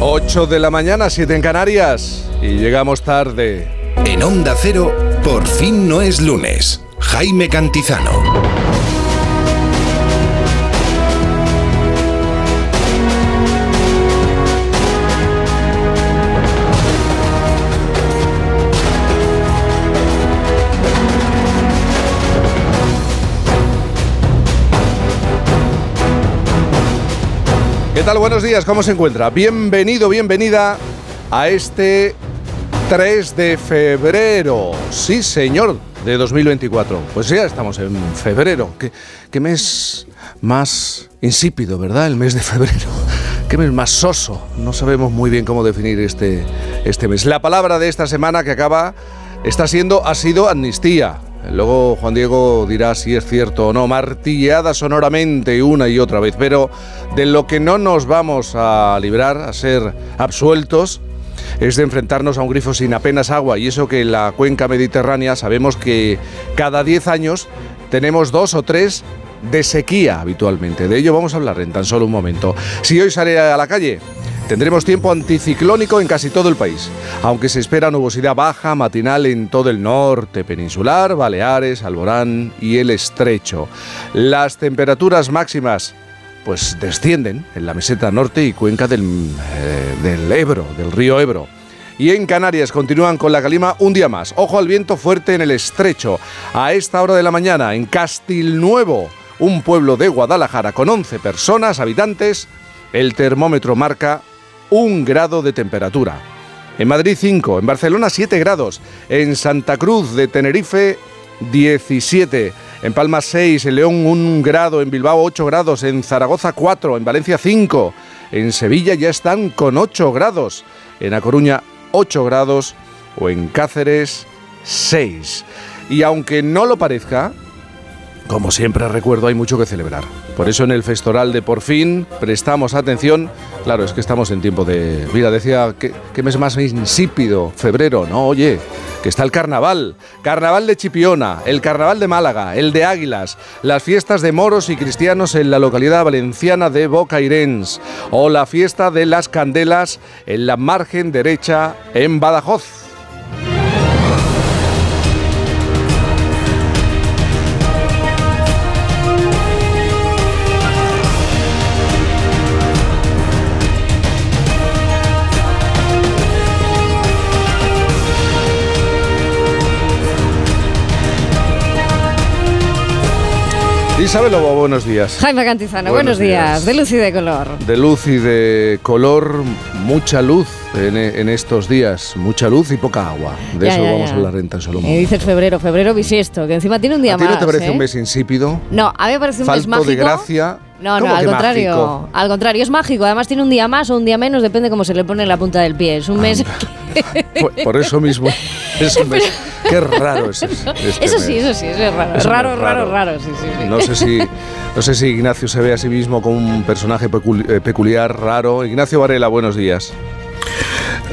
8 de la mañana, 7 en Canarias. Y llegamos tarde. En Onda Cero, por fin no es lunes. Jaime Cantizano. ¿Qué tal? Buenos días, ¿cómo se encuentra? Bienvenido, bienvenida a este 3 de febrero. Sí, señor, de 2024. Pues ya estamos en febrero. ¿Qué, mes más insípido, ¿verdad? El mes de febrero. Qué mes más soso. No sabemos muy bien cómo definir este, este mes. La palabra de esta semana que acaba está siendo, ha sido amnistía. Luego Juan Diego dirá si es cierto o no, martilleada sonoramente una y otra vez, pero de lo que no nos vamos a librar, a ser absueltos, es de enfrentarnos a un grifo sin apenas agua. Y eso que en la cuenca mediterránea sabemos que cada 10 años tenemos dos o tres de sequía habitualmente. De ello vamos a hablar en tan solo un momento. Si hoy sale a la calle, Tendremos tiempo anticiclónico en casi todo el país, aunque se espera nubosidad baja matinal en todo el norte peninsular, Baleares, Alborán y el Estrecho. Las temperaturas máximas pues descienden en la meseta norte y cuenca del, eh, del Ebro, del río Ebro. Y en Canarias continúan con la calima un día más. Ojo al viento fuerte en el estrecho. A esta hora de la mañana, en Castilnuevo, un pueblo de Guadalajara con 11 personas, habitantes, el termómetro marca un grado de temperatura. En Madrid 5, en Barcelona 7 grados, en Santa Cruz de Tenerife 17, en Palma 6, en León 1 grado, en Bilbao 8 grados, en Zaragoza 4, en Valencia 5, en Sevilla ya están con 8 grados, en A Coruña 8 grados o en Cáceres 6. Y aunque no lo parezca, como siempre recuerdo, hay mucho que celebrar. Por eso en el Festoral de Por fin prestamos atención. Claro, es que estamos en tiempo de... Mira, decía, ¿qué, mes más insípido? Febrero, ¿no? Oye, que está el carnaval. Carnaval de Chipiona, el carnaval de Málaga, el de Águilas, las fiestas de moros y cristianos en la localidad valenciana de Bocairens o la fiesta de las candelas en la margen derecha en Badajoz. Isabel Lobo, buenos días. Jaime Cantizano, buenos, días. De luz y de color. De luz y de color, mucha luz en, estos días. Mucha luz y poca agua. De eso vamos a hablar en tan solo un momento. Y dices febrero, febrero bisiesto, que encima tiene un día ¿A ti no te parece ¿eh? un mes insípido? No, a mí me parece un Falto mes mágico. de gracia. No, ¿Cómo no, al contrario. mágico? Al contrario, es mágico. Además tiene un día más o un día menos, depende cómo se le pone en la punta del pie. Es un mes... Por, por eso mismo. Es un mes. Qué raro es ese- este Eso sí, mes. eso sí, eso es raro. Es raro, raro, raro, sí, sí, sí. No sé si, no sé si Ignacio se ve a sí mismo como un personaje eh, peculiar, raro. Ignacio Varela, buenos días.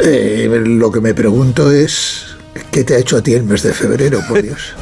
Eh, lo que me pregunto es, ¿qué te ha hecho a ti el mes de febrero, por Dios?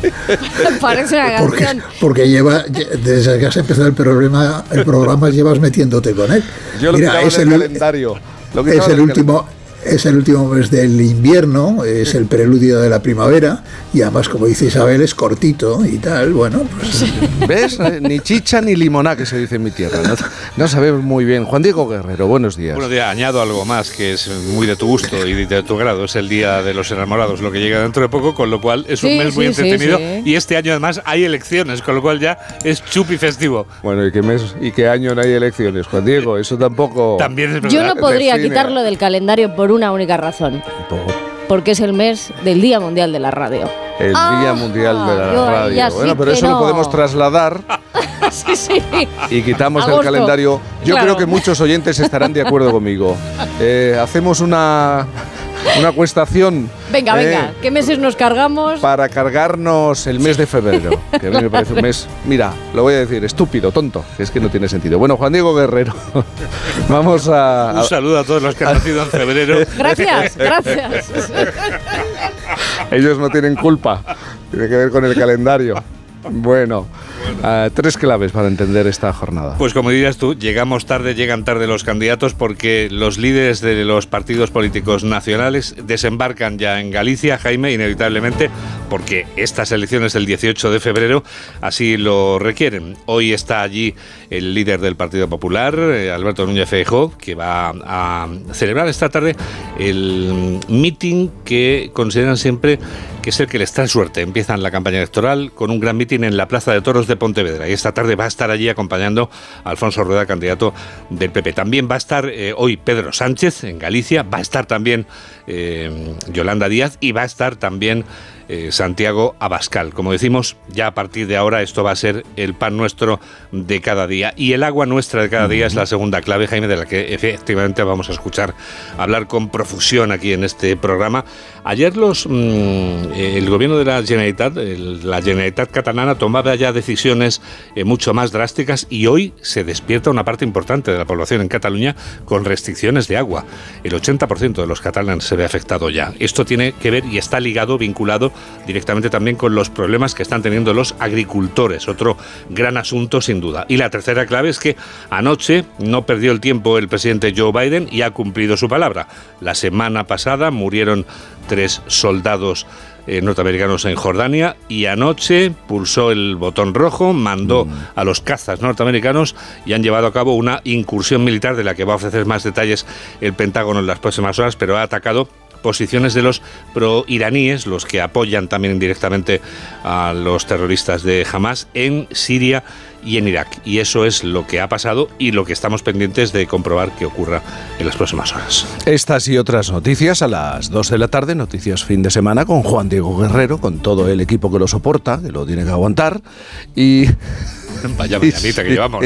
Parece una Porque, canción. porque lleva, lle- desde que has empezado el programa, el programa llevas metiéndote con él. Yo lo Mira, es el, calendario. Lo es el último, es el último mes del invierno, es el preludio de la primavera y además, como dice Isabel, es cortito y tal. Bueno, pues ¿Ves? Eh, Ni chicha ni limoná, que se dice en mi tierra. No, no sabemos muy bien. Juan Diego Guerrero, buenos días. Bueno, ya añado algo más que es muy de tu gusto y de tu grado. Es el Día de los Enamorados, lo que llega dentro de poco, con lo cual es un Sí, mes muy sí, entretenido. sí. Y este año además hay elecciones, con lo cual ya es chupi festivo. Bueno, ¿y qué, mes, ¿y qué año no hay elecciones, Juan Diego? Eso tampoco... También es verdad. Yo no podría define. quitarlo del calendario por una única razón. Por Porque es el mes del Día Mundial de la Radio. el Ah, Día Mundial de la yo Radio. sí bueno, pero eso lo podemos trasladar sí, sí. y quitamos del Agosto. calendario. Yo Claro. creo que muchos oyentes estarán de acuerdo conmigo. Eh, hacemos una, una cuestación. Venga, eh, venga. ¿Qué meses nos cargamos? Para cargarnos el mes de febrero, que a mí me parece un mes, mira, lo voy a decir, estúpido, tonto, que es que no tiene sentido. Bueno, Juan Diego Guerrero, vamos a... Un saludo a todos los que han nacido en febrero. Gracias, gracias. Ellos no tienen culpa, tiene que ver con el calendario. Bueno, Ah, tres claves para entender esta jornada. Pues como dirías tú, llegamos tarde, llegan tarde los candidatos porque los líderes de los partidos políticos nacionales desembarcan ya en Galicia, Jaime, inevitablemente, porque estas elecciones del 18 de febrero así lo requieren. Hoy está allí el líder del Partido Popular, eh, Alberto Núñez Feijóo, que va a celebrar esta tarde el meeting que consideran siempre que es el que les trae suerte. Empiezan la campaña electoral con un gran mitin en la Plaza de Toros de Pontevedra y esta tarde va a estar allí acompañando a Alfonso Rueda, candidato del PP. También va a estar eh, hoy Pedro Sánchez en Galicia, va a estar también eh, Yolanda Díaz y va a estar también eh, Santiago Abascal. Como decimos, ya a partir de ahora esto va a ser el pan nuestro de cada día. Y el agua nuestra de cada día es la segunda clave, Jaime, de la que efectivamente vamos a escuchar hablar con profusión aquí en este programa. Ayer los, mm, el gobierno de la Generalitat, la Generalitat catalana tomaba ya decisiones eh, mucho más drásticas y hoy se despierta una parte importante de la población en Cataluña con restricciones de agua. El 80% de los catalanes se ve afectado ya. Esto tiene que ver y está ligado, vinculado directamente también con los problemas que están teniendo los agricultores, otro gran asunto sin duda. Y la tercera clave es que anoche no perdió el tiempo el presidente Joe Biden y ha cumplido su palabra. La semana pasada murieron tres soldados eh, norteamericanos en Jordania y anoche pulsó el botón rojo, mandó mm. a los cazas norteamericanos y han llevado a cabo una incursión militar de la que va a ofrecer más detalles el Pentágono en las próximas horas, pero ha atacado posiciones de los pro-iraníes, los que apoyan también indirectamente a los terroristas de Hamas en Siria y en Irak. Y eso es lo que ha pasado y lo que estamos pendientes de comprobar que ocurra en las próximas horas. Estas y otras noticias a las 2 de la tarde, noticias fin de semana con Juan Diego Guerrero, con todo el equipo que lo soporta, que lo tiene que aguantar. Y Vaya mañanita que llevamos.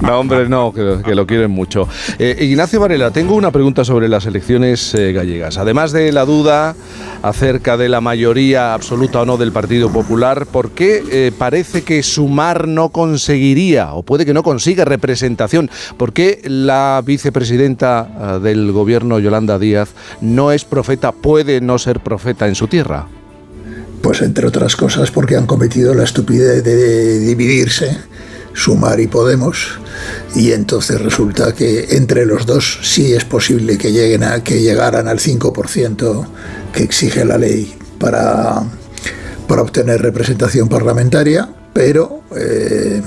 no, hombre, no, que, lo quieren mucho. Eh, Ignacio Varela, tengo una pregunta sobre las elecciones eh, gallegas. Además de la duda acerca de la mayoría absoluta o no del Partido Popular, ¿por qué eh, parece que Sumar no conseguiría o puede que no consiga representación? ¿Por qué la vicepresidenta del gobierno, Yolanda Díaz, no es profeta, puede no ser profeta en su tierra? Pues entre otras cosas porque han cometido la estupidez de dividirse, Sumar y Podemos, y entonces resulta que entre los dos sí es posible que lleguen a que llegaran al 5% que exige la ley para, para obtener representación parlamentaria, pero eh,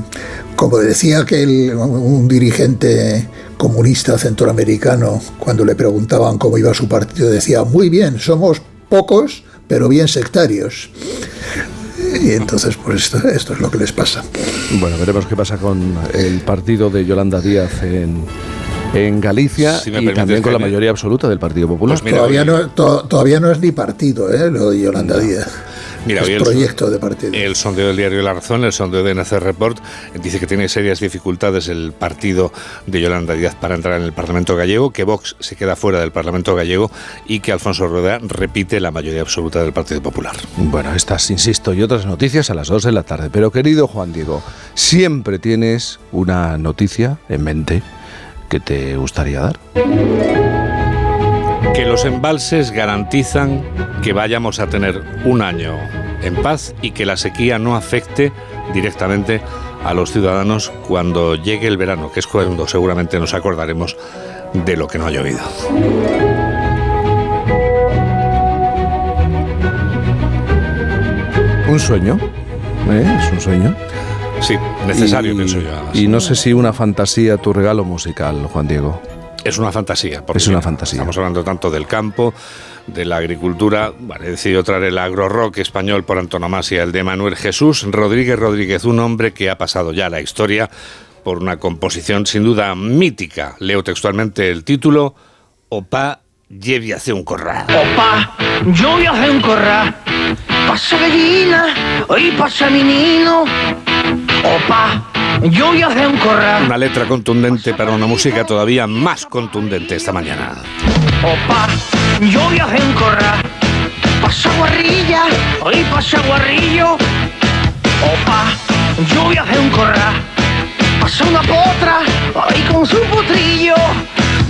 como decía que un dirigente comunista centroamericano, cuando le preguntaban cómo iba su partido, decía, muy bien, somos pocos, pero bien sectarios. Y entonces, pues esto, esto es lo que les pasa. Bueno, veremos qué pasa con el partido de Yolanda Díaz en, en Galicia y también con la mayoría absoluta del Partido Popular. Pues todavía, no, todavía no es ni partido, ¿eh? lo de Yolanda Díaz. Mira, el proyecto de partido. El sondeo del diario La Razón, el sondeo de NC Report, dice que tiene serias dificultades el partido de Yolanda Díaz para entrar en el Parlamento gallego, que Vox se queda fuera del Parlamento gallego y que Alfonso Rueda repite la mayoría absoluta del Partido Popular. Bueno, estas, insisto, y otras noticias a las 2 de la tarde. Pero querido Juan Diego, siempre tienes una noticia en mente que te gustaría dar que los embalses garantizan que vayamos a tener un año en paz y que la sequía no afecte directamente a los ciudadanos cuando llegue el verano, que es cuando seguramente nos acordaremos de lo que no ha llovido. Un sueño, ¿eh? es un sueño. Sí, necesario, pienso yo. Y no sé si una fantasía tu regalo musical, Juan Diego. Es una fantasía. Porque es una fantasía. Estamos hablando tanto del campo, de la agricultura. he decidido traer el agro rock español por antonomasia, el de Manuel Jesús Rodríguez Rodríguez, un hombre que ha pasado ya la historia por una composición sin duda mítica. Leo textualmente el título, Opa, lleve hace un corral. Opa, yo voy a hacer un corral. Pasa gallina, hoy pasa menino. Opa, yo voy a hacer un corral. Una letra contundente para una música todavía más contundente esta mañana. Opa, yo voy a hacer un corral. Pasa guarrilla, hoy pasa guarrillo. Opa, yo voy a hacer un corral. Pasa una potra, ahí con su potrillo.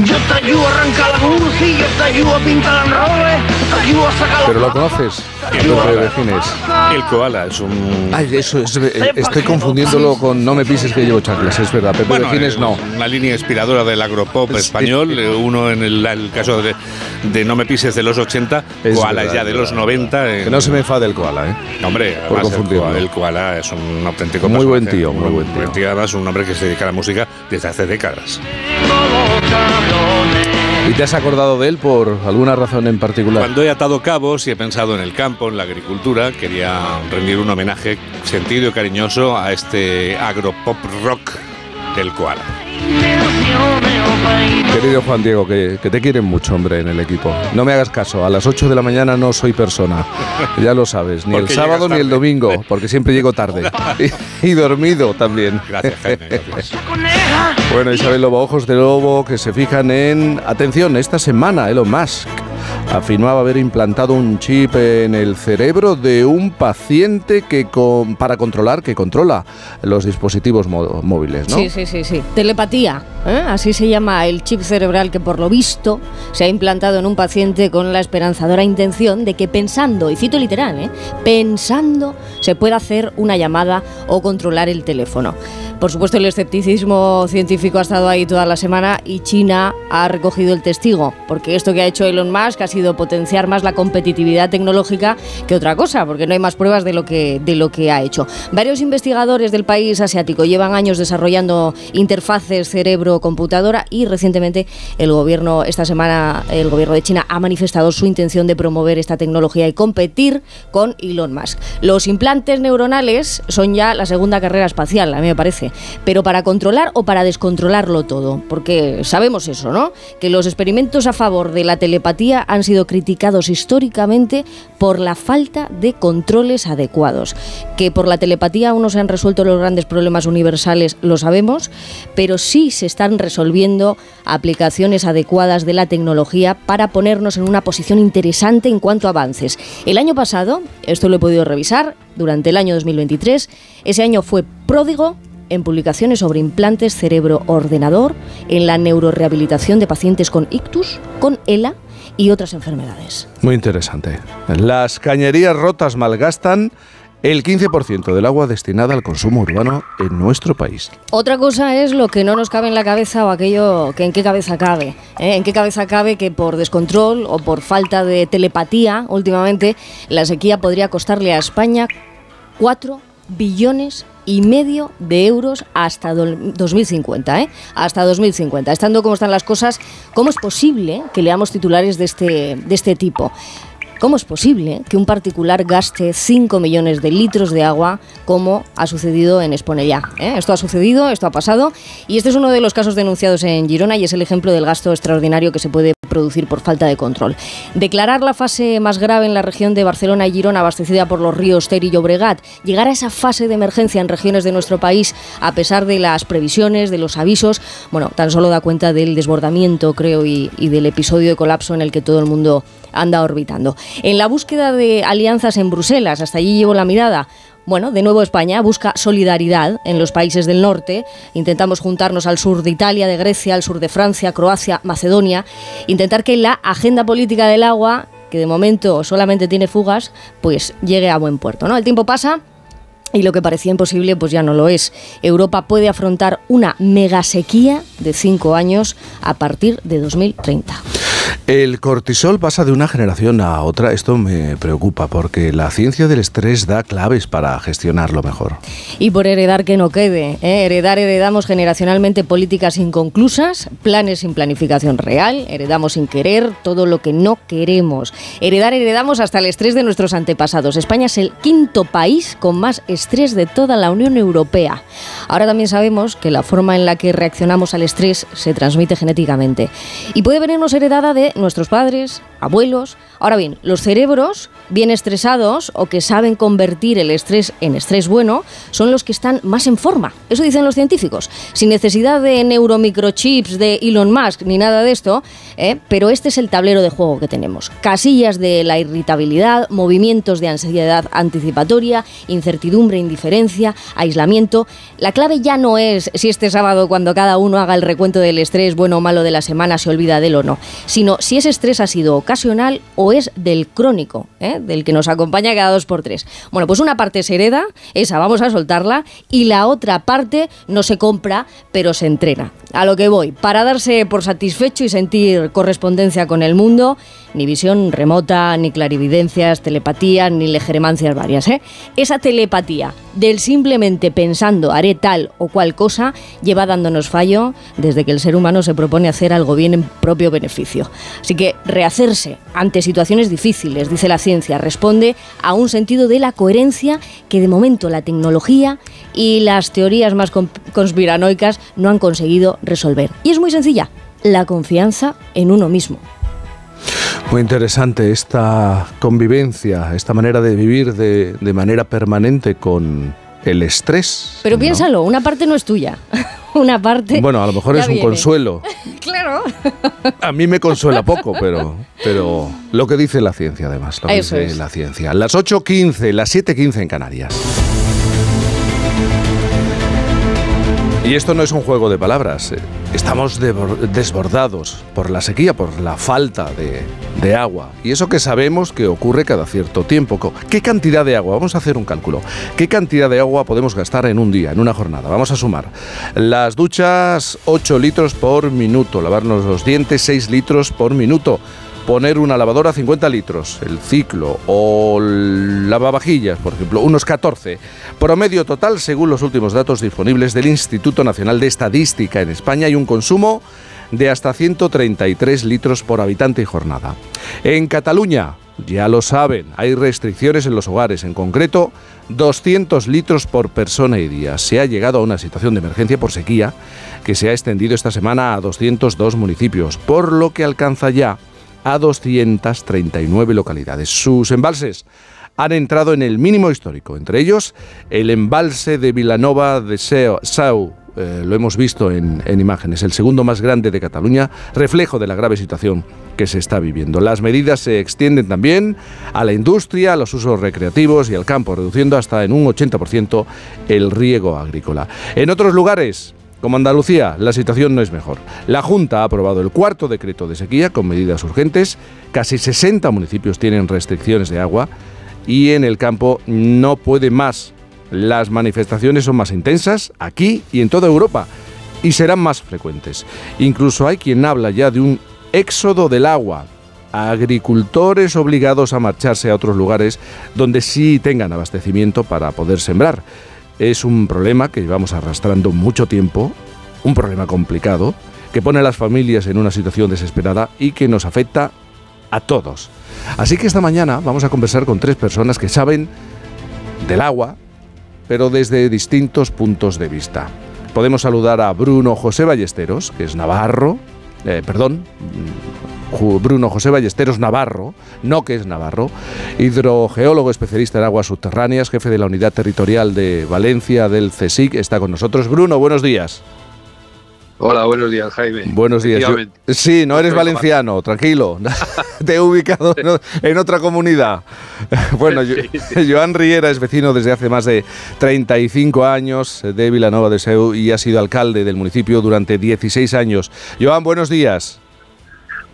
Yo te ayudo a arrancar la bici, yo te ayudo a pintar el roble, te ayudo a sacar ¿Pero la lo conoces? El koala. defines. El koala es un... Ay, eso es, eh, estoy confundiéndolo con No me pises que llevo chanclas, es verdad. Pepe Bueno, Vecines eh, no. Una línea inspiradora del agropop español, eh, uno en el, el caso de, de No me pises de los 80, Es Koala verdad, ya de los verdad. 90. Que no se me enfade el koala, ¿eh? Hombre, Por confundirlo. koala, el koala es un auténtico Muy buen tío, muy buen tío. Además, un hombre que se dedica a la música desde hace décadas. ¿Y te has acordado de él por alguna razón en particular? Cuando he atado cabos y he pensado en el campo, en la agricultura, quería rendir un homenaje sentido y cariñoso a este agropop rock del koala. Querido Juan Diego, que, que te quieren mucho, hombre, en el equipo. No me hagas caso, a las 8 de la mañana no soy persona. Ya lo sabes, ni el sábado ni el domingo, porque siempre llego tarde. Y, y dormido también. Gracias, Jaime. gracias. Bueno, Isabel Lobo, ojos de lobo que se fijan en... Atención, esta semana Elon Musk afirmaba haber implantado un chip en el cerebro de un paciente que con- para controlar, que controla los dispositivos móviles, ¿no? Sí, sí, sí, sí. Telepatía, ¿eh? así se llama el chip cerebral que por lo visto se ha implantado en un paciente con la esperanzadora intención de que pensando, y cito literal, ¿eh? pensando se pueda hacer una llamada o controlar el teléfono. Por supuesto, el escepticismo científico ha estado ahí toda la semana y China ha recogido el testigo, porque esto que ha hecho Elon Musk ha sido potenciar más la competitividad tecnológica que otra cosa, porque no hay más pruebas de lo que, de lo que ha hecho. Varios investigadores del país asiático llevan años desarrollando interfaces cerebro-computadora y recientemente el gobierno, esta semana, el gobierno de China ha manifestado su intención de promover esta tecnología y competir con Elon Musk. Los implantes neuronales son ya la segunda carrera espacial, a mí me parece, pero para controlar o para descontrolarlo todo, porque sabemos eso, ¿no? Que los experimentos a favor de la telepatía han sido criticados históricamente por la falta de controles adecuados. Que por la telepatía aún no se han resuelto los grandes problemas universales, lo sabemos, pero sí se están resolviendo aplicaciones adecuadas de la tecnología para ponernos en una posición interesante en cuanto a avances. El año pasado, esto lo he podido revisar, durante el año 2023, ese año fue pródigo en publicaciones sobre implantes cerebro-ordenador en la neurorehabilitación de pacientes con ictus, con ELA y otras enfermedades. Muy interesante. Las cañerías rotas malgastan el 15% del agua destinada al consumo urbano en nuestro país. Otra cosa es lo que no nos cabe en la cabeza o aquello que en qué cabeza cabe. ¿eh? En qué cabeza cabe que por descontrol o por falta de telepatía últimamente la sequía podría costarle a España 4 billones y medio de euros hasta do- 2050, ¿eh? Hasta 2050. Estando como están las cosas, ¿cómo es posible que leamos titulares de este, de este tipo? ¿Cómo es posible que un particular gaste 5 millones de litros de agua como ha sucedido en Esponellá? ¿eh? Esto ha sucedido, esto ha pasado y este es uno de los casos denunciados en Girona y es el ejemplo del gasto extraordinario que se puede producir por falta de control. Declarar la fase más grave en la región de Barcelona y Girona abastecida por los ríos Ter y Llobregat, llegar a esa fase de emergencia en regiones de nuestro país a pesar de las previsiones, de los avisos, bueno, tan solo da cuenta del desbordamiento, creo, y, y del episodio de colapso en el que todo el mundo anda orbitando. En la búsqueda de alianzas en Bruselas, hasta allí llevo la mirada. Bueno, de nuevo España busca solidaridad en los países del norte. Intentamos juntarnos al sur de Italia, de Grecia, al sur de Francia, Croacia, Macedonia. Intentar que la agenda política del agua, que de momento solamente tiene fugas, pues llegue a buen puerto. ¿no? El tiempo pasa. Y lo que parecía imposible, pues ya no lo es. Europa puede afrontar una mega sequía de cinco años a partir de 2030. El cortisol pasa de una generación a otra. Esto me preocupa porque la ciencia del estrés da claves para gestionarlo mejor. Y por heredar que no quede. ¿eh? Heredar, heredamos generacionalmente políticas inconclusas, planes sin planificación real, heredamos sin querer todo lo que no queremos. Heredar, heredamos hasta el estrés de nuestros antepasados. España es el quinto país con más estrés de toda la Unión Europea. Ahora también sabemos que la forma en la que reaccionamos al estrés se transmite genéticamente. Y puede venirnos heredada de nuestros padres, abuelos, Ahora bien, los cerebros bien estresados o que saben convertir el estrés en estrés bueno son los que están más en forma. Eso dicen los científicos. Sin necesidad de neuromicrochips de Elon Musk ni nada de esto, ¿eh? pero este es el tablero de juego que tenemos. Casillas de la irritabilidad, movimientos de ansiedad anticipatoria, incertidumbre, indiferencia, aislamiento. La clave ya no es si este sábado cuando cada uno haga el recuento del estrés bueno o malo de la semana se olvida de él o no, sino si ese estrés ha sido ocasional o del crónico, ¿eh? del que nos acompaña cada dos por tres. Bueno, pues una parte se hereda, esa vamos a soltarla, y la otra parte no se compra, pero se entrena. A lo que voy, para darse por satisfecho y sentir correspondencia con el mundo, ni visión remota, ni clarividencias, telepatía, ni legeremancias varias. ¿eh? Esa telepatía del simplemente pensando haré tal o cual cosa lleva dándonos fallo desde que el ser humano se propone hacer algo bien en propio beneficio. Así que rehacerse ante situaciones difíciles, dice la ciencia, responde a un sentido de la coherencia que de momento la tecnología y las teorías más conspiranoicas no han conseguido resolver. Y es muy sencilla, la confianza en uno mismo. Muy interesante esta convivencia, esta manera de vivir de, manera permanente con el estrés. Pero piénsalo, una parte no es tuya. Una parte. Bueno, a lo mejor es un consuelo. claro. A mí me consuela poco, pero, pero lo que dice la ciencia, además. Lo que dice la ciencia. Las 8.15, las 7.15 en Canarias. Y esto no es un juego de palabras. Estamos desbordados por la sequía, por la falta de, agua. Y eso que sabemos que ocurre cada cierto tiempo. ¿Qué cantidad de agua? Vamos a hacer un cálculo. ¿Qué cantidad de agua podemos gastar en un día, en una jornada? Vamos a sumar. Las duchas, 8 litros por minuto. Lavarnos los dientes, 6 litros por minuto poner una lavadora 50 litros, el ciclo, o lavavajillas, por ejemplo, unos 14. Promedio total, según los últimos datos disponibles del Instituto Nacional de Estadística en España, hay un consumo de hasta 133 litros por habitante y jornada. En Cataluña, ya lo saben, hay restricciones en los hogares, en concreto 200 litros por persona y día. Se ha llegado a una situación de emergencia por sequía que se ha extendido esta semana a 202 municipios, por lo que alcanza ya a 239 localidades. Sus embalses han entrado en el mínimo histórico, entre ellos el embalse de Vilanova de Sau, eh, lo hemos visto en, en, imágenes, el segundo más grande de Cataluña, reflejo de la grave situación que se está viviendo. Las medidas se extienden también a la industria, a los usos recreativos y al campo, reduciendo hasta en un 80% el riego agrícola. En otros lugares, como Andalucía, la situación no es mejor. La Junta ha aprobado el cuarto decreto de sequía con medidas urgentes. Casi 60 municipios tienen restricciones de agua y en el campo no puede más. Las manifestaciones son más intensas aquí y en toda Europa y serán más frecuentes. Incluso hay quien habla ya de un éxodo del agua. Agricultores obligados a marcharse a otros lugares donde sí tengan abastecimiento para poder sembrar es un problema que llevamos arrastrando mucho tiempo, un problema complicado, que pone a las familias en una situación desesperada y que nos afecta a todos. Así que esta mañana vamos a conversar con tres personas que saben del agua, pero desde distintos puntos de vista. Podemos saludar a Bruno José Ballesteros, que es navarro, eh, perdón, Bruno José Ballesteros Navarro, no que es Navarro, hidrogeólogo especialista en aguas subterráneas, jefe de la unidad territorial de Valencia del CSIC, está con nosotros. Bruno, buenos días. Hola, buenos días, Jaime. Buenos días. sí, no eres valenciano, tranquilo. Te he ubicado en, otra comunidad. Bueno, Joan Riera es vecino desde hace más de 35 años de Vilanova de Seu y ha sido alcalde del municipio durante 16 años. Joan, buenos días.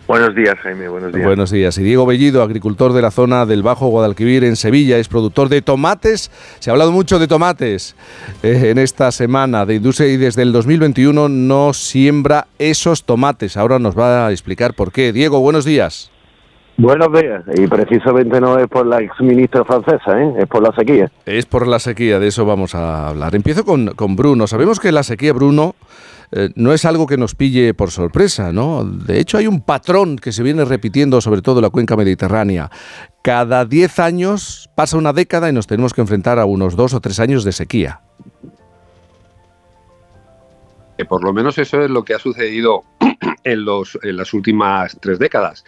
Buenos días, Jaime. Buenos días. Buenos días. Y Diego Bellido, agricultor de la zona del Bajo Guadalquivir en Sevilla, es productor de tomates. Se ha hablado mucho de tomates eh, en esta semana de industria y desde el 2021 no siembra esos tomates. Ahora nos va a explicar por qué. Diego, buenos días. Buenos días, y precisamente no es por la ex ministra francesa, ¿eh? es por la sequía. Es por la sequía, de eso vamos a hablar. Empiezo con, con Bruno. Sabemos que la sequía, Bruno, eh, no es algo que nos pille por sorpresa, ¿no? De hecho, hay un patrón que se viene repitiendo, sobre todo en la cuenca mediterránea. Cada 10 años pasa una década y nos tenemos que enfrentar a unos dos o tres años de sequía. por lo menos eso es lo que ha sucedido en, los, en las últimas tres décadas.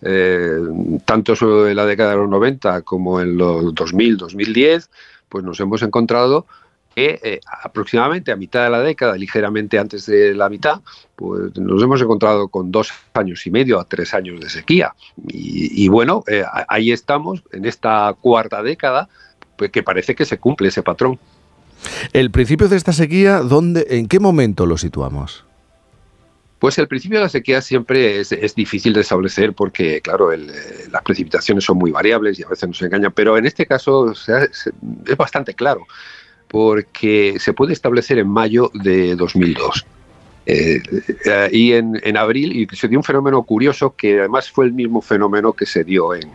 eh, tanto en la década de los 90 como en los 2000, 2010, pues nos hemos encontrado que eh, aproximadamente a mitad de la década, ligeramente antes de la mitad, pues nos hemos encontrado con dos años y medio a tres años de sequía. Y, bueno, eh, ahí estamos, en esta cuarta década, pues que parece que se cumple ese patrón. El principio de esta sequía, ¿dónde, ¿en qué momento lo situamos? Pues el principio de la sequía siempre es, difícil de establecer porque, claro, eh, las precipitaciones son muy variables y a veces nos engañan, pero en este caso es bastante claro porque se puede establecer en mayo de 2002. Eh, eh, y en, abril y se dio un fenómeno curioso que además fue el mismo fenómeno que se dio en,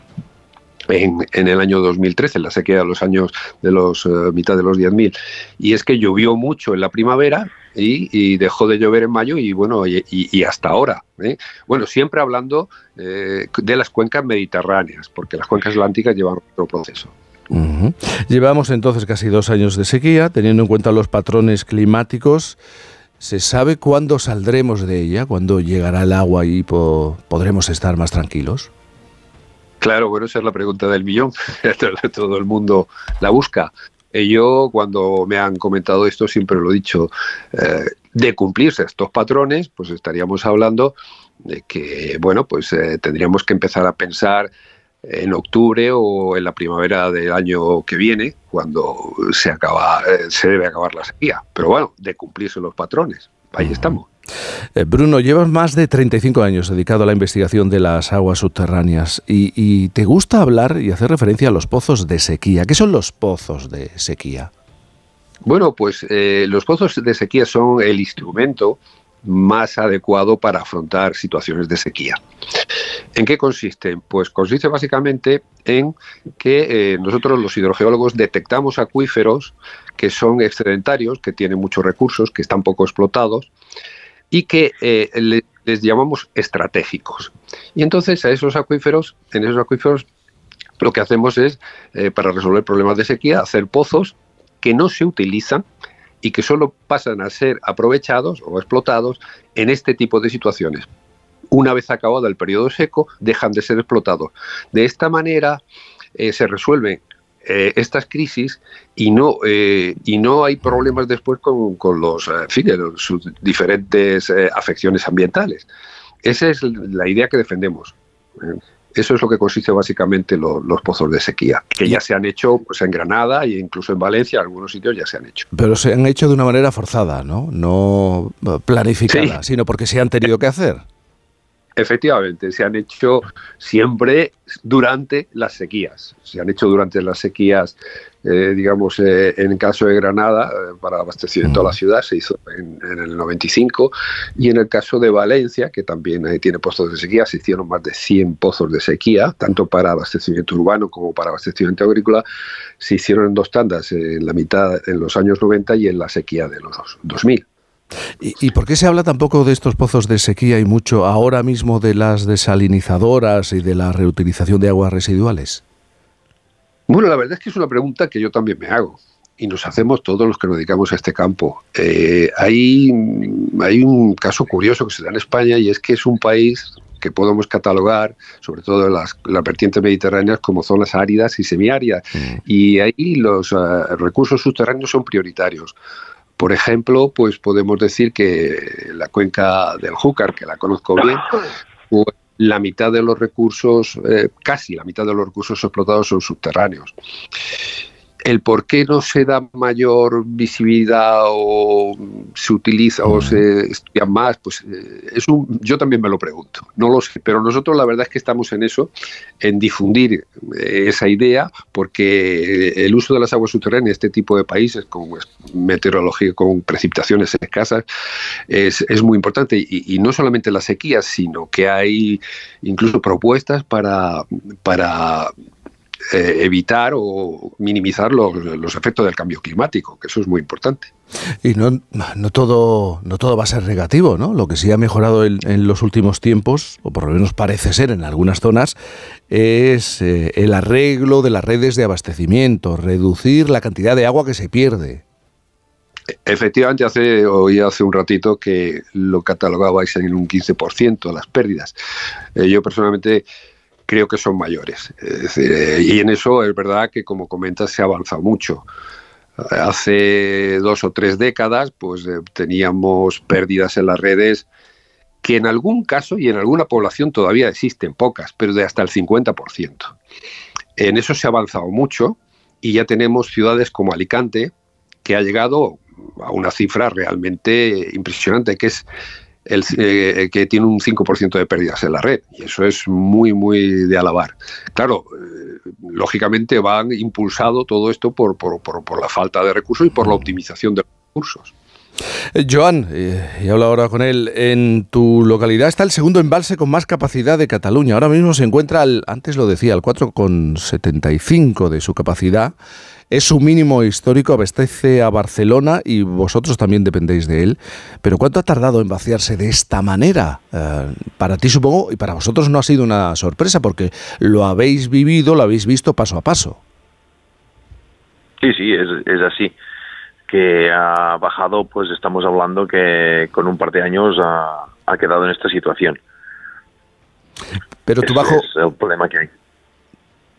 en, el año 2013, en la sequía de los años de los uh, mitad de los 10.000. Y es que llovió mucho en la primavera y, dejó de llover en mayo y bueno, y, hasta ahora. Bueno, siempre hablando de las cuencas mediterráneas, porque las cuencas atlánticas llevan otro proceso. Llevamos entonces casi dos años de sequía, teniendo en cuenta los patrones climáticos. ¿Se sabe cuándo saldremos de ella? ¿Cuándo llegará el agua y podremos estar más tranquilos? Claro, bueno, esa es la pregunta del millón. Todo el mundo la busca. Eh, yo, cuando me han comentado esto, siempre lo he dicho, eh, de cumplirse estos patrones, pues estaríamos hablando de que, bueno, pues eh, tendríamos que empezar a pensar en octubre o en la primavera del año que viene, cuando se acaba, eh, se debe acabar la sequía. Pero bueno, de cumplirse los patrones. Ahí estamos. Eh, Bruno, llevas más de 35 años dedicado a la investigación de las aguas subterráneas y, te gusta hablar y hacer referencia a los pozos de sequía. ¿Qué son los pozos de sequía? Bueno, pues eh, los pozos de sequía son el instrumento más adecuado para afrontar situaciones de sequía. ¿En qué consiste? Pues consiste básicamente en que eh, nosotros los hidrogeólogos detectamos acuíferos que son excedentarios, que tienen muchos recursos, que están poco explotados y que eh, les llamamos estratégicos. Y entonces a esos acuíferos, en esos acuíferos, lo que hacemos es, eh, para resolver problemas de sequía, hacer pozos que no se utilizan y que solo pasan a ser aprovechados o explotados en este tipo de situaciones. Una vez acabado el periodo seco, dejan de ser explotados. De esta manera eh, se resuelven eh, estas crisis y no, eh, y no hay problemas después con, los, sus diferentes afecciones ambientales. Esa es la idea que defendemos. Eso es lo que consiste básicamente los pozos de sequía, que ya se han hecho pues, en Granada e incluso en Valencia, algunos sitios ya se han hecho. Pero se han hecho de una manera forzada, ¿no? No planificada, sino porque se han tenido que hacer. Efectivamente, se han hecho siempre durante las sequías. Se han hecho durante las sequías, eh, digamos, eh, en el caso de Granada, eh, para abastecimiento a la ciudad, se hizo en, el 95, y en el caso de Valencia, que también tiene pozos de sequía, se hicieron más de 100 pozos de sequía, tanto para abastecimiento urbano como para abastecimiento agrícola, se hicieron en dos tandas, en la mitad en los años 90 y en la sequía de los 2000. ¿Y, por qué se habla tampoco de estos pozos de sequía y mucho ahora mismo de las desalinizadoras y de la reutilización de aguas residuales? Bueno, la verdad es que es una pregunta que yo también me hago y nos hacemos todos los que nos dedicamos a este campo. Eh, hay, hay un caso curioso que se da en España y es que es un país que podemos catalogar, sobre todo las, las vertientes mediterráneas, como zonas áridas y semiáridas. Mm. Y ahí los eh, recursos subterráneos son prioritarios. Por ejemplo, pues podemos decir que la cuenca del Júcar, que la conozco bien, la mitad de los recursos, eh, casi la mitad de los recursos explotados son subterráneos el por qué no se da mayor visibilidad o se utiliza o se estudia más, pues eh, es un, yo también me lo pregunto, no lo sé, pero nosotros la verdad es que estamos en eso, en difundir eh, esa idea, porque el uso de las aguas subterráneas en este tipo de países con meteorología, con precipitaciones escasas, es, muy importante. Y, no solamente la sequía, sino que hay incluso propuestas para, para eh, evitar o minimizar los, efectos del cambio climático, que eso es muy importante. Y no, no, todo, no todo va a ser negativo, ¿no? Lo que sí ha mejorado en, los últimos tiempos, o por lo menos parece ser en algunas zonas, es eh, el arreglo de las redes de abastecimiento, reducir la cantidad de agua que se pierde. Efectivamente, hace, hoy hace un ratito que lo catalogabais en un 15% las pérdidas. Eh, yo personalmente creo que son mayores. Eh, y en eso es verdad que, como comentas, se ha avanzado mucho. Hace dos o tres décadas, pues eh, teníamos pérdidas en las redes que en algún caso y en alguna población todavía existen pocas, pero de hasta el 50%. En eso se ha avanzado mucho y ya tenemos ciudades como Alicante, que ha llegado a una cifra realmente impresionante, que es el, eh, que tiene un 5% de pérdidas en la red. Y eso es muy, muy de alabar. Claro, eh, lógicamente van impulsado todo esto por, por, por, la falta de recursos y por la optimización de recursos. Eh, Joan, y hablo ahora con él, en tu localidad está el segundo embalse con más capacidad de Cataluña. Ahora mismo se encuentra, al, antes lo decía, al 4,75 de su capacidad es su mínimo histórico, abastece a Barcelona y vosotros también dependéis de él. Pero ¿cuánto ha tardado en vaciarse de esta manera? Eh, para ti supongo y para vosotros no ha sido una sorpresa porque lo habéis vivido, lo habéis visto paso a paso. Sí, sí, es, es así. Que ha bajado, pues estamos hablando que con un par de años ha, ha quedado en esta situación. Pero tú bajo... Es el problema que hay.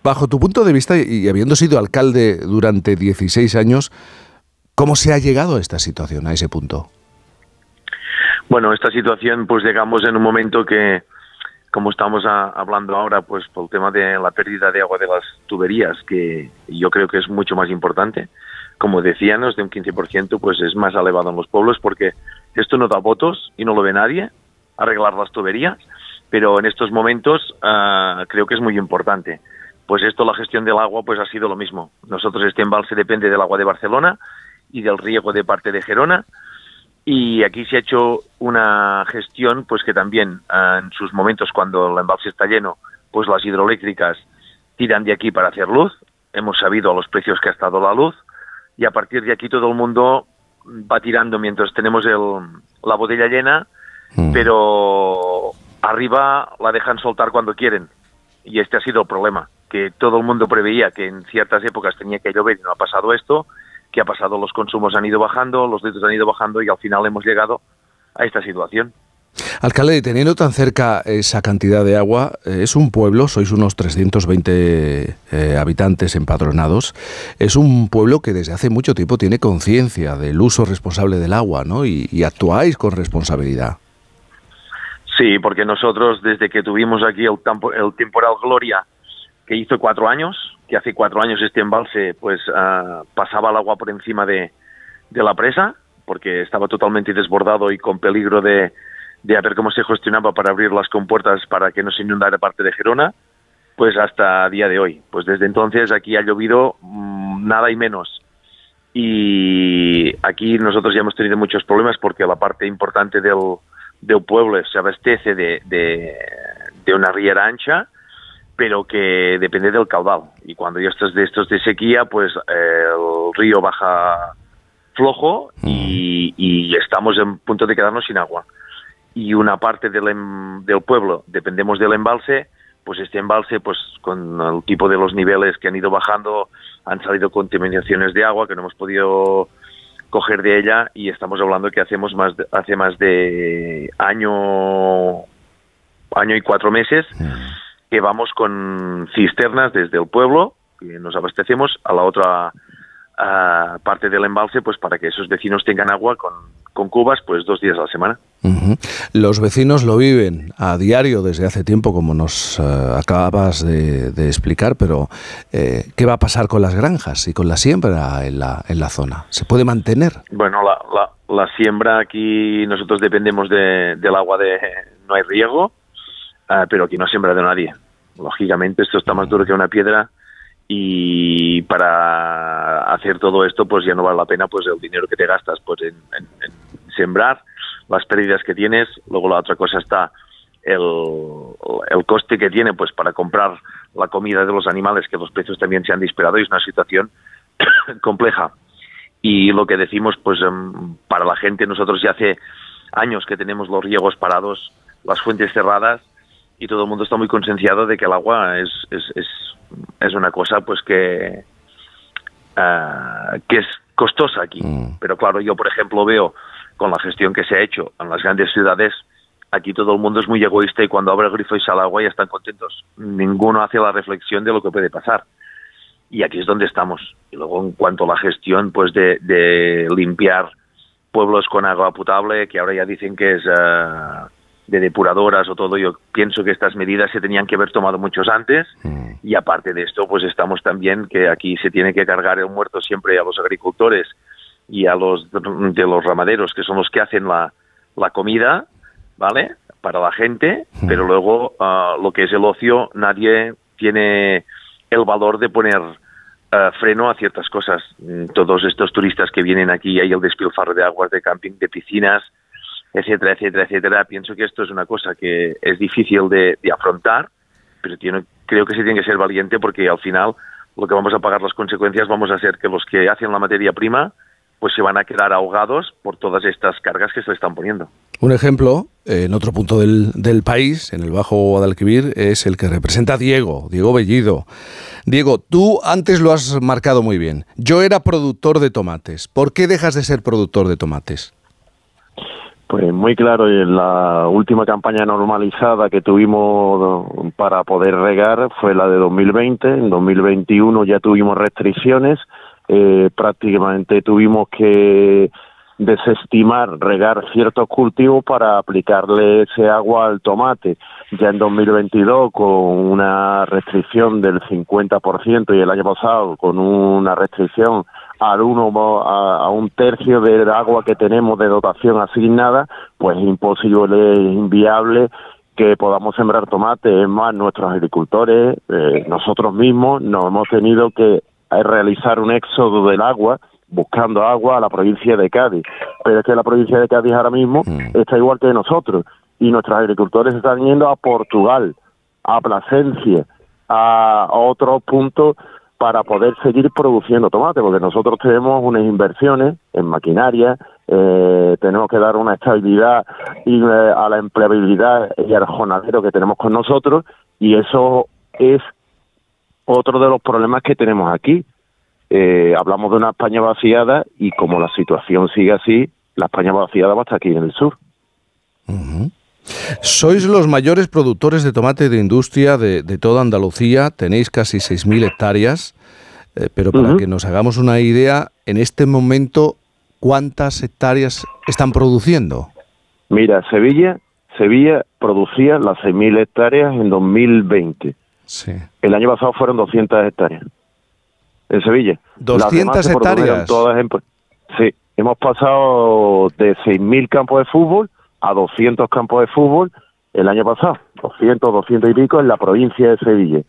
Bajo tu punto de vista y habiendo sido alcalde durante 16 años, ¿cómo se ha llegado a esta situación, a ese punto? Bueno, esta situación pues llegamos en un momento que, como estamos hablando ahora, pues por el tema de la pérdida de agua de las tuberías, que yo creo que es mucho más importante. Como decíamos, de un 15% pues es más elevado en los pueblos porque esto no da votos y no lo ve nadie, arreglar las tuberías, pero en estos momentos ah, creo que es muy importante pues esto, la gestión del agua, pues ha sido lo mismo. Nosotros este embalse depende del agua de Barcelona y del riego de parte de Gerona. Y aquí se ha hecho una gestión, pues que también ah, en sus momentos cuando el embalse está lleno, pues las hidroeléctricas tiran de aquí para hacer luz. Hemos sabido a los precios que ha estado la luz y a partir de aquí todo el mundo va tirando mientras tenemos el, la botella llena, mm. pero arriba la dejan soltar cuando quieren. Y este ha sido el problema que todo el mundo preveía que en ciertas épocas tenía que llover y no ha pasado esto, que ha pasado los consumos han ido bajando, los litros han ido bajando y al final hemos llegado a esta situación. Alcalde, teniendo tan cerca esa cantidad de agua, eh, es un pueblo, sois unos 320 eh, habitantes empadronados, es un pueblo que desde hace mucho tiempo tiene conciencia del uso responsable del agua, ¿no? Y, y, actuáis con responsabilidad. Sí, porque nosotros desde que tuvimos aquí el, el temporal Gloria que hizo cuatro años, que hace cuatro años este embalse pues ah, pasaba el agua por encima de, de, la presa, porque estaba totalmente desbordado y con peligro de, de a ver cómo se gestionaba para abrir las compuertas para que no se inundara parte de Gerona, pues hasta día de hoy. Pues desde entonces aquí ha llovido mm, nada y menos. Y aquí nosotros ya hemos tenido muchos problemas porque la parte importante del, del pueblo se abastece de, de, de una riera ancha, pero que depende del caudal. Y cuando ya estás de estos de sequía, pues el río baja flojo y, y, estamos en punto de quedarnos sin agua. Y una parte del, em, del pueblo dependemos del embalse, pues este embalse, pues con el tipo de los niveles que han ido bajando, han salido contaminaciones de agua que no hemos podido coger de ella y estamos hablando que hacemos más hace más de año año y cuatro meses que vamos con cisternas desde el pueblo, que nos abastecemos, a la otra parte del embalse, pues para que esos vecinos tengan agua con, con cubas, pues dos días a la semana. Los vecinos lo viven a diario desde hace tiempo, como nos eh, acabas de, explicar, pero eh, ¿qué va a pasar con las granjas y con la siembra en la, en la zona? ¿Se puede mantener? Bueno, la, la, la siembra aquí nosotros dependemos de, del agua de... No hay riego, Ah, pero aquí no siembra de nadie. Lógicamente esto está más duro que una piedra y para hacer todo esto pues ya no vale la pena pues el dinero que te gastas pues en, sembrar, las pérdidas que tienes, luego la otra cosa está el, el coste que tiene pues para comprar la comida de los animales que los precios también se han disparado y es una situación compleja. Y lo que decimos pues em, para la gente nosotros ya hace años que tenemos los riegos parados las fuentes cerradas y todo el mundo está muy concienciado de que el agua es, es, es, es una cosa pues que, uh, que es costosa aquí. Mm. Pero claro, yo por ejemplo veo con la gestión que se ha hecho en las grandes ciudades aquí todo el mundo es muy egoísta y cuando abre el grifo y sale agua ya están contentos. Ninguno hace la reflexión de lo que puede pasar. Y aquí es donde estamos. Y luego en cuanto a la gestión, pues de, de limpiar pueblos con agua potable, que ahora ya dicen que es eh, de depuradoras o todo, yo pienso que estas medidas se tenían que haber tomado muchos antes. Y aparte de esto, pues estamos también que aquí se tiene que cargar el muerto siempre a los agricultores y a los de los ramaderos, que son los que hacen la, la comida, ¿vale? Para la gente, pero luego ah, lo que es el ocio, nadie tiene el valor de poner ah, freno a ciertas cosas. Mm, Todos estos turistas que vienen aquí, hay el despilfarro de aguas, de camping, de piscinas, etcétera, etcétera, etcétera. Pienso que esto es una cosa que es difícil de, afrontar, pero tiene- creo que se tiene que ser valiente porque al final lo que vamos a pagar las consecuencias vamos a ser que los que hacen la materia prima pues se van a quedar ahogados por todas estas cargas que se le están poniendo. Un ejemplo, en otro punto del, del país, en el Bajo Guadalquivir, es el que representa Diego, Diego Bellido. Diego, tú antes lo has marcado muy bien. Yo era productor de tomates. ¿Por qué dejas de ser productor de tomates? Pues muy claro, y en la última campaña normalizada que tuvimos para poder regar fue la de 2020. En 2021 ya tuvimos restricciones, eh, prácticamente tuvimos que desestimar regar ciertos cultivos para aplicarle ese agua al tomate. Ya en 2022 con una restricción del 50% y el año pasado con una restricción al uno a, a un tercio del agua que tenemos de dotación asignada, pues es imposible, es inviable que podamos sembrar tomate. Es más, nuestros agricultores, eh, nosotros mismos, nos hemos tenido que realizar un éxodo del agua buscando agua a la provincia de Cádiz. Pero es que la provincia de Cádiz ahora mismo está igual que nosotros y nuestros agricultores están yendo a Portugal, a Plasencia, a otros puntos para poder seguir produciendo tomate, porque nosotros tenemos unas inversiones en maquinaria, eh, tenemos que dar una estabilidad eh, a la empleabilidad y al jornalero que tenemos con nosotros, y eso es otro de los problemas que tenemos aquí. Eh, hablamos de una España vaciada y como la situación sigue así, la España vaciada va hasta aquí en el sur. Sois los mayores productores de tomate de industria de, de toda Andalucía, tenéis casi 6.000 hectáreas, eh, pero para que nos hagamos una idea, en este momento, ¿cuántas hectáreas están produciendo? Mira, Sevilla, Sevilla producía las 6.000 hectáreas en 2020. Sí. El año pasado fueron 200 hectáreas en Sevilla. Las 200 demás se produjeron hectáreas. Todas en- sí, hemos pasado de 6.000 campos de fútbol a 200 campos de fútbol el año pasado. 200, 200 y pico en la provincia de Sevilla.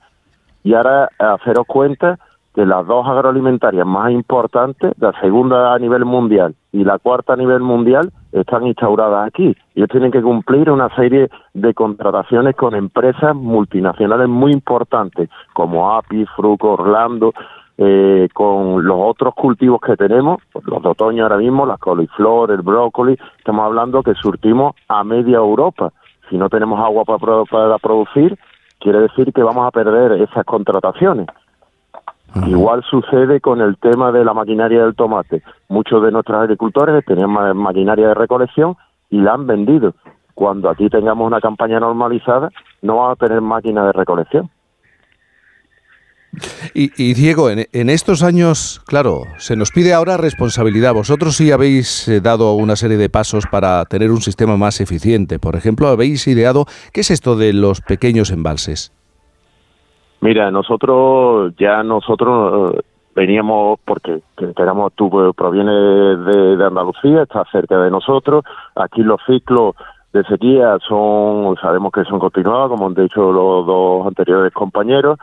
Y ahora haceros cuenta que las dos agroalimentarias más importantes, la segunda a nivel mundial y la cuarta a nivel mundial, están instauradas aquí. Ellos tienen que cumplir una serie de contrataciones con empresas multinacionales muy importantes, como API, Fruco, Orlando, eh, con los otros cultivos que tenemos, los de otoño ahora mismo, la coliflor, el brócoli, estamos hablando que surtimos a media Europa. Si no tenemos agua para, para producir, quiere decir que vamos a perder esas contrataciones. Igual sucede con el tema de la maquinaria del tomate. Muchos de nuestros agricultores tenían ma- maquinaria de recolección y la han vendido. Cuando aquí tengamos una campaña normalizada, no vamos a tener máquina de recolección. Y, Diego, en, estos años, claro, se nos pide ahora responsabilidad. Vosotros sí habéis eh, dado una serie de pasos para tener un sistema más eficiente. Por ejemplo, habéis ideado, ¿qué es esto de los pequeños embalses? Mira, nosotros ya nosotros eh, veníamos porque que éramos tú eh, proviene de, de Andalucía, está cerca de nosotros. Aquí los ciclos de sequía son sabemos que son continuados, como han dicho los dos anteriores compañeros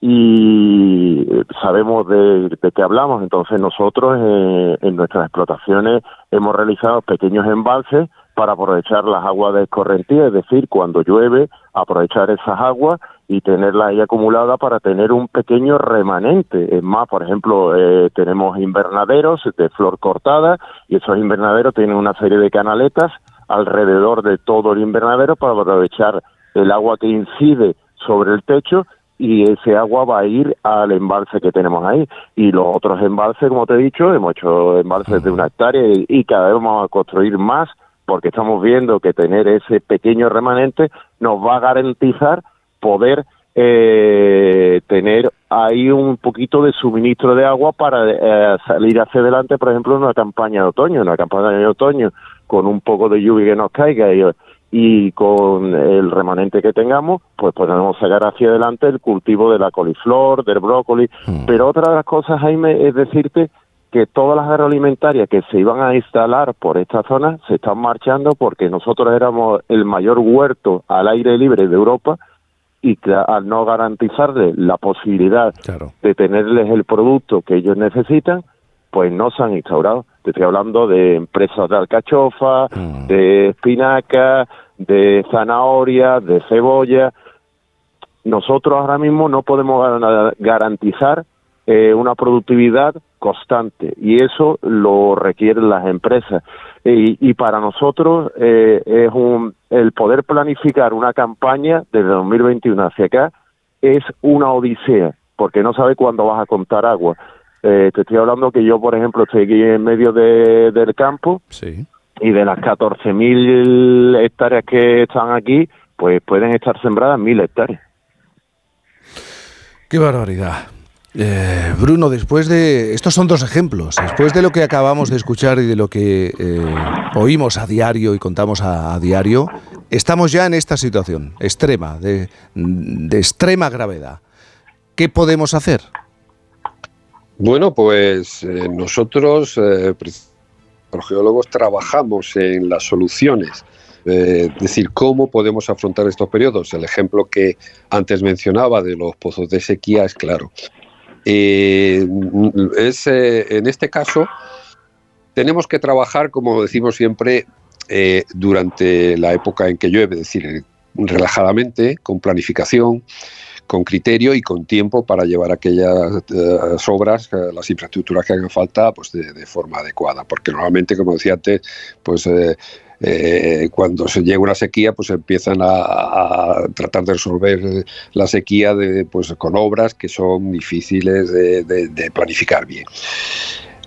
y sabemos de, de qué hablamos. Entonces nosotros eh, en nuestras explotaciones hemos realizado pequeños embalses para aprovechar las aguas de escorrentía, es decir, cuando llueve, aprovechar esas aguas y tenerlas ahí acumuladas para tener un pequeño remanente. Es más, por ejemplo, eh, tenemos invernaderos de flor cortada y esos invernaderos tienen una serie de canaletas alrededor de todo el invernadero para aprovechar el agua que incide sobre el techo y ese agua va a ir al embalse que tenemos ahí. Y los otros embalses, como te he dicho, hemos hecho embalses de una hectárea y, cada vez vamos a construir más porque estamos viendo que tener ese pequeño remanente nos va a garantizar poder eh, tener ahí un poquito de suministro de agua para eh, salir hacia adelante, por ejemplo, en una campaña de otoño, en una campaña de otoño con un poco de lluvia que nos caiga y, y con el remanente que tengamos, pues podemos sacar hacia adelante el cultivo de la coliflor, del brócoli. Hmm. Pero otra de las cosas, Jaime, es decirte que todas las agroalimentarias que se iban a instalar por esta zona se están marchando porque nosotros éramos el mayor huerto al aire libre de Europa y que al no garantizarles la posibilidad Claro. de tenerles el producto que ellos necesitan, pues no se han instaurado. Te estoy hablando de empresas de alcachofa, Mm. de espinaca, de zanahoria, de cebolla. Nosotros ahora mismo no podemos gar- garantizar eh, una productividad constante y eso lo requieren las empresas. Y, y para nosotros eh, es un, el poder planificar una campaña desde 2021 hacia acá es una odisea, porque no sabe cuándo vas a contar agua. Eh, te estoy hablando que yo, por ejemplo, estoy aquí en medio de- del campo Sí. y de las 14.000 hectáreas que están aquí, pues pueden estar sembradas 1.000 hectáreas. Qué barbaridad. Eh, Bruno, después de... Estos son dos ejemplos. Después de lo que acabamos de escuchar y de lo que eh, oímos a diario y contamos a, a diario, estamos ya en esta situación extrema, de, de extrema gravedad. ¿Qué podemos hacer? Bueno, pues eh, nosotros, eh, los geólogos, trabajamos en las soluciones. Eh, es decir, cómo podemos afrontar estos periodos. El ejemplo que antes mencionaba de los pozos de sequía es claro. Es, en este caso, tenemos que trabajar, como decimos siempre, durante la época en que llueve, es decir, relajadamente, con planificación, con criterio y con tiempo para llevar aquellas eh, obras, eh, las infraestructuras que hagan falta, pues de, forma adecuada. Porque normalmente, como decía antes, pues eh, cuando se llega una sequía, pues empiezan a, tratar de resolver la sequía de, pues, con obras que son difíciles de, planificar bien.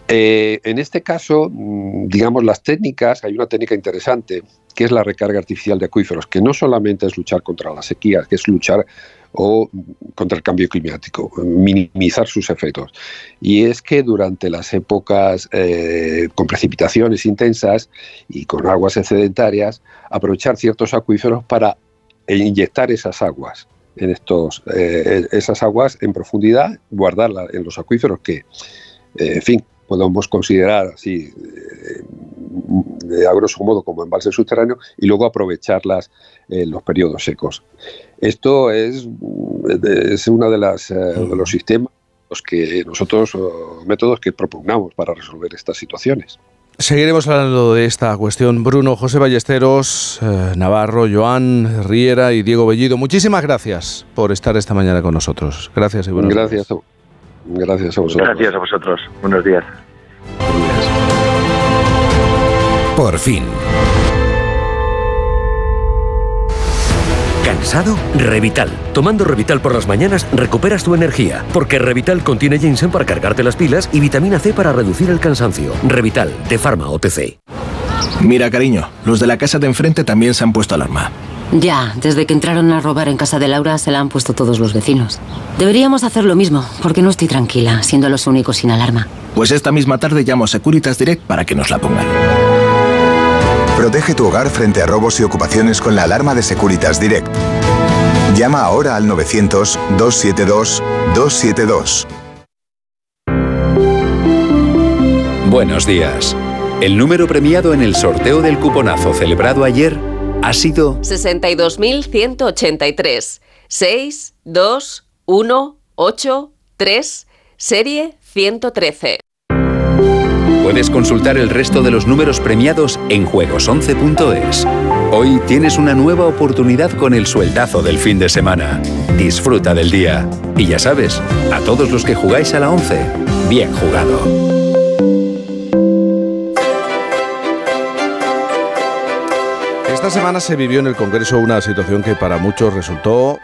En este caso, mm, digamos, las técnicas, hay una técnica interesante que es la recarga artificial de acuíferos, que no solamente es luchar contra la sequía, que es luchar o contra el cambio climático, minimizar sus efectos. Y es que durante las épocas eh, con precipitaciones intensas y con aguas excedentarias, aprovechar ciertos acuíferos para inyectar esas aguas en estos eh, esas aguas en profundidad, guardarlas en los acuíferos que, eh, en fin, podemos considerar así, eh, de a grosso modo como embalse subterráneo, y luego aprovecharlas en los periodos secos. Esto es, es uno de, las, eh, de los sistemas los que nosotros, métodos que propugnamos para resolver estas situaciones. Seguiremos hablando de esta cuestión. Bruno, José Ballesteros, eh, Navarro, Joan, Riera y Diego Bellido. Muchísimas gracias por estar esta mañana con nosotros. Gracias y buenos Gracias días. a, gracias a vosotros. Gracias a vosotros. Buenos días. Por fin. ¿Cansado? Revital. Tomando Revital por las mañanas recuperas tu energía, porque Revital contiene ginseng para cargarte las pilas y vitamina C para reducir el cansancio. Revital, de Pharma OTC. Mira, cariño, los de la casa de enfrente también se han puesto alarma. Ya, desde que entraron a robar en casa de Laura se la han puesto todos los vecinos. Deberíamos hacer lo mismo, porque no estoy tranquila, siendo los únicos sin alarma. Pues esta misma tarde llamo a Securitas Direct para que nos la pongan. Protege tu hogar frente a robos y ocupaciones con la alarma de Securitas Direct. Llama ahora al 900-272-272. Buenos días. El número premiado en el sorteo del cuponazo celebrado ayer ha sido 62.183. 6, 2, 1, 8, 3, serie 113. Puedes consultar el resto de los números premiados en juegos11.es. Hoy tienes una nueva oportunidad con el sueldazo del fin de semana. Disfruta del día. Y ya sabes, a todos los que jugáis a la 11, bien jugado. Esta semana se vivió en el Congreso una situación que para muchos resultó,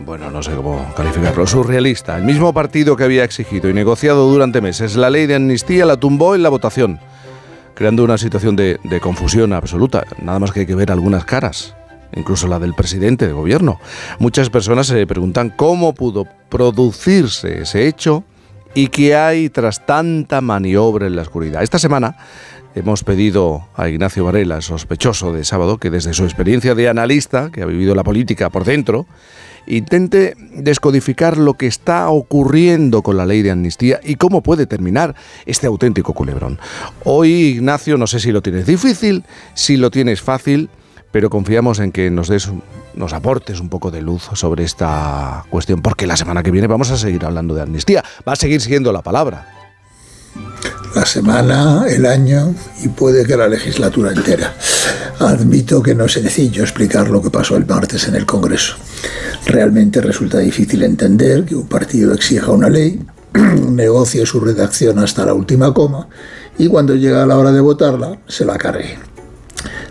bueno, no sé cómo calificarlo, surrealista. El mismo partido que había exigido y negociado durante meses la ley de amnistía la tumbó en la votación. creando una situación de, de confusión absoluta. Nada más que hay que ver algunas caras incluso la del presidente de gobierno. Muchas personas se preguntan cómo pudo producirse ese hecho y qué hay tras tanta maniobra en la oscuridad. Esta semana hemos pedido a Ignacio Varela, sospechoso de sábado, que desde su experiencia de analista, que ha vivido la política por dentro, intente descodificar lo que está ocurriendo con la ley de amnistía y cómo puede terminar este auténtico culebrón. Hoy, Ignacio, no sé si lo tienes difícil, si lo tienes fácil, pero confiamos en que nos des aportes un poco de luz sobre esta cuestión, porque la semana que viene vamos a seguir hablando de amnistía, va a seguir siendo la palabra. La semana, el año y puede que la legislatura entera. Admito que no es sencillo explicar lo que pasó el martes en el Congreso. Realmente resulta difícil entender que un partido exija una ley, negocie su redacción hasta la última coma y cuando llega la hora de votarla se la cargue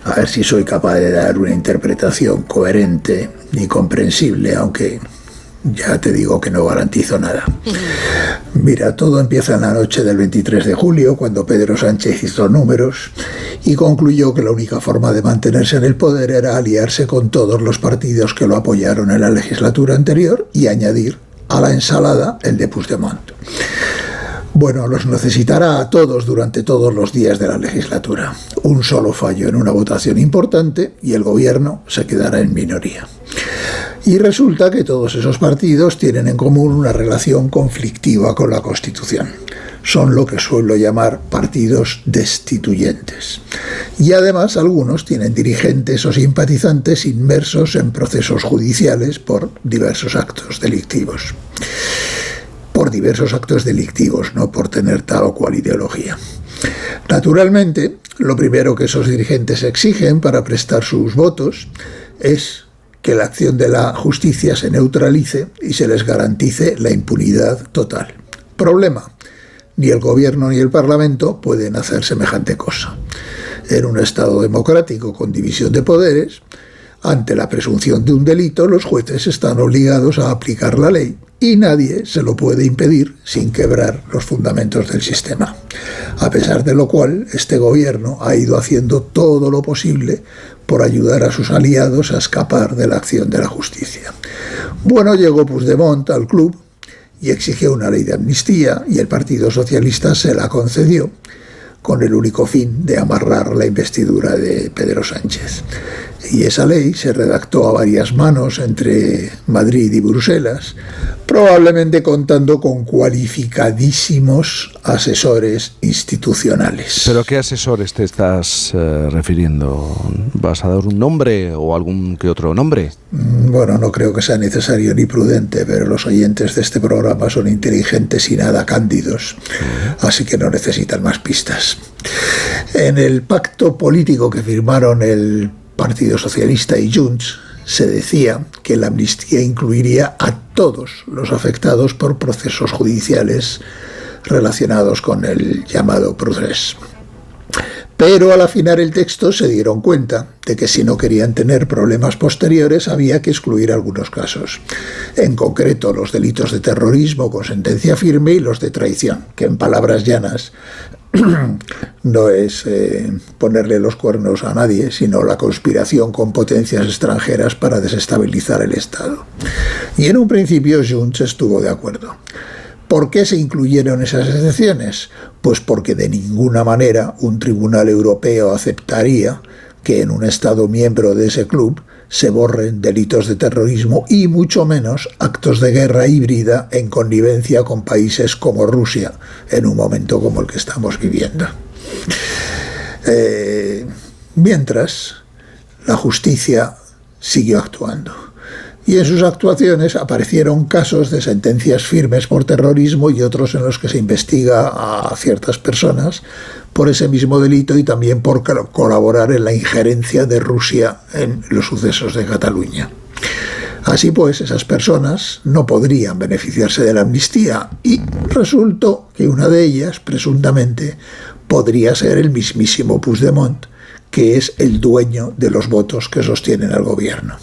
a ver si soy capaz de dar una interpretación coherente y comprensible, aunque ya te digo que no garantizo nada. Mira, todo empieza en la noche del 23 de julio, cuando Pedro Sánchez hizo números y concluyó que la única forma de mantenerse en el poder era aliarse con todos los partidos que lo apoyaron en la legislatura anterior y añadir a la ensalada el de Puigdemont. Bueno, los necesitará a todos durante todos los días de la legislatura. Un solo fallo en una votación importante y el gobierno se quedará en minoría. Y resulta que todos esos partidos tienen en común una relación conflictiva con la Constitución. Son lo que suelo llamar partidos destituyentes. Y además algunos tienen dirigentes o simpatizantes inmersos en procesos judiciales por diversos actos delictivos por diversos actos delictivos, no por tener tal o cual ideología. Naturalmente, lo primero que esos dirigentes exigen para prestar sus votos es que la acción de la justicia se neutralice y se les garantice la impunidad total. Problema, ni el gobierno ni el parlamento pueden hacer semejante cosa. En un Estado democrático con división de poderes, ante la presunción de un delito, los jueces están obligados a aplicar la ley y nadie se lo puede impedir sin quebrar los fundamentos del sistema. A pesar de lo cual, este gobierno ha ido haciendo todo lo posible por ayudar a sus aliados a escapar de la acción de la justicia. Bueno, llegó Puigdemont al club y exigió una ley de amnistía y el Partido Socialista se la concedió con el único fin de amarrar la investidura de Pedro Sánchez. Y esa ley se redactó a varias manos entre Madrid y Bruselas, probablemente contando con cualificadísimos asesores institucionales. ¿Pero qué asesores te estás eh, refiriendo? ¿Vas a dar un nombre o algún que otro nombre? Mm, bueno, no creo que sea necesario ni prudente, pero los oyentes de este programa son inteligentes y nada cándidos, así que no necesitan más pistas. En el pacto político que firmaron el Partido Socialista y Junts, se decía que la amnistía incluiría a todos los afectados por procesos judiciales relacionados con el llamado proceso. Pero al afinar el texto se dieron cuenta de que si no querían tener problemas posteriores había que excluir algunos casos. En concreto los delitos de terrorismo con sentencia firme y los de traición, que en palabras llanas no es eh, ponerle los cuernos a nadie, sino la conspiración con potencias extranjeras para desestabilizar el Estado. Y en un principio Junts estuvo de acuerdo. ¿Por qué se incluyeron esas excepciones? Pues porque de ninguna manera un tribunal europeo aceptaría que en un Estado miembro de ese club se borren delitos de terrorismo y mucho menos actos de guerra híbrida en connivencia con países como Rusia en un momento como el que estamos viviendo. Eh, mientras, la justicia siguió actuando. Y en sus actuaciones aparecieron casos de sentencias firmes por terrorismo y otros en los que se investiga a ciertas personas por ese mismo delito y también por colaborar en la injerencia de Rusia en los sucesos de Cataluña. Así pues, esas personas no podrían beneficiarse de la amnistía y resultó que una de ellas, presuntamente, podría ser el mismísimo Puigdemont, que es el dueño de los votos que sostienen al gobierno.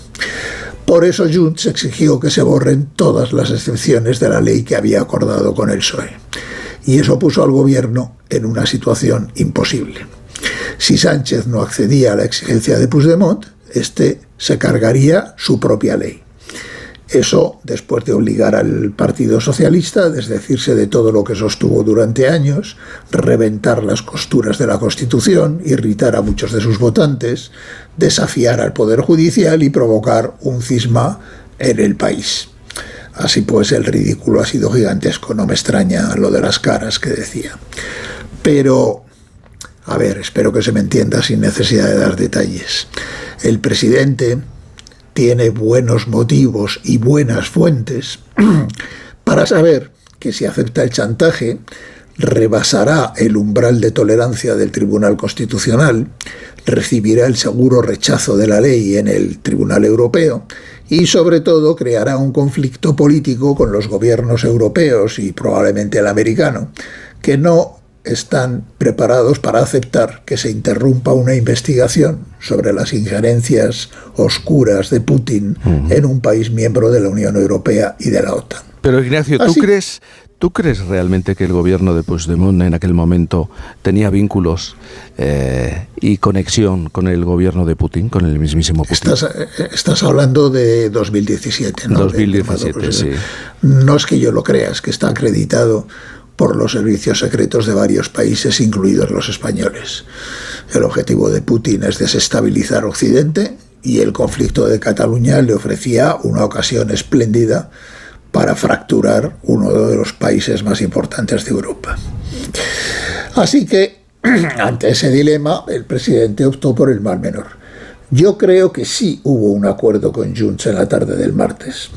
Por eso Junts exigió que se borren todas las excepciones de la ley que había acordado con el PSOE y eso puso al gobierno en una situación imposible. Si Sánchez no accedía a la exigencia de Puigdemont, este se cargaría su propia ley. Eso después de obligar al Partido Socialista a desdecirse de todo lo que sostuvo durante años, reventar las costuras de la Constitución, irritar a muchos de sus votantes, desafiar al Poder Judicial y provocar un cisma en el país. Así pues, el ridículo ha sido gigantesco, no me extraña lo de las caras que decía. Pero, a ver, espero que se me entienda sin necesidad de dar detalles. El presidente tiene buenos motivos y buenas fuentes para saber que si acepta el chantaje, rebasará el umbral de tolerancia del Tribunal Constitucional, recibirá el seguro rechazo de la ley en el Tribunal Europeo y sobre todo creará un conflicto político con los gobiernos europeos y probablemente el americano, que no están preparados para aceptar que se interrumpa una investigación sobre las injerencias oscuras de Putin en un país miembro de la Unión Europea y de la OTAN. Pero Ignacio, ¿tú crees, ¿tú crees realmente que el gobierno de Puigdemont en aquel momento tenía vínculos eh, y conexión con el gobierno de Putin, con el mismísimo Putin? Estás, eh, estás hablando de 2017, ¿no? 2017, De- sí. No es que yo lo crea, es que está acreditado por los servicios secretos de varios países, incluidos los españoles. El objetivo de Putin es desestabilizar Occidente y el conflicto de Cataluña le ofrecía una ocasión espléndida para fracturar uno de los países más importantes de Europa. Así que, ante ese dilema, el presidente optó por el mal menor. Yo creo que sí hubo un acuerdo con Junts en la tarde del martes.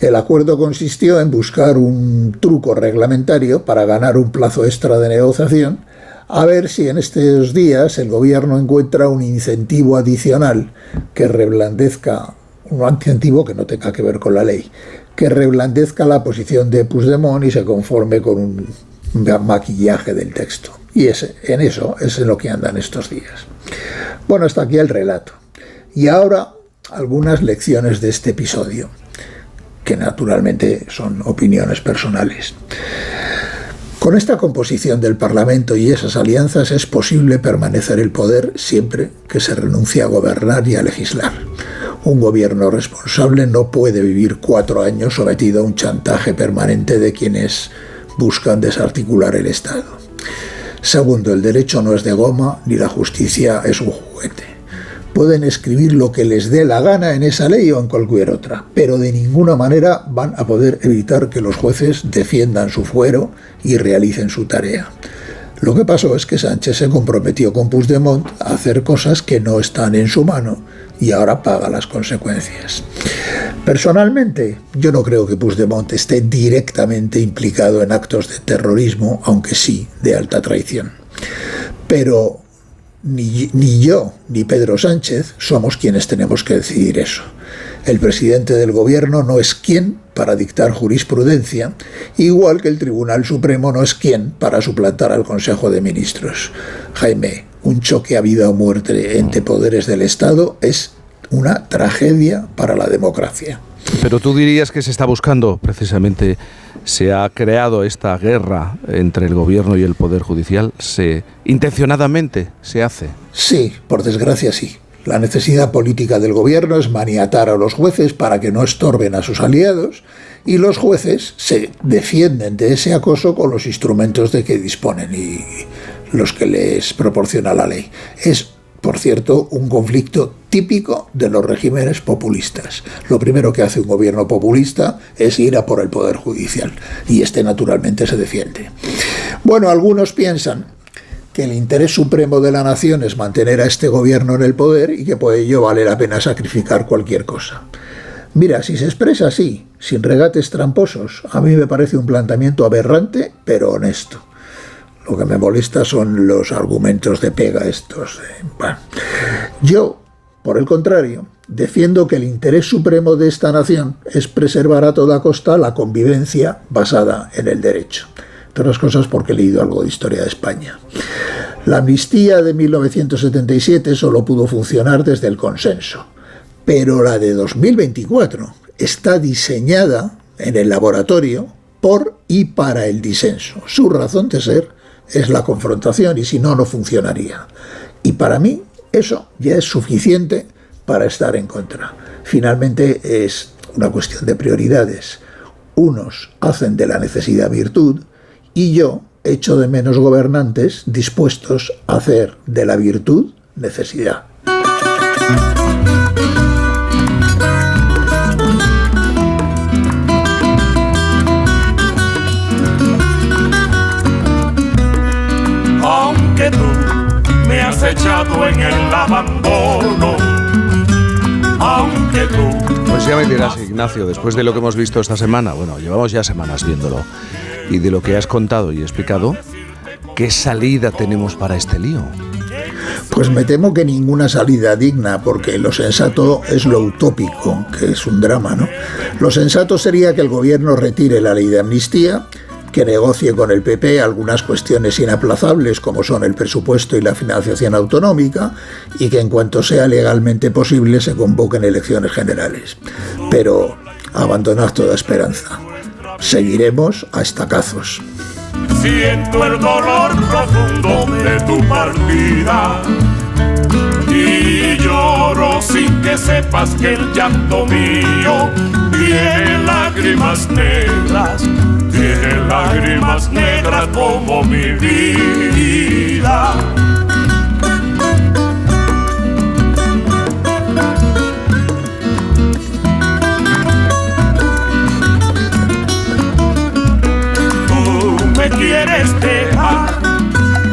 El acuerdo consistió en buscar un truco reglamentario para ganar un plazo extra de negociación, a ver si en estos días el gobierno encuentra un incentivo adicional que reblandezca, un incentivo que no tenga que ver con la ley, que reblandezca la posición de Puigdemont y se conforme con un maquillaje del texto. Y ese, en eso es en lo que andan estos días. Bueno, hasta aquí el relato. Y ahora algunas lecciones de este episodio, que naturalmente son opiniones personales. Con esta composición del Parlamento y esas alianzas es posible permanecer el poder siempre que se renuncie a gobernar y a legislar. Un gobierno responsable no puede vivir cuatro años sometido a un chantaje permanente de quienes buscan desarticular el Estado. Segundo, el derecho no es de goma ni la justicia es un juguete. Pueden escribir lo que les dé la gana en esa ley o en cualquier otra, pero de ninguna manera van a poder evitar que los jueces defiendan su fuero y realicen su tarea. Lo que pasó es que Sánchez se comprometió con Puigdemont a hacer cosas que no están en su mano y ahora paga las consecuencias. Personalmente, yo no creo que Puigdemont esté directamente implicado en actos de terrorismo, aunque sí de alta traición. Pero ni, ni yo ni Pedro Sánchez somos quienes tenemos que decidir eso. El presidente del gobierno no es quien para dictar jurisprudencia, igual que el Tribunal Supremo no es quien para suplantar al Consejo de Ministros. Jaime, un choque a vida o muerte entre poderes del Estado es una tragedia para la democracia. Pero tú dirías que se está buscando, precisamente, se ha creado esta guerra entre el gobierno y el poder judicial, se intencionadamente se hace. Sí, por desgracia sí. La necesidad política del gobierno es maniatar a los jueces para que no estorben a sus aliados y los jueces se defienden de ese acoso con los instrumentos de que disponen y los que les proporciona la ley. Es por cierto, un conflicto típico de los regímenes populistas. Lo primero que hace un gobierno populista es ir a por el Poder Judicial y este naturalmente se defiende. Bueno, algunos piensan que el interés supremo de la nación es mantener a este gobierno en el poder y que por ello vale la pena sacrificar cualquier cosa. Mira, si se expresa así, sin regates tramposos, a mí me parece un planteamiento aberrante, pero honesto. Lo que me molesta son los argumentos de pega estos. eh. Yo, por el contrario, defiendo que el interés supremo de esta nación es preservar a toda costa la convivencia basada en el derecho. Entre otras cosas porque he leído algo de historia de España. La amnistía de 1977 solo pudo funcionar desde el consenso, pero la de 2024 está diseñada en el laboratorio por y para el disenso. Su razón de ser es la confrontación y si no, no funcionaría. Y para mí eso ya es suficiente para estar en contra. Finalmente es una cuestión de prioridades. Unos hacen de la necesidad virtud y yo echo de menos gobernantes dispuestos a hacer de la virtud necesidad. Echado en el abandono, aunque tú Pues ya me dirás, Ignacio, después de lo que hemos visto esta semana, bueno, llevamos ya semanas viéndolo, y de lo que has contado y explicado, ¿qué salida tenemos para este lío? Pues me temo que ninguna salida digna, porque lo sensato es lo utópico, que es un drama, ¿no? Lo sensato sería que el gobierno retire la ley de amnistía, que negocie con el PP algunas cuestiones inaplazables como son el presupuesto y la financiación autonómica y que en cuanto sea legalmente posible se convoquen elecciones generales. Pero abandonad toda esperanza. Seguiremos a estacazos. siento el dolor profundo de tu partida. Y lloro sin que sepas que el llanto mío tiene lágrimas negras, tiene lágrimas negras como mi vida. Tú me quieres dejar,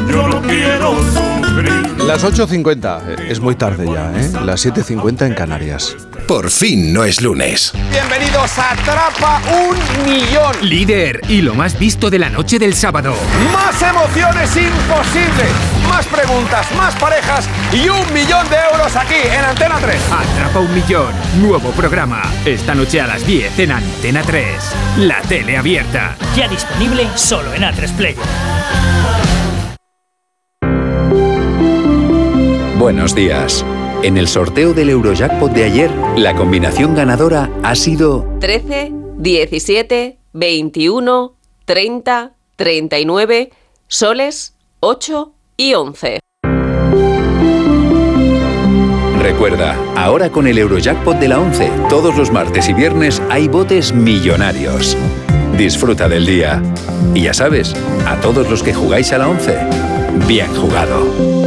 yo no quiero sufrir. Las 8.50, eh, es muy tarde ya, ¿eh? Las 7.50 en Canarias. Por fin no es lunes. Bienvenidos a Atrapa un Millón. Líder y lo más visto de la noche del sábado. Más emociones imposibles, más preguntas, más parejas y un millón de euros aquí en Antena 3. Atrapa un millón. Nuevo programa. Esta noche a las 10 en Antena 3. La tele abierta. Ya disponible solo en A3 Player. Buenos días. En el sorteo del Eurojackpot de ayer, la combinación ganadora ha sido 13, 17, 21, 30, 39, soles, 8 y 11. Recuerda, ahora con el Eurojackpot de la 11, todos los martes y viernes hay botes millonarios. Disfruta del día. Y ya sabes, a todos los que jugáis a la 11, bien jugado.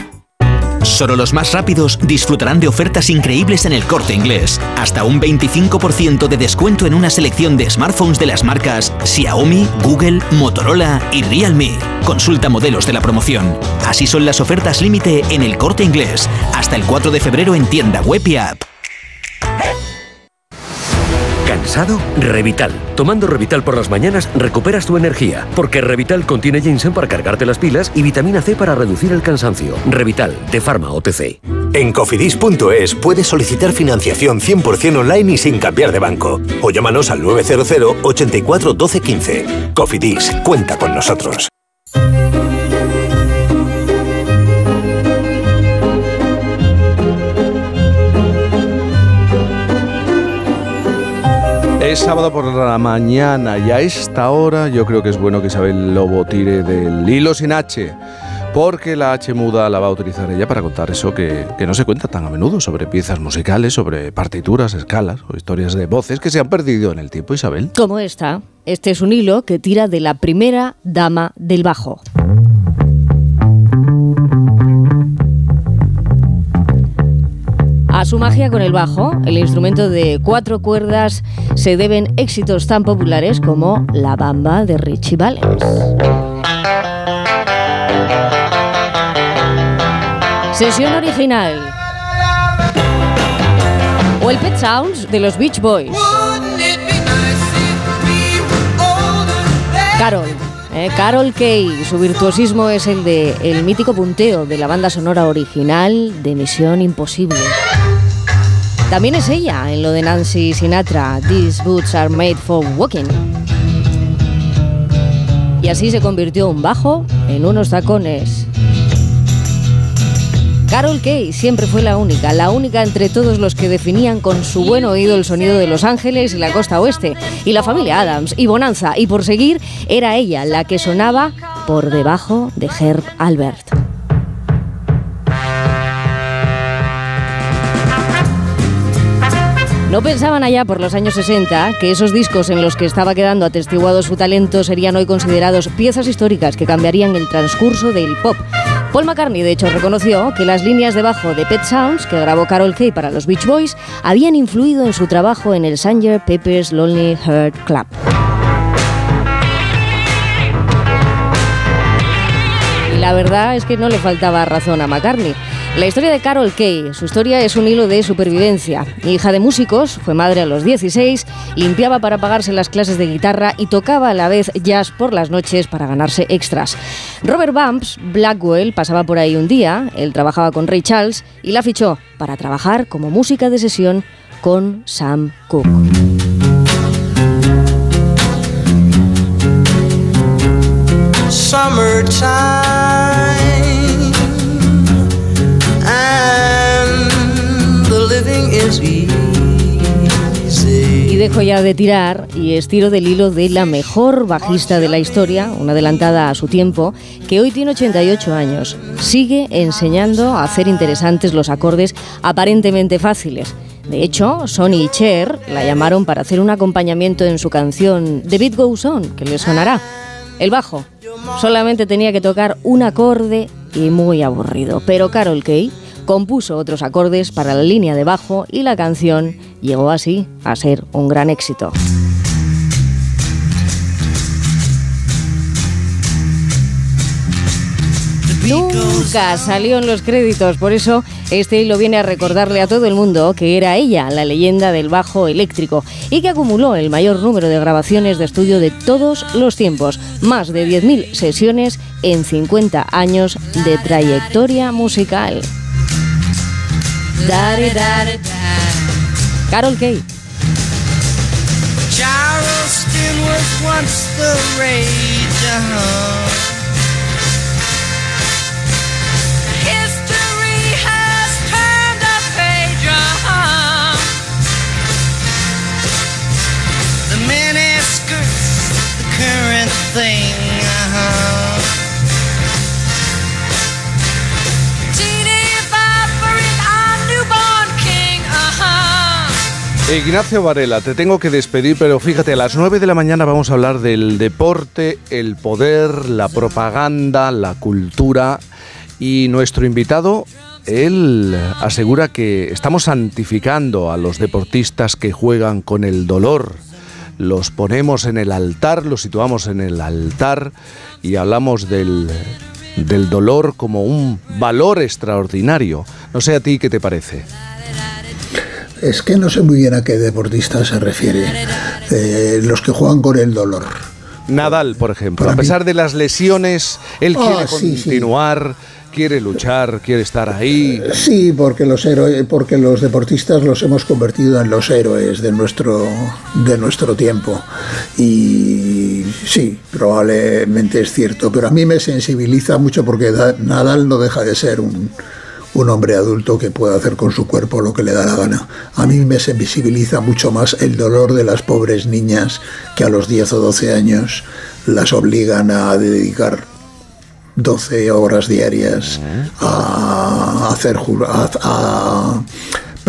Solo los más rápidos disfrutarán de ofertas increíbles en el corte inglés. Hasta un 25% de descuento en una selección de smartphones de las marcas Xiaomi, Google, Motorola y Realme. Consulta modelos de la promoción. Así son las ofertas límite en el corte inglés. Hasta el 4 de febrero en tienda web y app. ¿Cansado? Revital. Tomando Revital por las mañanas recuperas tu energía, porque Revital contiene ginseng para cargarte las pilas y vitamina C para reducir el cansancio. Revital, de Pharma OTC. En cofidis.es puedes solicitar financiación 100% online y sin cambiar de banco. O llámanos al 900 84 12 15. Cofidis, cuenta con nosotros. Es sábado por la mañana y a esta hora yo creo que es bueno que Isabel Lobo tire del hilo sin H, porque la H muda la va a utilizar ella para contar eso que, que no se cuenta tan a menudo sobre piezas musicales, sobre partituras, escalas o historias de voces que se han perdido en el tiempo, Isabel. Como esta. Este es un hilo que tira de la primera dama del bajo. A su magia con el bajo, el instrumento de cuatro cuerdas, se deben éxitos tan populares como La Bamba de Richie Valens. Sesión original. O el Pet Sounds de los Beach Boys. Carol. eh, Carol Kay, su virtuosismo es el de el mítico punteo de la banda sonora original de Misión Imposible. También es ella en lo de Nancy Sinatra, These Boots Are Made for Walking. Y así se convirtió un bajo en unos tacones. Carol Kay siempre fue la única, la única entre todos los que definían con su buen oído el sonido de Los Ángeles y la costa oeste, y la familia Adams, y Bonanza, y por seguir, era ella la que sonaba por debajo de Herb Albert. No pensaban allá por los años 60 que esos discos en los que estaba quedando atestiguado su talento serían hoy considerados piezas históricas que cambiarían el transcurso del pop. Paul McCartney, de hecho, reconoció que las líneas de bajo de Pet Sounds que grabó Carol Kay para los Beach Boys habían influido en su trabajo en el Sanger Pepper's Lonely Heart Club. La verdad es que no le faltaba razón a McCartney. La historia de Carol Kay, su historia es un hilo de supervivencia. Hija de músicos, fue madre a los 16, limpiaba para pagarse las clases de guitarra y tocaba a la vez jazz por las noches para ganarse extras. Robert Bumps Blackwell pasaba por ahí un día, él trabajaba con Ray Charles y la fichó para trabajar como música de sesión con Sam Cooke. Y dejo ya de tirar y estiro del hilo de la mejor bajista de la historia, una adelantada a su tiempo, que hoy tiene 88 años. Sigue enseñando a hacer interesantes los acordes aparentemente fáciles. De hecho, Sonny y Cher la llamaron para hacer un acompañamiento en su canción The Beat Goes On, que le sonará. El bajo. Solamente tenía que tocar un acorde y muy aburrido. Pero Carol Kay compuso otros acordes para la línea de bajo y la canción llegó así a ser un gran éxito. Nunca salió en los créditos, por eso este hilo viene a recordarle a todo el mundo que era ella la leyenda del bajo eléctrico y que acumuló el mayor número de grabaciones de estudio de todos los tiempos, más de 10.000 sesiones en 50 años de trayectoria musical. Carol Kay. Charleston was once the rage, uh-huh. History has turned a page, uh-huh. The miniskirts, the current thing, Ignacio Varela, te tengo que despedir, pero fíjate, a las 9 de la mañana vamos a hablar del deporte, el poder, la propaganda, la cultura y nuestro invitado, él asegura que estamos santificando a los deportistas que juegan con el dolor. Los ponemos en el altar, los situamos en el altar y hablamos del, del dolor como un valor extraordinario. No sé a ti qué te parece. Es que no sé muy bien a qué deportista se refiere. Eh, los que juegan con el dolor. Nadal, por ejemplo, Para a mí- pesar de las lesiones, él Ah, quiere sí, sí. continuar, quiere luchar, quiere estar ahí. Sí, porque los héroes, porque los deportistas los hemos convertido en los héroes de nuestro de nuestro tiempo. Y sí, probablemente es cierto, pero a mí me sensibiliza mucho porque Da- Nadal no deja de ser un, un hombre adulto que puede hacer con su cuerpo lo que le da la gana. A mí me sensibiliza mucho más el dolor de las pobres niñas que a los 10 o 12 años las obligan a dedicar 12 horas diarias a hacer a, a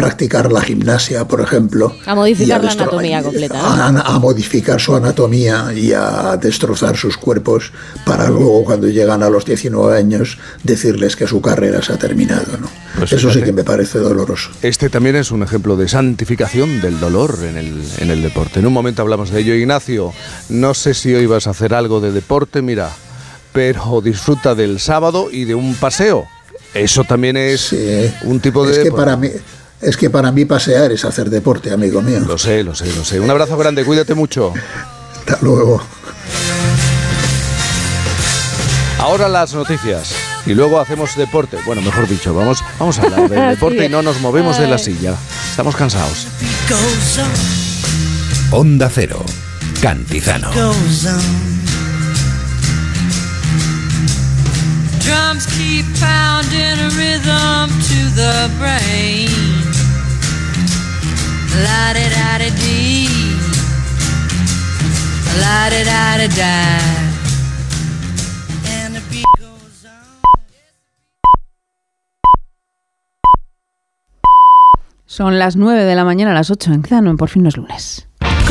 practicar la gimnasia, por ejemplo. A modificar y la anatomía completa. ¿no? A, a modificar su anatomía y a destrozar sus cuerpos para luego cuando llegan a los 19 años decirles que su carrera se ha terminado. ¿no? Pues Eso sí que me parece doloroso. Este también es un ejemplo de santificación del dolor en el, en el deporte. En un momento hablamos de ello. Ignacio, no sé si hoy vas a hacer algo de deporte, mira, pero disfruta del sábado y de un paseo Eso también es un tipo de... Es que para mí... Es que para mí pasear es hacer deporte, amigo mío. Lo sé, lo sé, lo sé. Un abrazo grande, cuídate mucho. Hasta luego. Ahora las noticias y luego hacemos deporte. Bueno, mejor dicho, vamos, vamos a hablar del deporte Sí. y no nos movemos de la silla. Estamos cansados. Onda Cero. Cantizano. Drums keep pounding a rhythm to the brain. La di da di dee. La di da di da. Son las 9 de la mañana las 8 en Zano, Por fin no es lunes.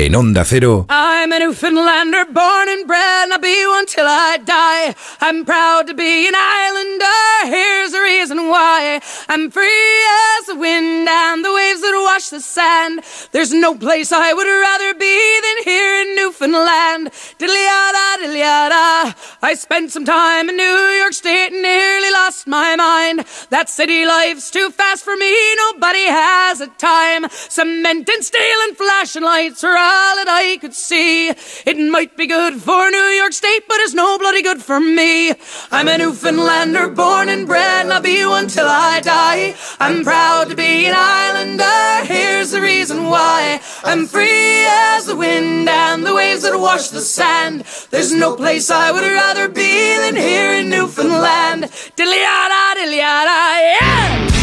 En Onda Cero, I'm a Newfoundlander, born and bred, and I'll be one till I die. I'm proud to be an islander, here's the reason why. I'm free as the wind and the waves that wash the sand. There's no place I would rather be than here in Newfoundland. Diddly-yada, diddly-yada. I spent some time in New York State and nearly lost my mind. That city life's too fast for me, nobody has a time. Cement and steel and flashing lights are all that I could see. It might be good for New York State, but it's no bloody good for me. I'm a Newfoundlander, born and bred, and I'll be one till I die. I'm proud to be an islander, here's the reason why. I'm free as the wind and the waves that wash the sand. There's no place I would rather be than here in Newfoundland. Diddly-yada, diddly-yada, yeah!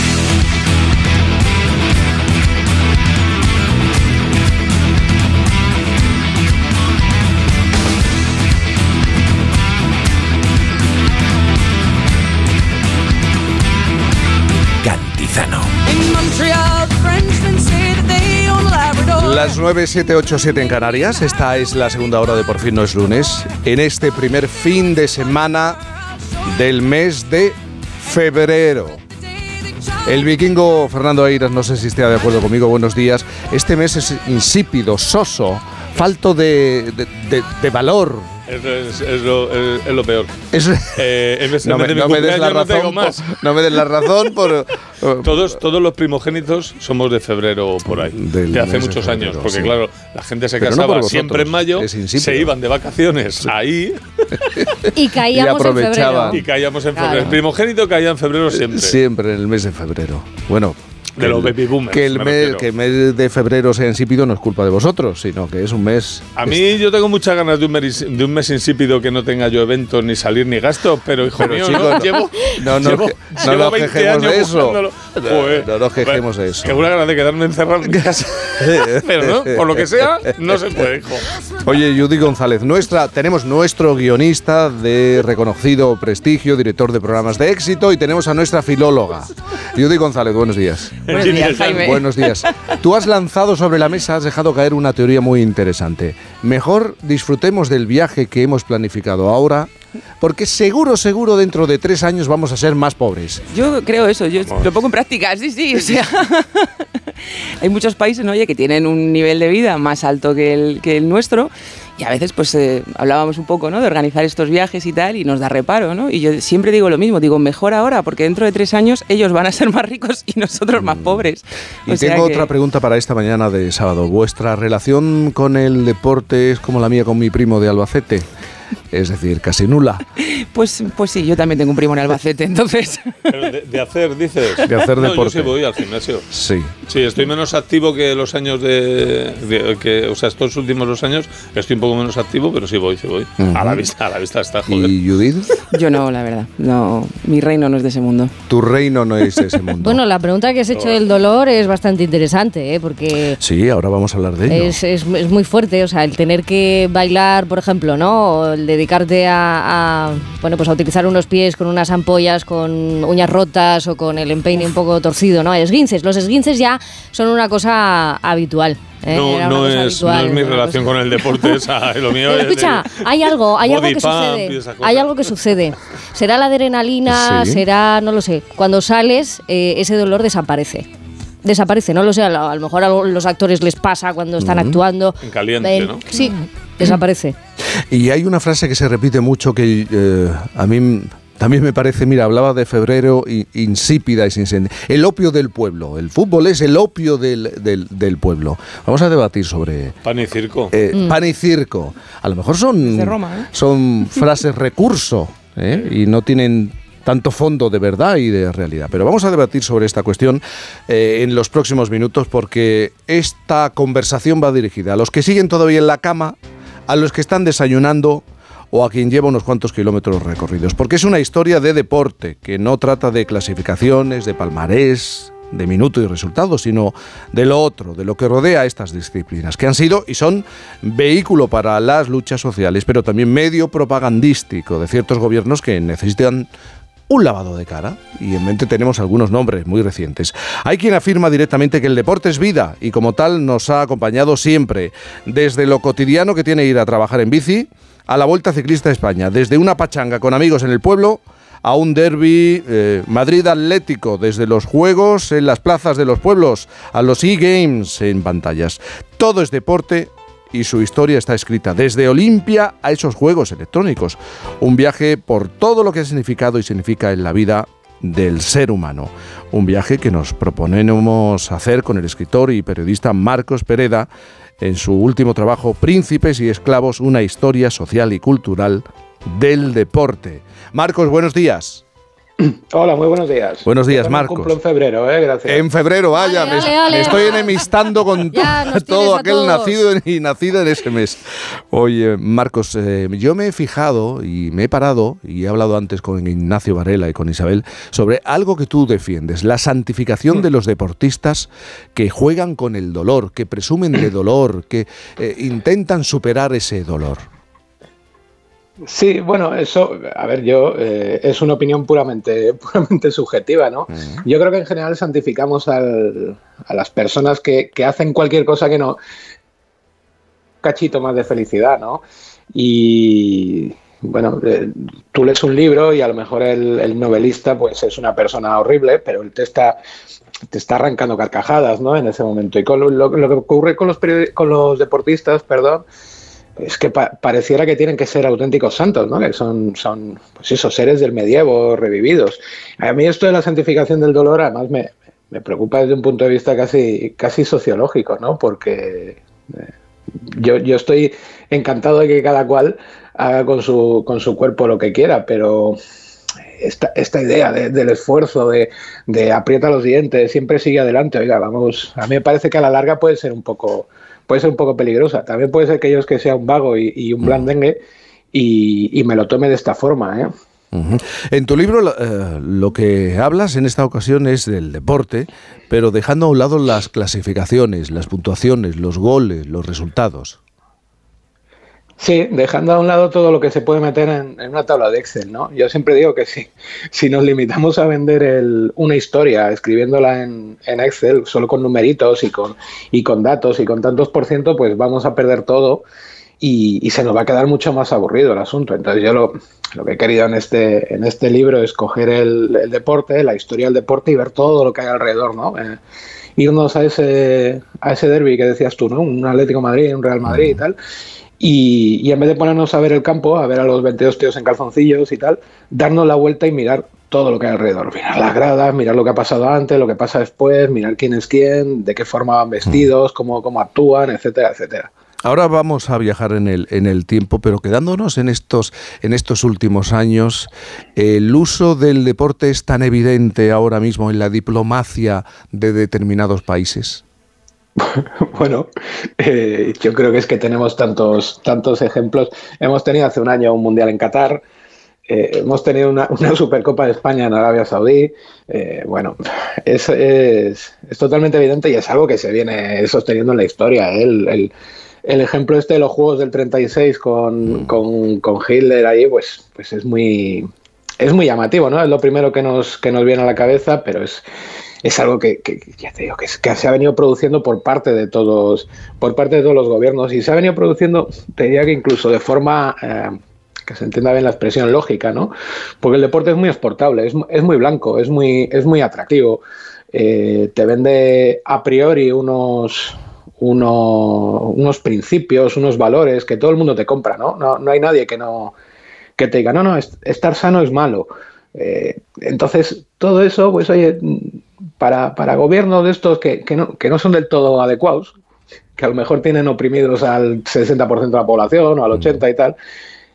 Las 9, 7, 8, 7 en Canarias. Esta es la segunda hora de Por fin no es lunes. En este primer fin de semana del mes de febrero. El vikingo Fernando Airas, no sé si esté de acuerdo conmigo, buenos días. Este mes es insípido, soso, falto de, de- de- de valor. Eso es, es lo, es- es lo peor. Eh, no, me, no des la no razón, más. por- no me des la razón por... Todos, todos los primogénitos somos de febrero por ahí. Del de hace muchos febrero, años. Porque sí. claro, la gente se Pero casaba vosotros, siempre en mayo, se iban de vacaciones ahí Y caíamos en febrero. y caíamos en febrero. Claro. El primogénito caía en febrero siempre. Siempre en el mes de febrero. Bueno. De que los baby boomers, Que el, me mes, que el mes de febrero sea insípido no es culpa de vosotros, sino que es un mes. A mí yo tengo muchas ganas de un, mes, de un mes insípido que no tenga yo eventos, ni salir, ni gastos, pero hijo Pero, mío, chico, ¿no? llevo, no, no, llevo, que- no llevo nos 20 quejemos de eso. No, nos quejemos de eso. Que una ganas de quedarme encerrado en mi casa. pero no, por lo que sea, no se puede, hijo. Oye, Judy González, nuestra, tenemos nuestro guionista de reconocido prestigio, director de programas de éxito, y tenemos a nuestra filóloga. Judy González, buenos días. Buenos días, Jaime. Buenos días. Tú has lanzado sobre la mesa, has dejado caer una teoría muy interesante. Mejor disfrutemos del viaje que hemos planificado ahora, porque seguro, seguro dentro de tres años vamos a ser más pobres. Yo creo eso, yo lo pongo en práctica, sí, sí. O sea, hay muchos países ¿no? Oye, que tienen un nivel de vida más alto que el, que el nuestro y a veces pues eh, hablábamos un poco ¿no? de organizar estos viajes y tal y nos da reparo, ¿no? Y yo siempre digo lo mismo, digo mejor ahora porque dentro de tres años ellos van a ser más ricos y nosotros más pobres. Y O tengo que- otra pregunta para esta mañana de sábado. ¿Vuestra relación con el deporte es como la mía con mi primo de Albacete? Es decir, casi nula. Pues, pues sí, yo también tengo un primo en Albacete, entonces... Pero de, de hacer, dices. De hacer no, deporte. Yo sí voy al gimnasio. Sí. Sí, estoy menos activo que los años de, de- que, o sea, estos últimos dos años estoy un poco menos activo, pero sí voy, sí voy. Ujú. A la vista, a la vista está, joder. ¿Y Judith? Yo no, la verdad, no, mi reino no es de ese mundo. Tu reino no es ese mundo. Bueno, la pregunta que has hecho del dolor es bastante interesante, ¿eh? porque Sí, ahora vamos a hablar de ello. es, es- es muy fuerte. O sea, el tener que bailar, por ejemplo, ¿no? El dedicarte a, a, bueno, pues a utilizar unos pies con unas ampollas, con uñas rotas o con el empeine un poco torcido, ¿no? Esguinces. Los esguinces ya son una cosa habitual. ¿eh? No, no es, habitual, no es mi relación con el deporte, esa, lo mío Pero es escucha, hay algo, hay algo que sucede. Hay algo que sucede. Será la adrenalina, Sí. será, no lo sé. Cuando sales, eh, ese dolor desaparece. Desaparece, no lo sé. A lo, mejor a los actores les pasa cuando están actuando. En caliente, ¿no? Sí, desaparece. Y hay una frase que se repite mucho que eh, a mí también me parece, mira, hablaba de febrero insípida y sin sentido. El opio del pueblo. El fútbol es el opio del, del- del pueblo. Vamos a debatir sobre Pan y circo. eh, Mm. pan y circo. A lo mejor son, de Roma, ¿eh? son frases recurso ¿eh? y no tienen tanto fondo de verdad y de realidad. Pero vamos a debatir sobre esta cuestión eh, en los próximos minutos porque esta conversación va dirigida a los que siguen todavía en la cama, a los que están desayunando o a quien lleva unos cuantos kilómetros recorridos. Porque es una historia de deporte que no trata de clasificaciones, de palmarés, de minuto y resultados, sino de lo otro, de lo que rodea estas disciplinas, que han sido y son vehículo para las luchas sociales, pero también medio propagandístico de ciertos gobiernos que necesitan un lavado de cara y en mente tenemos algunos nombres muy recientes. Hay quien afirma directamente que el deporte es vida y como tal nos ha acompañado siempre, desde lo cotidiano que tiene ir a trabajar en bici a la Vuelta Ciclista de España, desde una pachanga con amigos en el pueblo a un derby eh, Madrid Atlético, desde los juegos en las plazas de los pueblos a los e-games en pantallas. Todo es deporte y su historia está escrita desde Olimpia a esos juegos electrónicos. Un viaje por todo lo que ha significado y significa en la vida del ser humano. Un viaje que nos proponemos hacer con el escritor y periodista Marcos Pereda en su último trabajo Príncipes y Esclavos, una historia social y cultural del deporte. Marcos, buenos días. Hola, muy buenos días. Buenos días, Marcos. Cumplo en febrero, ¿eh? Gracias. En febrero, vaya, me, ale, ale. me estoy enemistando con Ya, todo aquel nacido y nacido en ese mes. Oye, Marcos, eh, yo me he fijado y me he parado, y he hablado antes con Ignacio Varela y con Isabel, sobre algo que tú defiendes, la santificación de los deportistas que juegan con el dolor, que presumen de dolor, que eh, intentan superar ese dolor. Sí, bueno, eso, a ver, yo, eh, es una opinión puramente, puramente subjetiva, ¿no? Yo creo que en general santificamos al- a las personas que, que hacen cualquier cosa que no. cachito más de felicidad, ¿no? Y. Bueno, eh, tú lees un libro y a lo mejor el, el novelista pues es una persona horrible, pero él te está, te está arrancando carcajadas, ¿no? En ese momento. Y con lo, lo- lo que ocurre con los, periodi- con los deportistas, perdón, es que pa- pareciera que tienen que ser auténticos santos, ¿no? Que son, son pues esos seres del medievo revividos. A mí esto de la santificación del dolor, además, me, me preocupa desde un punto de vista casi, casi sociológico, ¿no? Porque eh, yo, yo estoy encantado de que cada cual haga con su, con su cuerpo lo que quiera, pero esta, esta idea de- del esfuerzo, de, de aprieta los dientes, siempre sigue adelante, oiga, vamos, a mí me parece que a la larga puede ser un poco, puede ser un poco peligrosa. También puede ser que yo es que sea un vago y, y un blandengue y, y me lo tome de esta forma, ¿eh? En tu libro eh, lo que hablas en esta ocasión es del deporte, pero dejando a un lado las clasificaciones, las puntuaciones, los goles, los resultados. Sí, dejando a un lado todo lo que se puede meter en, en una tabla de Excel, ¿no? Yo siempre digo que si, si nos limitamos a vender el- una historia escribiéndola en, en Excel, solo con numeritos y con, y con datos y con tantos por ciento, pues vamos a perder todo y, y se nos va a quedar mucho más aburrido el asunto. Entonces yo lo, lo que he querido en este, en este libro es coger el, el deporte, la historia del deporte y ver todo lo que hay alrededor, ¿no? Eh, irnos a ese, a ese derby que decías tú, ¿no? Un Atlético Madrid, un Real Madrid y tal. Y, y en vez de ponernos a ver el campo, a ver a los 22 tíos en calzoncillos y tal, darnos la vuelta y mirar todo lo que hay alrededor. Mirar las gradas, mirar lo que ha pasado antes, lo que pasa después, mirar quién es quién, de qué forma van vestidos, cómo, cómo actúan, etcétera, etcétera. Ahora vamos a viajar en el, en el tiempo, pero quedándonos en estos, en estos últimos años, el uso del deporte es tan evidente ahora mismo en la diplomacia de determinados países. Bueno, eh, yo creo que es que tenemos tantos, tantos ejemplos. Hemos tenido hace un año un mundial en Qatar, eh, hemos tenido una, una Supercopa de España en Arabia Saudí. Eh, bueno, es, es, es totalmente evidente y es algo que se viene sosteniendo en la historia. El, el- el ejemplo este de los juegos del 36 con, con, con Hitler ahí, pues, pues es muy es muy llamativo, ¿no? Es lo primero que nos, que nos viene a la cabeza, pero es, es algo que, que, ya te digo, que, que, se ha venido produciendo por parte de todos, por parte de todos los gobiernos y se ha venido produciendo, te diría que incluso de forma eh, que se entienda bien la expresión lógica, ¿no? Porque el deporte es muy exportable, es, es muy blanco, es muy, es muy atractivo, eh, te vende a priori unos uno, unos principios, unos valores que todo el mundo te compra, ¿no? No, no hay nadie que no, que te diga, no, no, estar sano es malo. Eh, entonces, todo eso, pues oye, para, para gobiernos de estos que, que, no, que no son del todo adecuados, que a lo mejor tienen oprimidos al 60% de la población o al 80% y tal,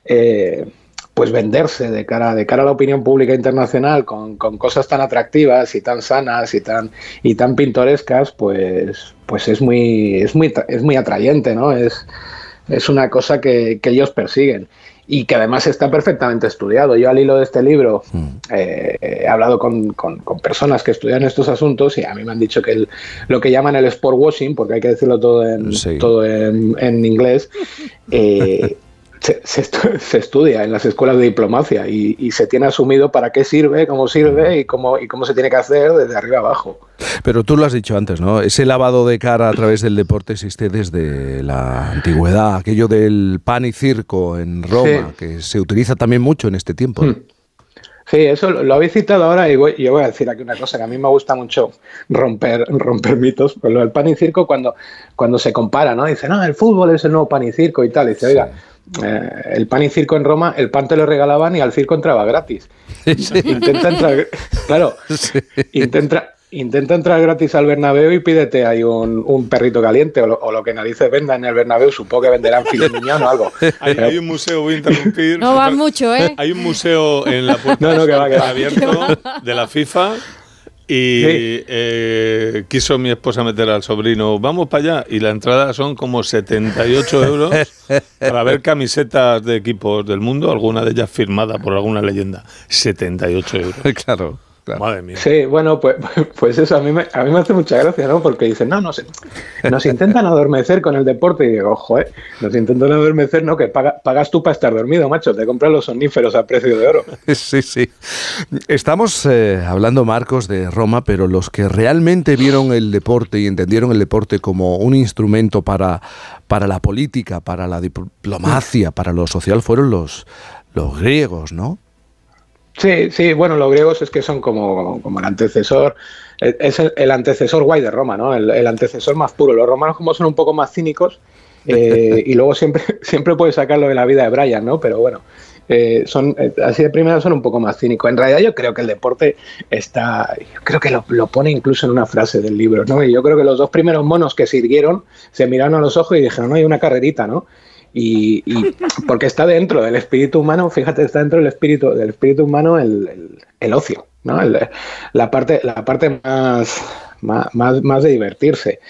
eh, pues venderse de cara, de cara a la opinión pública internacional con, con, cosas tan atractivas y tan sanas y tan, y tan pintorescas, pues, pues es, muy, es, muy, es muy atrayente, ¿no? Es, es una cosa que, que ellos persiguen y que además está perfectamente estudiado. Yo al hilo de este libro mm. eh, he hablado con, con, con, personas que estudian estos asuntos y a mí me han dicho que el, lo que llaman el sport washing, porque hay que decirlo todo en, sí. todo en, en inglés, eh, se, se, se, estudia en las escuelas de diplomacia y, y, se tiene asumido para qué sirve, cómo sirve y cómo, y cómo se tiene que hacer desde arriba abajo. Pero tú lo has dicho antes, ¿no? Ese lavado de cara a través del deporte existe desde la antigüedad, aquello del pan y circo en Roma, sí. que se utiliza también mucho en este tiempo. ¿no? Sí, eso lo habéis citado ahora y voy, yo voy a decir aquí una cosa que a mí me gusta mucho romper, romper mitos. Pues lo del pan y circo cuando, cuando se compara, ¿no? Dice, no, el fútbol es el nuevo pan y circo y tal. Y dice, oiga, eh, el pan y circo en Roma, el pan te lo regalaban y al circo entraba gratis. Sí. Intenta entrar, claro, sí. intenta, intenta entrar gratis al Bernabéu y pídete ahí un, un perrito caliente o lo, o lo, que narices venda en el Bernabéu. Supongo que venderán filet o algo. Hay, hay, un museo, voy a interrumpir. No va mucho, ¿eh? Hay un museo en la puerta no, no, que va, que va. abierto de la FIFA y sí. eh, quiso mi esposa meter al sobrino, vamos para allá. Y la entrada son como 78 euros para ver camisetas de equipos del mundo, alguna de ellas firmada por alguna leyenda. 78 euros. Claro. Claro. Madre mía. Sí, bueno, pues, pues eso a mí, me, a mí me hace mucha gracia, ¿no? Porque dicen, no, no sé, nos intentan adormecer con el deporte. Y digo, ojo, ¿eh? Nos intentan adormecer, ¿no? Que paga, pagas tú para estar dormido, macho. Te compras los soníferos a precio de oro. Sí, sí. Estamos eh, hablando, Marcos, de Roma, pero los que realmente vieron el deporte y entendieron el deporte como un instrumento para, para la política, para la diplomacia, para lo social, fueron los, los griegos, ¿no? Sí, sí, bueno, los griegos es que son como, como el antecesor, es el, el, antecesor guay de Roma, ¿no? El, el, antecesor más puro. Los romanos como son un poco más cínicos eh, y luego siempre, siempre puedes sacarlo de la vida de Brian, ¿no? Pero bueno, eh, son eh, así de primera son un poco más cínicos. En realidad yo creo que el deporte está, yo creo que lo, lo, pone incluso en una frase del libro, ¿no? Y yo creo que los dos primeros monos que sirvieron se miraron a los ojos y dijeron, no, hay una carrerita, ¿no? Y, porque está dentro del espíritu humano, fíjate, está dentro del espíritu, del espíritu humano el, el, ocio, ¿no? La parte, la parte más, más, más, de divertirse.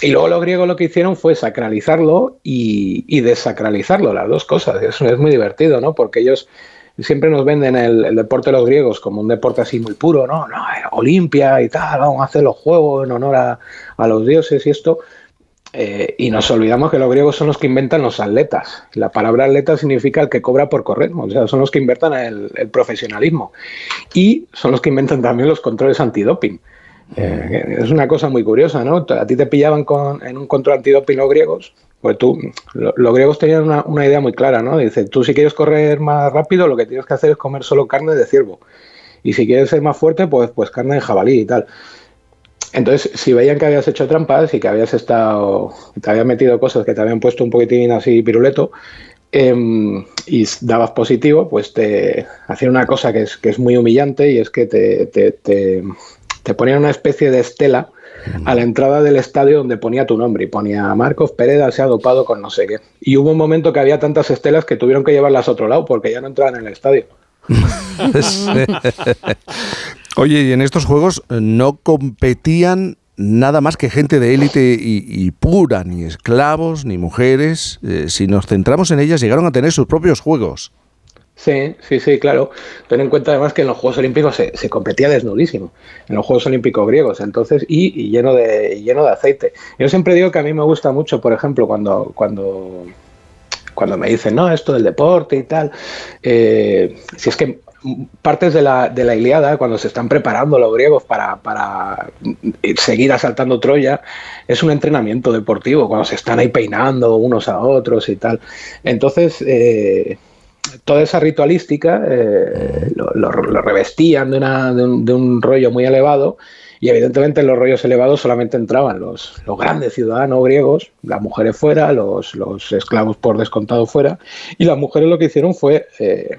Y luego los griegos lo que hicieron fue sacralizarlo y, y desacralizarlo, las dos cosas. Eso es muy divertido, ¿no? Porque ellos siempre nos venden el, el, deporte de los griegos como un deporte así muy puro, ¿no? no Olimpia y tal, vamos a hacer los juegos en honor a, a los dioses y esto. Eh, y nos olvidamos que los griegos son los que inventan los atletas. La palabra atleta significa el que cobra por correr, o sea, son los que inventan el, profesionalismo. Y son los que inventan también los controles antidoping. Eh, es una cosa muy curiosa, ¿no? A ti te pillaban con, en un control antidoping los griegos, pues tú, lo, los griegos tenían una, una, idea muy clara, ¿no? Dice, tú si quieres correr más rápido, lo que tienes que hacer es comer solo carne de ciervo. Y si quieres ser más fuerte, pues, pues carne de jabalí y tal. Entonces, si veían que habías hecho trampas y que habías estado, te habían metido cosas que te habían puesto un poquitín así piruleto eh, y dabas positivo, pues te hacían una cosa que es, que es muy humillante y es que te, te, te, te ponían una especie de estela a la entrada del estadio donde ponía tu nombre y ponía Marcos Pereda se ha dopado con no sé qué. Y hubo un momento que había tantas estelas que tuvieron que llevarlas a otro lado porque ya no entraban en el estadio. Oye, y en estos juegos no competían nada más que gente de élite y, pura, ni esclavos, ni mujeres. Eh, si nos centramos en ellas, llegaron a tener sus propios juegos. Sí, sí, sí, claro. Ten en cuenta además que en los Juegos Olímpicos se, competía desnudísimo, en los Juegos Olímpicos griegos, entonces, y, lleno de lleno de aceite. Yo siempre digo que a mí me gusta mucho, por ejemplo, cuando, cuando, cuando me dicen, no, esto del deporte y tal, eh, si es que partes de la, de la Iliada, cuando se están preparando los griegos para, para seguir asaltando Troya, es un entrenamiento deportivo, cuando se están ahí peinando unos a otros y tal. Entonces, eh, toda esa ritualística eh, lo, revestían de, una- de un, rollo muy elevado y evidentemente en los rollos elevados solamente entraban los, los grandes ciudadanos griegos, las mujeres fuera, los, los esclavos por descontado fuera, y las mujeres lo que hicieron fue eh,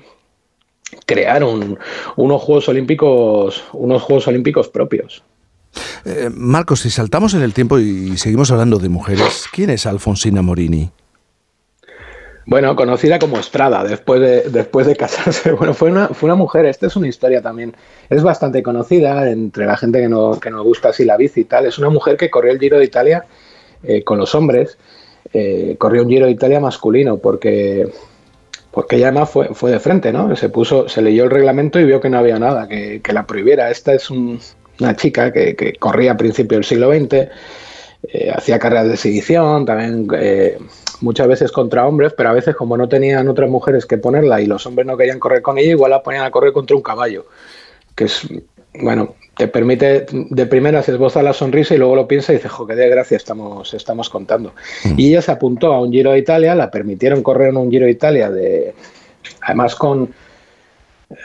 crear un- unos Juegos Olímpicos, unos Juegos Olímpicos propios. Eh, Marcos, si saltamos en el tiempo y seguimos hablando de mujeres, ¿quién es Alfonsina Morini? Bueno, conocida como Estrada después de, después de casarse. Bueno, fue una, fue una mujer, esta es una historia también. Es bastante conocida entre la gente que, no, que nos gusta así la bici y tal. Es una mujer que corrió el Giro de Italia eh, con los hombres. Eh, corrió un Giro de Italia masculino porque, porque ella además fue, fue de frente, ¿no? Se puso, se leyó el reglamento y vio que no había nada que, que la prohibiera. Esta es un- una chica que, corría a principios del siglo XX eh, hacía carreras de exhibición, también eh, muchas veces contra hombres, pero a veces como no tenían otras mujeres que ponerla y los hombres no querían correr con ella, igual la ponían a correr contra un caballo, que es, bueno, te permite, de primeras esboza la sonrisa y luego lo piensa y dice, jo, qué desgracia estamos, estamos contando. Y ella se apuntó a un Giro de Italia, la permitieron correr en un Giro de Italia, de, además con... eh,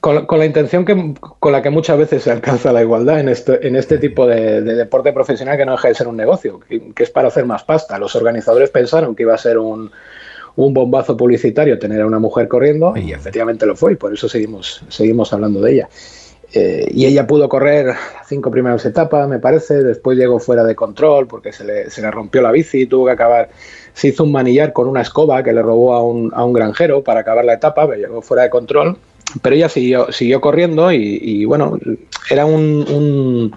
con, con la intención que, con la que muchas veces se alcanza la igualdad en este, en este tipo de, de deporte profesional que no deja de ser un negocio, que, que es para hacer más pasta. Los organizadores pensaron que iba a ser un, un bombazo publicitario tener a una mujer corriendo y efectivamente lo fue y por eso seguimos, seguimos hablando de ella. Eh, y ella pudo correr cinco primeras etapas, me parece, después llegó fuera de control porque se le, se le rompió la bici, tuvo que acabar, se hizo un manillar con una escoba que le robó a un, a un granjero para acabar la etapa, pero llegó fuera de control, pero ella siguió, siguió corriendo y, y, bueno, era un, un,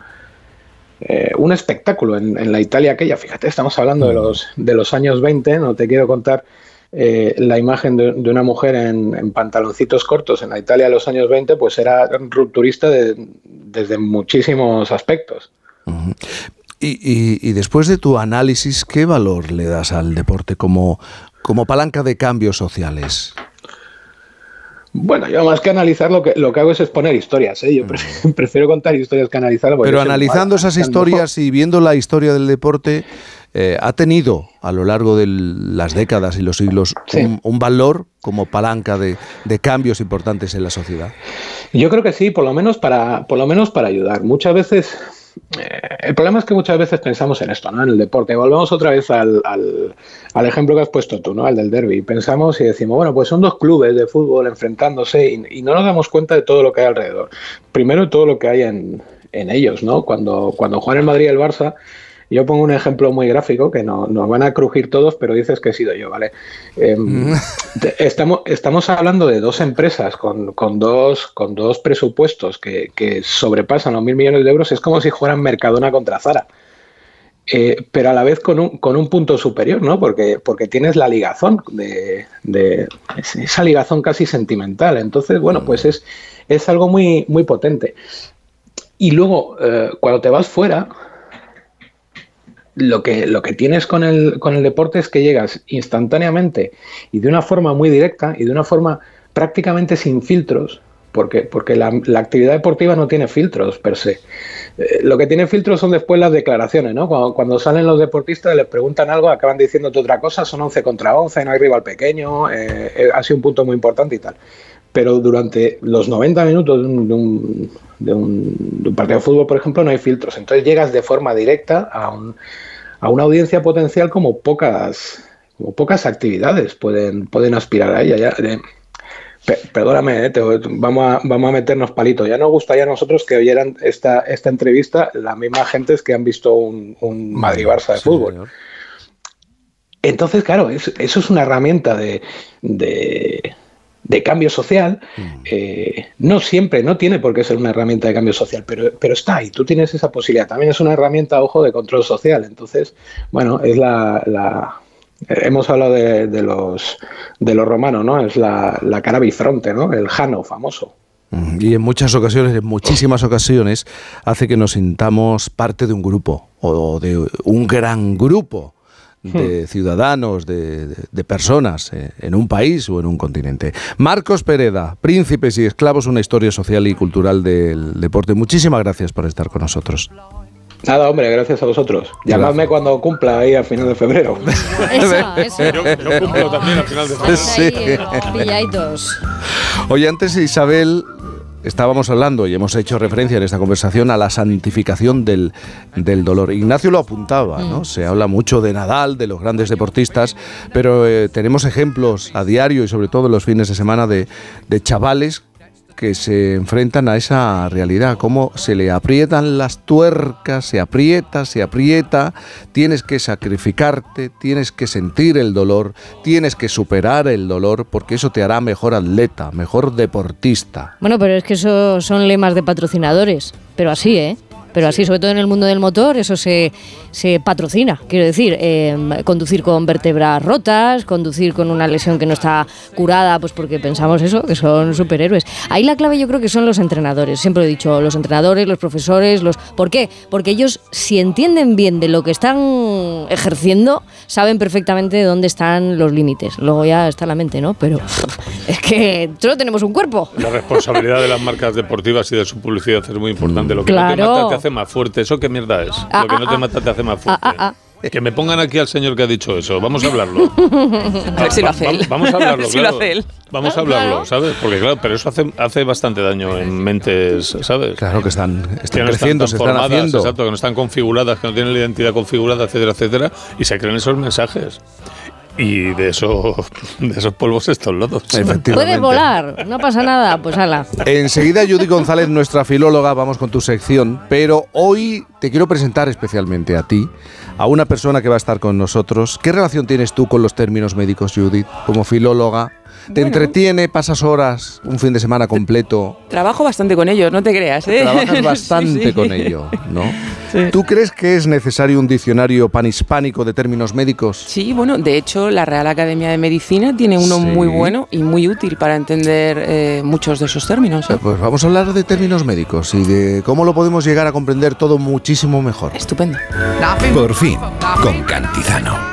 eh, un espectáculo en, en, la Italia aquella, fíjate, estamos hablando de los, de los años 20, no te quiero contar eh, la imagen de, de una mujer en, en, pantaloncitos cortos en la Italia de los años 20, pues era rupturista de, desde muchísimos aspectos. Uh -huh. y, y, y, después de tu análisis, ¿qué valor le das al deporte como, como palanca de cambios sociales? Bueno, yo más que analizar lo que, lo que hago es exponer historias. ¿eh? Yo prefiero, prefiero contar historias que analizar. Pero analizando esas historias y viendo la historia del deporte, eh, ¿ha tenido a lo largo de las décadas y los siglos sí. un, un, valor como palanca de, de, cambios importantes en la sociedad? Yo creo que sí, por lo menos para, por lo menos para ayudar. Muchas veces eh, el problema es que muchas veces pensamos en esto, ¿no? En el deporte. Volvemos otra vez al, al, al, ejemplo que has puesto tú, ¿no? Al del derby. Pensamos y decimos, bueno, pues son dos clubes de fútbol enfrentándose y, y no nos damos cuenta de todo lo que hay alrededor. Primero, todo lo que hay en, en ellos, ¿no? Cuando, cuando juegan el Madrid y el Barça, yo pongo un ejemplo muy gráfico que no, nos van a crujir todos, pero dices que he sido yo, ¿vale? Eh, estamos, estamos hablando de dos empresas con, con, dos, con dos presupuestos que, que, sobrepasan los mil millones de euros. Es como si fueran Mercadona contra Zara. Eh, pero a la vez con un, con un punto superior, ¿no? Porque, porque tienes la ligazón de, de esa ligazón casi sentimental. Entonces, bueno, pues es, es algo muy, muy potente. Y luego, eh, cuando te vas fuera, lo que, lo que tienes con el, con el deporte es que llegas instantáneamente y de una forma muy directa y de una forma prácticamente sin filtros, porque, porque la, actividad deportiva no tiene filtros per se. Eh, lo que tiene filtros son después las declaraciones, ¿no? Cuando, cuando, salen los deportistas, les preguntan algo, acaban diciéndote otra cosa, son 11 contra 11, no hay rival pequeño, eh, ha sido un punto muy importante y tal. Pero durante los 90 minutos de un, de un, de un, de un partido de fútbol, por ejemplo, no hay filtros. Entonces llegas de forma directa a, un, a una audiencia potencial como pocas, como pocas actividades pueden, pueden aspirar a ella. Ya, de, perdóname, eh, te, vamos, a, vamos a meternos palitos. Ya nos gustaría a nosotros que oyeran esta, esta entrevista las mismas gentes que han visto un, un Madrid-Barça de sí, fútbol. Señor. Entonces, claro, es, eso es una herramienta de, de, de cambio social. Mm. Eh, no siempre, no tiene por qué ser una herramienta de cambio social, pero, pero está ahí, tú tienes esa posibilidad. También es una herramienta, ojo, de control social. Entonces, bueno, es la, la hemos hablado de, de los, de los romanos, ¿no? Es la, la cara bifronte, ¿no? El Jano famoso. Mm, Y en muchas ocasiones, en muchísimas ocasiones, hace que nos sintamos parte de un grupo o de un gran grupo de ciudadanos, de, de- de personas eh, en un país o en un continente. Marcos Pereda, Príncipes y Esclavos, una historia social y cultural del deporte. Muchísimas gracias por estar con nosotros. Nada, hombre, gracias a vosotros. Llamadme cuando cumpla ahí a final de febrero. Eso, eso. Yo, yo cumplo también al final de ahí, Sí. pilladitos. Oye, antes Isabel, estábamos hablando y hemos hecho referencia en esta conversación a la santificación del, del dolor. Ignacio lo apuntaba, ¿no? Se habla mucho de Nadal, de los grandes deportistas, pero eh, tenemos ejemplos a diario y sobre todo en los fines de semana de, de chavales que se enfrentan a esa realidad, cómo se le aprietan las tuercas, se aprieta, se aprieta, tienes que sacrificarte, tienes que sentir el dolor, tienes que superar el dolor, porque eso te hará mejor atleta, mejor deportista. Bueno, pero es que eso son lemas de patrocinadores, pero así, ¿eh? Pero así, sobre todo en el mundo del motor, eso se, se patrocina. Quiero decir, eh, conducir con vértebras rotas, conducir con una lesión que no está curada, pues porque pensamos eso, que son superhéroes. Ahí la clave yo creo que son los entrenadores. Siempre he dicho, los entrenadores, los profesores, los... ¿Por qué? Porque ellos, si entienden bien de lo que están ejerciendo, saben perfectamente dónde están los límites. Luego ya está la mente, ¿no? Pero es que solo tenemos un cuerpo. La responsabilidad de las marcas deportivas y de su publicidad es muy importante. Lo que no te Claro. mata te hace más fuerte. ¿Eso qué mierda es? Ah, Lo que no ah, te ah. mata te hace más Ah, fuerte. ah, ah. Que me pongan aquí al señor que ha dicho eso. Vamos a hablarlo. A ver si lo hace Va- él. va- Vamos a hablarlo, A ver si lo claro. hace él. Vamos a hablarlo, ¿sabes? Porque claro, pero eso hace, hace bastante daño en mentes, ¿sabes? Claro que están, que están no creciendo, tan se están haciendo. Exacto, que no están configuradas, que no tienen la identidad configurada, etcétera, etcétera, y se creen esos mensajes. Y de, eso, de esos polvos estos lodos. Puedes volar, no pasa nada, pues ala. Enseguida Judy González, nuestra filóloga, vamos con tu sección, pero hoy te quiero presentar especialmente a ti, a una persona que va a estar con nosotros. ¿Qué relación tienes tú con los términos médicos, Judith, como filóloga? ¿Te Bueno. entretiene? ¿Pasas horas, un fin de semana completo? Trabajo bastante con ellos, no te creas, ¿eh? Trabajas bastante sí. con ello, ¿no? ¿Tú crees que es necesario un diccionario panhispánico de términos médicos? Sí, bueno, de hecho la Real Academia de Medicina tiene uno Sí. muy bueno y muy útil para entender eh, muchos de esos términos. ¿eh? Pues vamos a hablar de términos médicos y de cómo lo podemos llegar a comprender todo muchísimo mejor. Estupendo. Por fin, con Cantizano.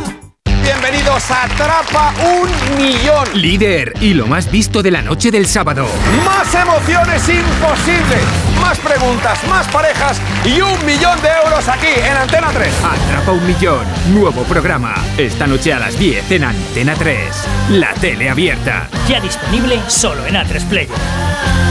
Bienvenidos a Atrapa un Millón. Líder y lo más visto de la noche del sábado. Más emociones imposibles. Más preguntas, más parejas y un millón de euros aquí en Antena 3. Atrapa un millón. Nuevo programa. Esta noche a las 10 en Antena 3. La tele abierta. Ya disponible solo en A3 Player.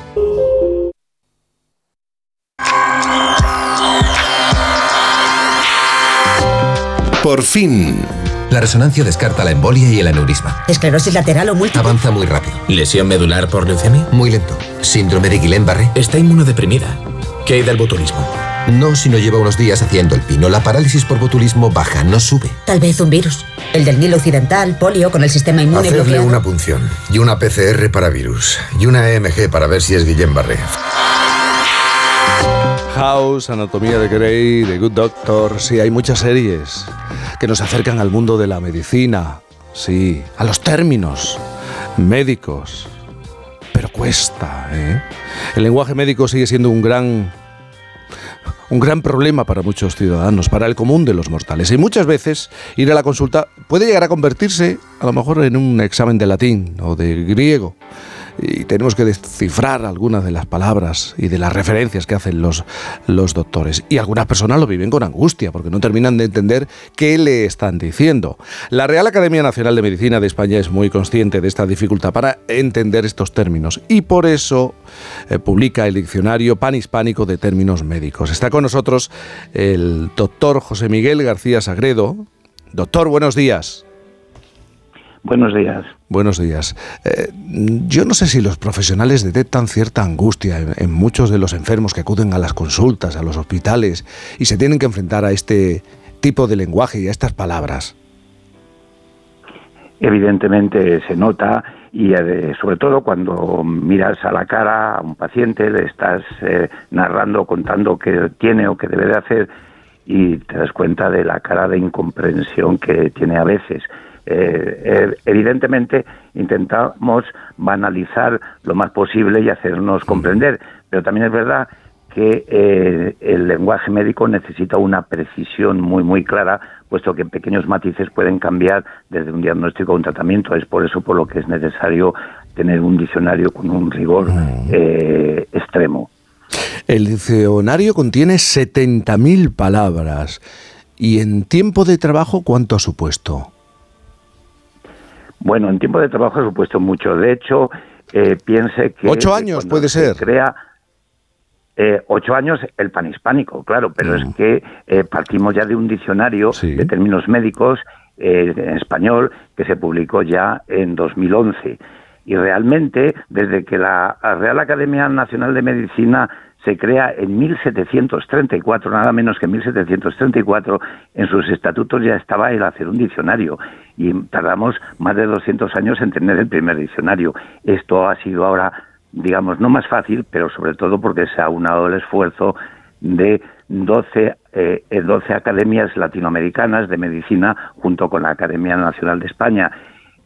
Por fin. La resonancia descarta la embolia y el aneurisma. Esclerosis lateral o múltiple. Avanza muy rápido. Lesión medular por leucemia. Muy lento. Síndrome de Guillain-Barré. Está inmunodeprimida. ¿Qué hay del botulismo? No si no lleva unos días haciendo el pino. La parálisis por botulismo baja, no sube. Tal vez un virus. El del Nilo Occidental, polio, con el sistema inmune Hacerle bloqueado. una punción y una PCR para virus y una EMG para ver si es Guillain-Barré. House, Anatomía de Grey, The Good Doctor, sí, hay muchas series que nos acercan al mundo de la medicina, sí, a los términos médicos, pero cuesta, ¿eh? El lenguaje médico sigue siendo un gran un gran problema para muchos ciudadanos, para el común de los mortales. Y muchas veces ir a la consulta puede llegar a convertirse a lo mejor en un examen de latín o de griego. Y tenemos que descifrar algunas de las palabras y de las referencias que hacen los, los doctores. Y algunas personas lo viven con angustia porque no terminan de entender qué le están diciendo. La Real Academia Nacional de Medicina de España es muy consciente de esta dificultad para entender estos términos y por eso eh, publica el diccionario panhispánico de términos médicos. Está con nosotros el doctor José Miguel García Sagredo. Doctor, buenos días. Buenos días. Buenos días. Eh, yo no sé si los profesionales detectan cierta angustia en, en, muchos de los enfermos que acuden a las consultas, a los hospitales y se tienen que enfrentar a este tipo de lenguaje y a estas palabras. Evidentemente se nota y eh, sobre todo cuando miras a la cara a un paciente, le estás eh, narrando, contando qué tiene o qué debe de hacer y te das cuenta de la cara de incomprensión que tiene a veces. Eh, evidentemente intentamos banalizar lo más posible y hacernos comprender, pero también es verdad que eh, el lenguaje médico necesita una precisión muy muy clara, puesto que pequeños matices pueden cambiar desde un diagnóstico a un tratamiento. Es por eso por lo que es necesario tener un diccionario con un rigor eh, extremo. El diccionario contiene 70.000 palabras. ¿Y en tiempo de trabajo cuánto ha supuesto? Bueno, en tiempo de trabajo ha supuesto mucho. De hecho, eh, piense que... Ocho años puede ser. Crea, eh, ocho años el panhispánico, claro, pero es que eh, partimos ya de un diccionario de términos médicos eh, en español que se publicó ya en 2011. Y realmente, desde que la Real Academia Nacional de Medicina se crea en 1734, nada menos que en 1734, en sus estatutos ya estaba el hacer un diccionario y tardamos más de 200 años en tener el primer diccionario. Esto ha sido ahora digamos, no más fácil, pero sobre todo porque se ha unado el esfuerzo de 12, eh, 12 academias latinoamericanas de medicina junto con la Academia Nacional de España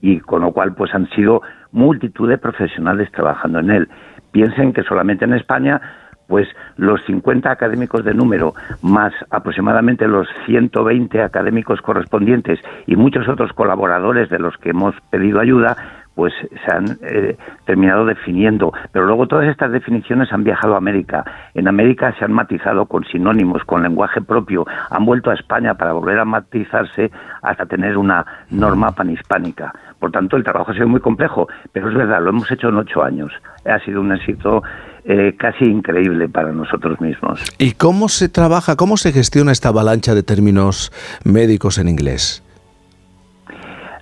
y con lo cual pues han sido multitud de profesionales trabajando en él. Piensen que solamente en España pues los 50 académicos de número, más aproximadamente los 120 académicos correspondientes y muchos otros colaboradores de los que hemos pedido ayuda, pues se han eh, terminado definiendo. Pero luego todas estas definiciones han viajado a América. En América se han matizado con sinónimos, con lenguaje propio. Han vuelto a España para volver a matizarse hasta tener una norma panhispánica. Por tanto, el trabajo ha sido muy complejo, pero es verdad, lo hemos hecho en ocho años. Ha sido un éxito eh, casi increíble para nosotros mismos. ¿Y cómo se trabaja, cómo se gestiona esta avalancha de términos médicos en inglés?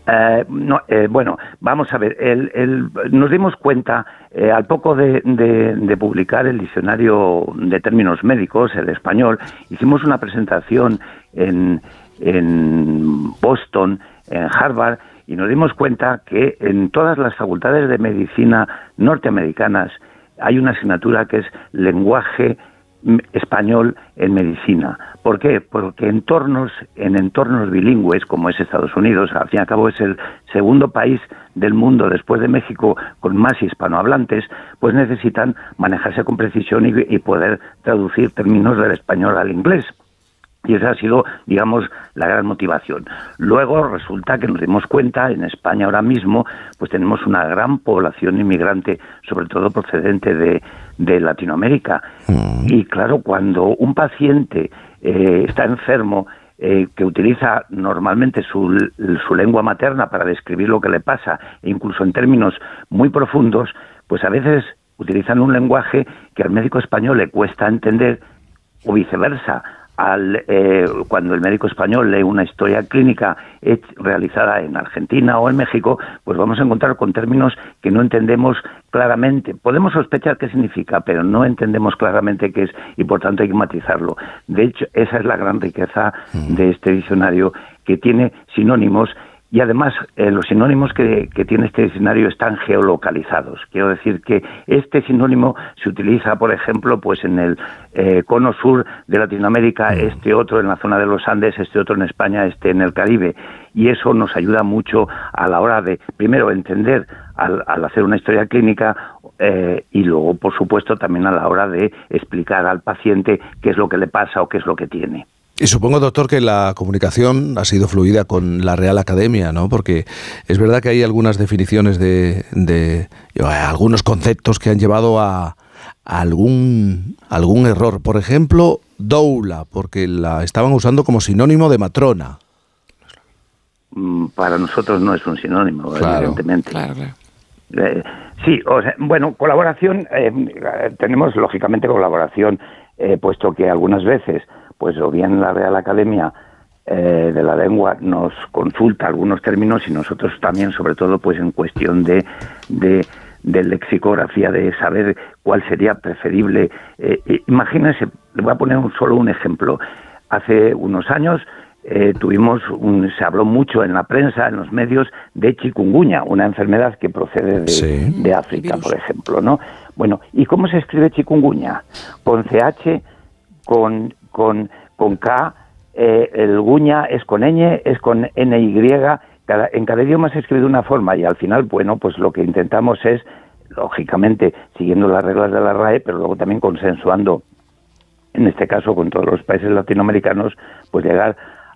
Eh, no, eh, bueno, vamos a ver, el, nos dimos cuenta eh, al poco de, de, publicar el diccionario de términos médicos, el español, hicimos una presentación en, en Boston, en Harvard, y nos dimos cuenta que en todas las facultades de medicina norteamericanas hay una asignatura que es lenguaje español en medicina. ¿Por qué? Porque entornos, en entornos bilingües, como es Estados Unidos, al fin y al cabo es el segundo país del mundo después de México con más hispanohablantes, pues necesitan manejarse con precisión y, y poder traducir términos del español al inglés. Y esa ha sido, digamos, la gran motivación. Luego resulta que nos dimos cuenta, en España ahora mismo, pues tenemos una gran población inmigrante, sobre todo procedente de, de Latinoamérica. Y claro, cuando un paciente eh, está enfermo, eh, que utiliza normalmente su, su lengua materna para describir lo que le pasa, e incluso en términos muy profundos, pues a veces utilizan un lenguaje que al médico español le cuesta entender o viceversa al, eh, cuando el médico español lee una historia clínica realizada en Argentina o en México, pues vamos a encontrar con términos que no entendemos claramente. Podemos sospechar qué significa, pero no entendemos claramente qué es y por tanto hay que matizarlo. De hecho, esa es la gran riqueza de este diccionario que tiene sinónimos y además eh, los sinónimos que, tiene este diccionario están geolocalizados. Quiero decir que este sinónimo se utiliza, por ejemplo, pues en el eh, cono sur de Latinoamérica, mm. este otro en la zona de los Andes, este otro en España, este en el Caribe. Y eso nos ayuda mucho a la hora de, primero, entender al, hacer una historia clínica eh, y luego, por supuesto, también a la hora de explicar al paciente qué es lo que le pasa o qué es lo que tiene. Y supongo, doctor, que la comunicación ha sido fluida con la Real Academia, ¿no? Porque es verdad que hay algunas definiciones de, de yo, algunos conceptos que han llevado a, a algún, algún error. Por ejemplo, doula, porque la estaban usando como sinónimo de matrona. Mm, Para nosotros no es un sinónimo, Claro, evidentemente. Claro, claro. Eh, sí, o sea, bueno, colaboración, eh, tenemos lógicamente colaboración, eh, puesto que algunas veces, pues o bien la Real Academia eh, de la Lengua nos consulta algunos términos y nosotros también, sobre todo, pues en cuestión de, de, de lexicografía, de saber cuál sería preferible. Eh, eh, imagínense, le voy a poner un, solo un ejemplo. Hace unos años eh, tuvimos un, se habló mucho en la prensa, en los medios, de chikungunya, una enfermedad que procede de, de África, por ejemplo, ¿no? Bueno, ¿y cómo se escribe chikungunya? Con CH, con, con, con K, eh, el guña es con ñ, es con NY, cada, en cada idioma se escribe de una forma y al final, bueno, pues lo que intentamos es, lógicamente, siguiendo las reglas de la RAE, pero luego también consensuando en este caso con todos los países latinoamericanos, pues llegar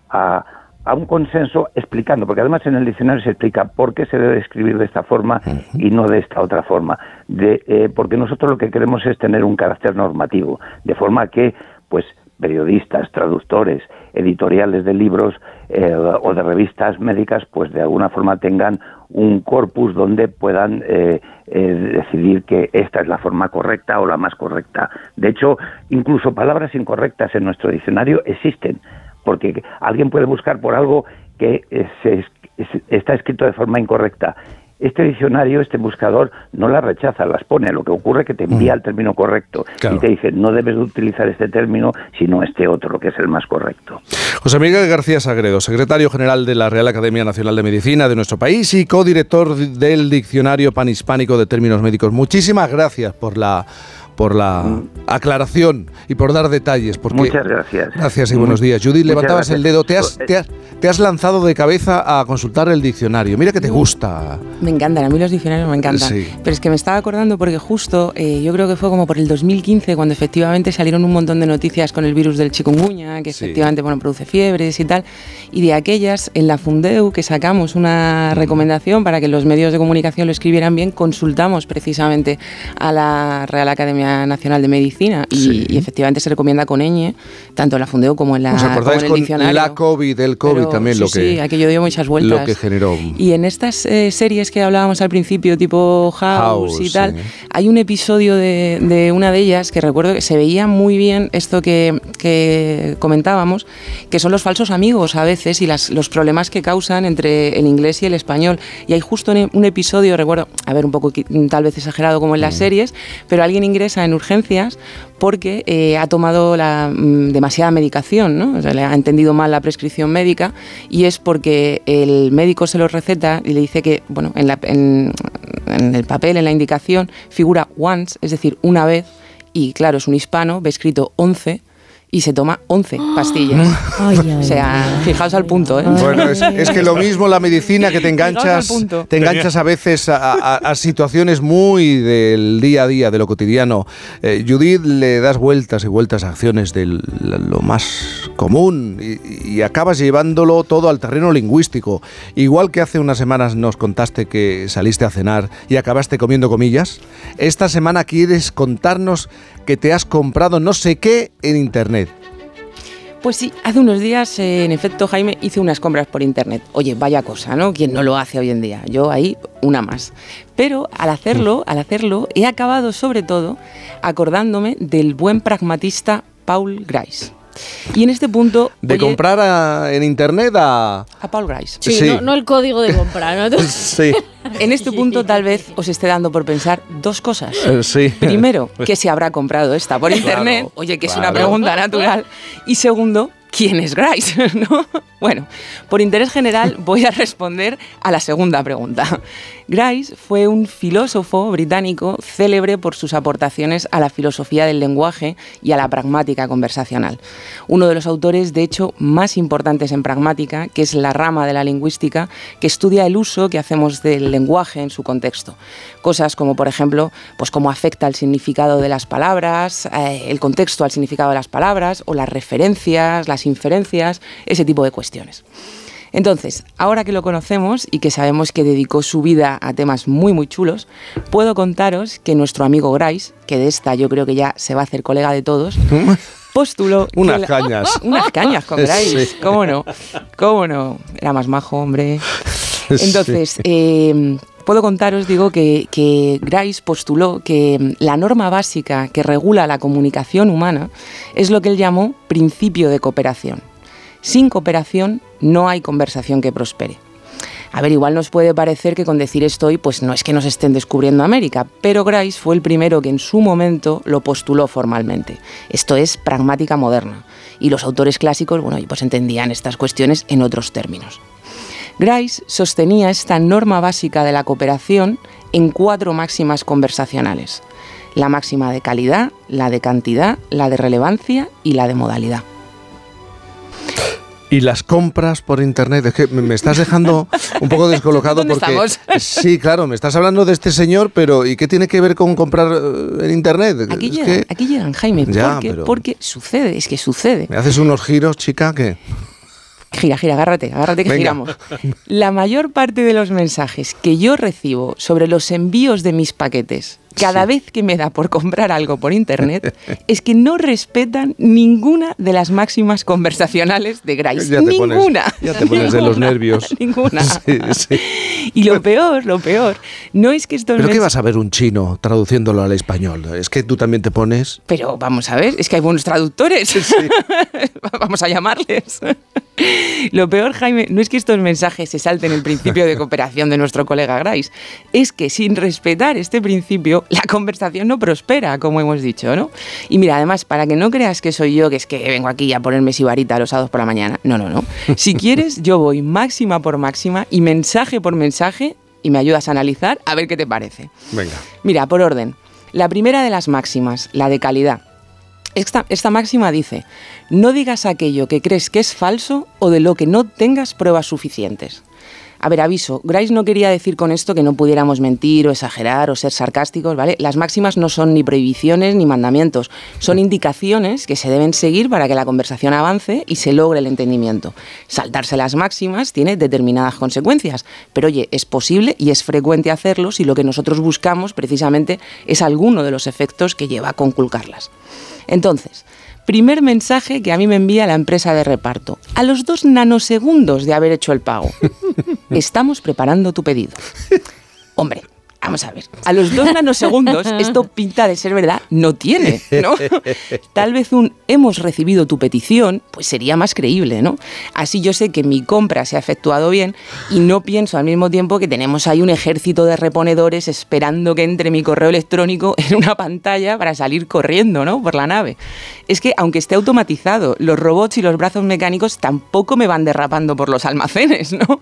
a, a un consenso explicando, porque además en el diccionario se explica por qué se debe escribir de esta forma y no de esta otra forma, de, eh, porque nosotros lo que queremos es tener un carácter normativo, de forma que, pues, periodistas, traductores, editoriales de libros eh, o de revistas médicas, pues de alguna forma tengan un corpus donde puedan eh, eh, decidir que esta es la forma correcta o la más correcta. De hecho, incluso palabras incorrectas en nuestro diccionario existen, porque alguien puede buscar por algo que se es- es- está escrito de forma incorrecta. Este diccionario, este buscador, no las rechaza, las pone. Lo que ocurre es que te envía el término correcto Claro. y te dice, no debes de utilizar este término, sino este otro, que es el más correcto. José Miguel García Sagredo, secretario general de la Real Academia Nacional de Medicina de nuestro país y codirector del Diccionario Panhispánico de Términos Médicos. Muchísimas gracias por la por la aclaración y por dar detalles. Porque Muchas gracias. Gracias y buenos días. Judith, Muchas levantabas el dedo. Te has, te, has, te has lanzado de cabeza a consultar el diccionario. Mira que te gusta. Me encantan, a mí los diccionarios me encantan. Sí. Pero es que me estaba acordando porque justo, eh, yo creo que fue como por el 2015 cuando efectivamente salieron un montón de noticias con el virus del chikungunya, que efectivamente bueno, produce fiebres y tal. Y de aquellas, en la Fundeu, que sacamos una recomendación para que los medios de comunicación lo escribieran bien, consultamos precisamente a la Real Academia Nacional de Medicina y, y efectivamente se recomienda con ñ, tanto en la Fundeu como en, la, ¿Os acordáis el con diccionario. la COVID, el COVID Pero también sí, lo que sí, aquello dio muchas vueltas. lo que generó? Y en estas eh, series que hablábamos al principio, tipo House, House, y tal, sí. hay un episodio de, de una de ellas que recuerdo que se veía muy bien esto que, que comentábamos, que son los falsos amigos a veces y las, los problemas que causan entre el inglés y el español. Y hay justo un, un episodio, recuerdo, a ver, un poco tal vez exagerado como en las series, pero alguien ingresa en urgencias porque eh, ha tomado la, mm, demasiada medicación, ¿no? O le ha entendido mal la prescripción médica y es porque el médico se lo receta y le dice que, bueno, en, la- en- en el papel, en la indicación, figura once, es decir, una vez, y claro, es un hispano, ve escrito 11 y se toma 11 pastillas. o sea, fijaos al punto, ¿eh? Bueno, es, es que lo mismo la medicina que te enganchas, te enganchas a veces a, a- a situaciones muy del día a día, de lo cotidiano. Eh, Judith, le das vueltas y vueltas a acciones de lo más común y, y acabas llevándolo todo al terreno lingüístico. Igual que hace unas semanas nos contaste que saliste a cenar y acabaste comiendo comillas, esta semana quieres contarnos que te has comprado no sé qué en internet. Pues sí, hace unos días, eh, en efecto, Jaime, hice unas compras por internet. Oye, vaya cosa, ¿no? ¿Quién no lo hace hoy en día? Yo ahí, una más. Pero al hacerlo, al hacerlo, he acabado sobre todo acordándome del buen pragmatista Paul Grice. Y en este punto... De oye, comprar a- en internet a... a Paul Grice. Sí, No, no el código de compra, ¿no? Sí. En este punto tal vez os esté dando por pensar dos cosas. Eh, sí. Primero, que se habrá comprado esta por Claro, internet. Oye, que es una pregunta natural. Y segundo, ¿quién es Grice? ¿No? Bueno, por interés general voy a responder a la segunda pregunta. Grice fue un filósofo británico célebre por sus aportaciones a la filosofía del lenguaje y a la pragmática conversacional. Uno de los autores, de hecho, más importantes en pragmática, que es la rama de la lingüística que estudia el uso que hacemos del lenguaje en su contexto. Cosas como, por ejemplo, pues cómo afecta el significado de las palabras, eh, el contexto al significado de las palabras, o las referencias, las inferencias, ese tipo de cuestiones. Entonces, ahora que lo conocemos y que sabemos que dedicó su vida a temas muy muy chulos, puedo contaros que nuestro amigo Grice, que de esta yo creo que ya se va a hacer colega de todos, postuló... Unas la- cañas. Unas cañas con Grice, Sí. ¿cómo no? ¿Cómo no? Era más majo, hombre. Sí. Entonces, eh, puedo contaros, digo, que, que Grice postuló que mm, la norma básica que regula la comunicación humana es lo que él llamó principio de cooperación. Sin cooperación no hay conversación que prospere. A ver, igual nos puede parecer que con decir esto hoy, pues no es que nos estén descubriendo América, pero Grice fue el primero que en su momento lo postuló formalmente. Esto es pragmática moderna. Y los autores clásicos, bueno, pues entendían estas cuestiones en otros términos. Grice sostenía esta norma básica de la cooperación en cuatro máximas conversacionales. La máxima de calidad, la de cantidad, la de relevancia y la de modalidad. Y las compras por internet, es que me estás dejando un poco descolocado ¿Dónde porque estamos? sí, claro, me estás hablando de este señor, pero ¿y qué tiene que ver con comprar eh, en internet? Aquí llegan, que aquí llegan, Jaime, Ya, porque, pero- porque sucede, es que sucede. me haces unos giros, chica, que Gira, gira, agárrate, agárrate que Venga. giramos. La mayor parte de los mensajes que yo recibo sobre los envíos de mis paquetes, cada vez que me da por comprar algo por internet, es que no respetan ninguna de las máximas conversacionales de Grice. ya te pones, ninguna. ya te pones de los nervios. Ninguna. Sí, sí. Y lo peor, lo peor, no es que estos ¿Pero qué vas a ver un chino traduciéndolo al español? Es que tú también te pones... Pero vamos a ver, es que hay buenos traductores. vamos a llamarles. Lo peor, Jaime, no es que estos mensajes se salten el principio de cooperación de nuestro colega Grice, es que sin respetar este principio, la conversación no prospera, como hemos dicho, ¿no? Y mira, además, para que no creas que soy yo, que es que vengo aquí a ponerme sibarita los sábados por la mañana, no, no, no. Si quieres, yo voy máxima por máxima y mensaje por mensaje y me ayudas a analizar a ver qué te parece. Venga. Mira, por orden. La primera de las máximas, la de calidad. Esta, esta máxima dice, no digas aquello que crees que es falso o de lo que no tengas pruebas suficientes. A ver, aviso, Grice no quería decir con esto que no pudiéramos mentir o exagerar o ser sarcásticos, ¿vale? Las máximas no son ni prohibiciones ni mandamientos, son indicaciones que se deben seguir para que la conversación avance y se logre el entendimiento. Saltarse las máximas tiene determinadas consecuencias, pero oye, es posible y es frecuente hacerlo si lo que nosotros buscamos precisamente es alguno de los efectos que lleva a conculcarlas. Entonces, primer mensaje que a mí me envía la empresa de reparto. A los dos nanosegundos de haber hecho el pago. Estamos preparando tu pedido. Hombre, vamos a ver. A los dos nanosegundos, esto pinta de ser verdad, no tiene, ¿no? Tal vez un hemos recibido tu petición, pues sería más creíble, ¿no? Así yo sé que mi compra se ha efectuado bien y no pienso al mismo tiempo que tenemos ahí un ejército de reponedores esperando que entre mi correo electrónico en una pantalla para salir corriendo, ¿no? Por la nave. Es que aunque esté automatizado, los robots y los brazos mecánicos tampoco me van derrapando por los almacenes, ¿no?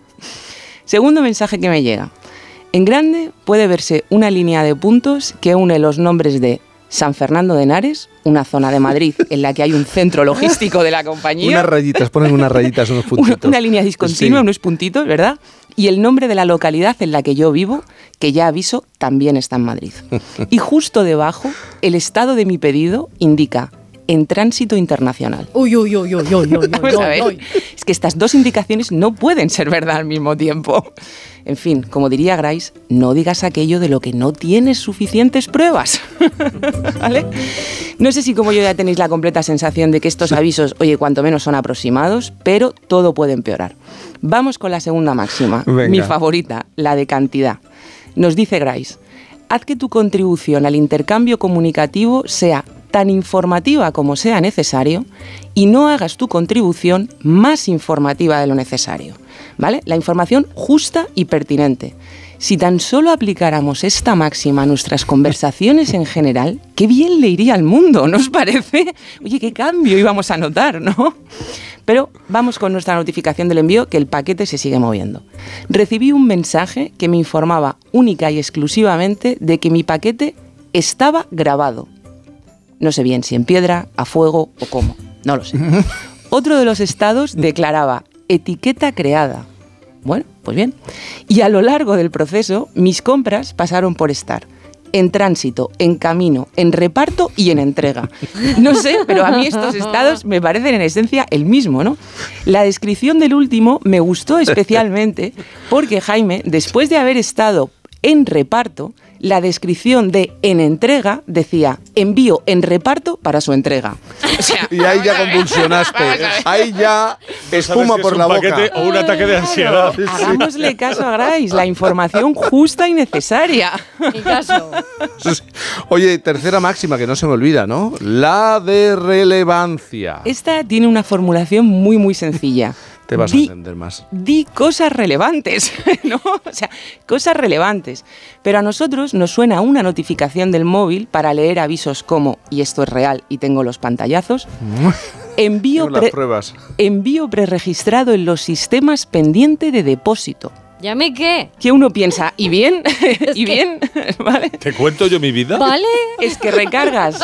Segundo mensaje que me llega. En grande puede verse una línea de puntos que une los nombres de San Fernando de Henares, una zona de Madrid en la que hay un centro logístico de la compañía. Unas rayitas, ponen unas rayitas, unos Una, puntitos. una línea discontinua, Sí. unos puntitos, ¿verdad? Y el nombre de la localidad en la que yo vivo, que ya aviso, también está en Madrid. Y justo debajo, el estado de mi pedido indica en tránsito internacional. Uy, uy, uy, uy, uy, uy, uy, ver. uy. Es que estas dos indicaciones no pueden ser verdad al mismo tiempo. En fin, como diría Grice, no digas aquello de lo que no tienes suficientes pruebas. ¿Vale? No sé si como yo ya tenéis la completa sensación de que estos avisos, oye, cuanto menos son aproximados, pero todo puede empeorar. Vamos con la segunda máxima, Venga. mi favorita, la de cantidad. Nos dice Grice, haz que tu contribución al intercambio comunicativo sea tan informativa como sea necesario y no hagas tu contribución más informativa de lo necesario. ¿Vale? La información justa y pertinente. Si tan solo aplicáramos esta máxima a nuestras conversaciones en general, qué bien le iría al mundo, ¿no os parece? Oye, qué cambio íbamos a notar, ¿no? Pero vamos con nuestra notificación del envío, que el paquete se sigue moviendo. Recibí un mensaje que me informaba única y exclusivamente de que mi paquete estaba grabado. No sé bien si en piedra, a fuego o cómo. No lo sé. Otro de los estados declaraba etiqueta creada. Bueno, pues bien. Y a lo largo del proceso, mis compras pasaron por estar en tránsito, en camino, en reparto y en entrega. No sé, pero a mí estos estados me parecen en esencia el mismo, ¿no? La descripción del último me gustó especialmente porque Jaime, después de haber estado en reparto, la descripción de en entrega decía envío en reparto para su entrega. O sea, Y ahí ya convulsionaste. Ahí ya espuma por la boca. o un ataque de ansiedad. hagámosle caso a Grace, la información justa y necesaria. Mi caso. Oye, tercera máxima que no se me olvida, ¿no? La de relevancia. Esta tiene una formulación muy muy sencilla. Te vas a entender más. di cosas relevantes, ¿no? O sea, cosas relevantes. Pero a nosotros nos suena una notificación del móvil para leer avisos como, y esto es real y tengo los pantallazos, envío, las pre- pruebas. envío preregistrado en los sistemas pendiente de depósito. ¿Ya me qué? Que uno piensa, ¿y bien? ¿Y bien? ¿Vale? ¿Te cuento yo mi vida? ¿Vale? Es que recargas,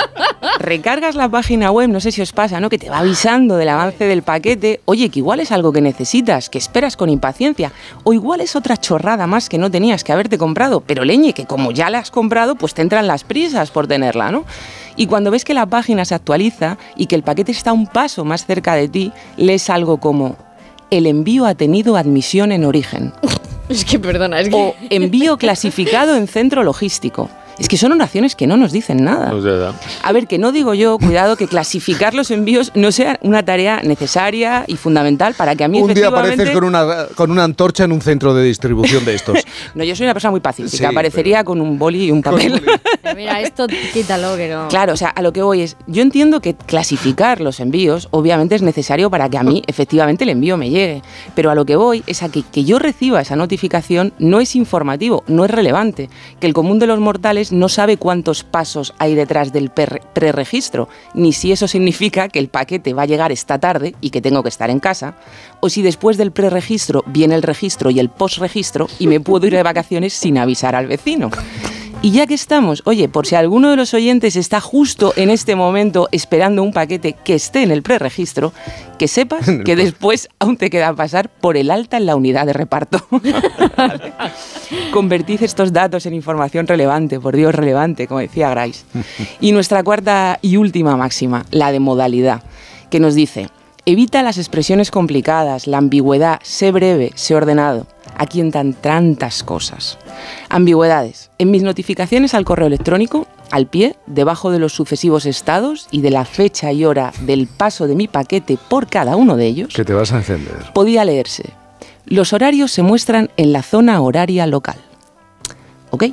recargas la página web, no sé si os pasa, ¿no? Que te va avisando del avance del paquete. Oye, que igual es algo que necesitas, que esperas con impaciencia. O igual es otra chorrada más que no tenías que haberte comprado. Pero leñe, que como ya la has comprado, pues te entran las prisas por tenerla, ¿no? Y cuando ves que la página se actualiza y que el paquete está un paso más cerca de ti, lees algo como el envío ha tenido admisión en origen. Es que perdona, es que... O envío clasificado en centro logístico. Es que son oraciones que no nos dicen nada. Pues. A ver, que no digo yo, cuidado, que clasificar los envíos no sea una tarea necesaria y fundamental para que a mí Un día efectivamente... apareces con una, con una antorcha en un centro de distribución de estos. No, yo soy una persona muy pacífica, Sí, aparecería con un boli y un papel. Mira, esto quítalo que no. Claro, o sea, a lo que voy es, yo entiendo que clasificar los envíos obviamente es necesario para que a mí efectivamente el envío me llegue, pero a lo que voy es a que, que yo reciba esa notificación no es informativo, no es relevante, que el común de los mortales no sabe cuántos pasos hay detrás del preregistro, ni si eso significa que el paquete va a llegar esta tarde y que tengo que estar en casa, o si después del preregistro viene el registro y el postregistro y me puedo ir de vacaciones sin avisar al vecino. Y ya que estamos, oye, por si alguno de los oyentes está justo en este momento esperando un paquete que esté en el preregistro, que sepas que después aún te queda pasar por el alta en la unidad de reparto. Convertid estos datos en información relevante, por Dios, relevante, como decía Grace. Y nuestra cuarta y última máxima, la de modalidad, que nos dice, evita las expresiones complicadas, la ambigüedad, sé breve, sé ordenado. Aquí entran tantas cosas. Ambigüedades. En mis notificaciones al correo electrónico, al pie, debajo de los sucesivos estados y de la fecha y hora del paso de mi paquete por cada uno de ellos, que te vas a encender. podía leerse. Los horarios se muestran en la zona horaria local. ¿Ok?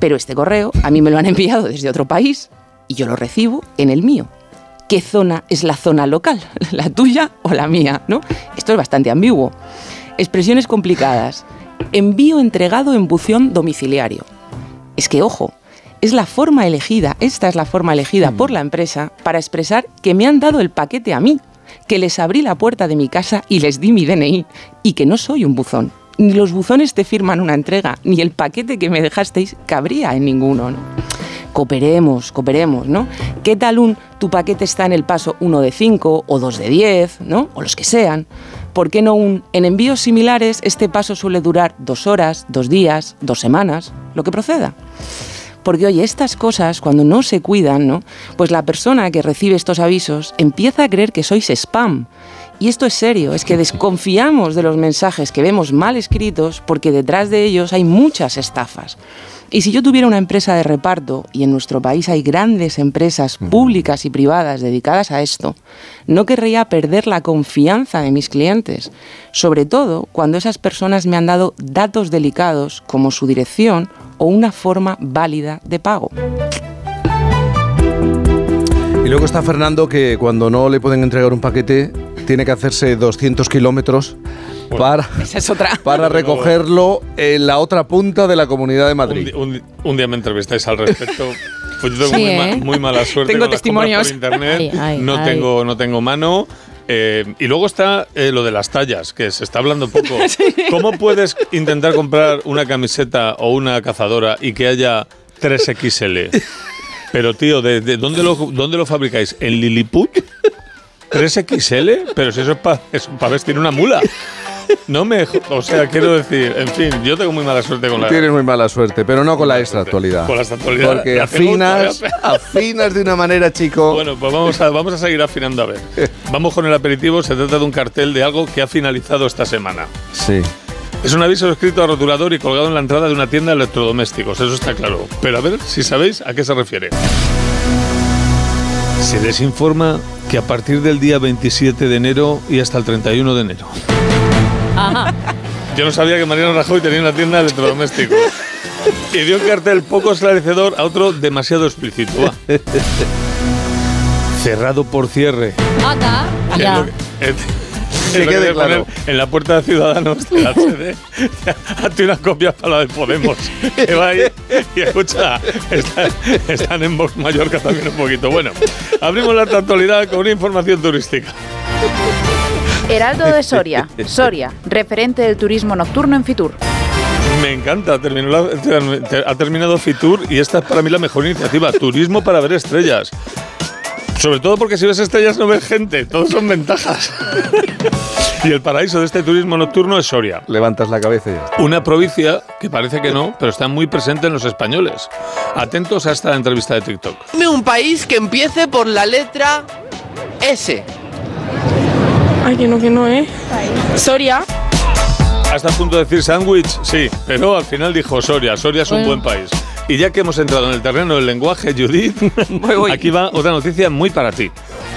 Pero este correo a mí me lo han enviado desde otro país y yo lo recibo en el mío. ¿Qué zona es la zona local? ¿La tuya o la mía? ¿No? Esto es bastante ambiguo. Expresiones complicadas. Envío entregado en bución domiciliario. Es que, ojo, es la forma elegida, esta es la forma elegida por la empresa para expresar que me han dado el paquete a mí, que les abrí la puerta de mi casa y les di mi DNI y que no soy un buzón. Ni los buzones te firman una entrega, ni el paquete que me dejasteis cabría en ninguno. ¿no? Cooperemos, cooperemos, ¿no? ¿Qué tal un tu paquete está en el paso 1 de 5 o 2 de 10, ¿no? O los que sean. ¿Por qué no un en envíos similares este paso suele durar dos horas, dos días, dos semanas, lo que proceda? Porque, oye, estas cosas, cuando no se cuidan, ¿no? Pues la persona que recibe estos avisos empieza a creer que sois spam. Y esto es serio, es que desconfiamos de los mensajes que vemos mal escritos porque detrás de ellos hay muchas estafas. Y si yo tuviera una empresa de reparto, y en nuestro país hay grandes empresas públicas y privadas dedicadas a esto, no querría perder la confianza de mis clientes, sobre todo cuando esas personas me han dado datos delicados como su dirección o una forma válida de pago. Y luego está Fernando que cuando no le pueden entregar un paquete tiene que hacerse 200 kilómetros para, Esa es otra. para recogerlo en la otra punta de la Comunidad de Madrid. un día me entrevistáis al respecto. Pues yo tengo Sí, muy, ma- ¿eh? muy mala suerte Tengo con las testimonios. por internet. Ay, ay, no, ay. Tengo, no tengo mano. Eh, y luego está eh, lo de las tallas, que se está hablando poco. ¿Cómo puedes intentar comprar una camiseta o una cazadora y que haya 3XL? Pero tío, ¿de, de dónde, lo, dónde lo fabricáis? ¿En Lilliput? ¿3XL? Pero si eso es para vestir una mula. No me. O sea, quiero decir, en fin, yo tengo muy mala suerte con la. Tienes muy mala suerte, pero no con la extra actualidad. Con la extra actualidad. Porque afinas, afinas de una manera, chico. Bueno, pues vamos a, vamos a seguir afinando a ver. Vamos con el aperitivo. Se trata de un cartel de algo que ha finalizado esta semana. Sí. Es un aviso escrito a rotulador y colgado en la entrada de una tienda de electrodomésticos, eso está claro. Pero a ver si sabéis a qué se refiere. Se les informa que a partir del día 27 de enero y hasta el 31 de enero. Ajá. Yo no sabía que Mariano Rajoy tenía una tienda de electrodomésticos. Y dio un cartel poco esclarecedor a otro demasiado explícito. Cerrado por cierre. Anda, ya. Que- quede claro. En la puerta de Ciudadanos de la HD. Hazte una copia para la de Podemos. Que va ahí y escucha. está- están en Vox Mallorca también un poquito. Bueno, abrimos la actualidad con una información turística. Heraldo de Soria. Soria, referente del turismo nocturno en Fitur. Me encanta, terminó la- ha terminado Fitur y esta es para mí la mejor iniciativa. Turismo para ver estrellas. Sobre todo porque si ves estrellas no ves gente, todos son ventajas. y el paraíso de este turismo nocturno es Soria. Levantas la cabeza y ya está. Una provincia que parece que no, pero está muy presente en los españoles. Atentos a esta entrevista de TikTok. Dime un país que empiece por la letra S. Ay, que no, que no, ¿eh? Soria. Hasta a punto de decir sándwich, sí, pero al final dijo Soria. Soria es un Bueno. buen país. Y ya que hemos entrado en el terreno del lenguaje, Judith, aquí va otra noticia muy para ti.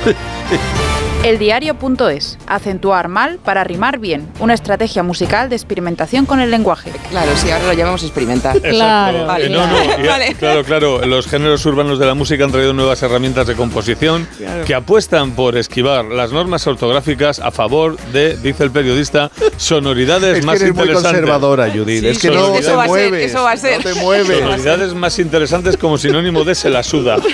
Eldiario.es. Acentuar mal para rimar bien. Una estrategia musical de experimentación con el lenguaje. Claro, sí, ahora lo llamamos experimentar. Exacto. Vale. Eh, no, no, ya- Vale. Claro, claro. Los géneros urbanos de la música han traído nuevas herramientas de composición Claro. que apuestan por esquivar las normas ortográficas a favor de, dice el periodista, sonoridades Es que más eres muy interesantes. conservadora, Judith. Sí, es que no sonoridades- te mueves. No te mueves. Sonoridades más interesantes como sinónimo de se la suda.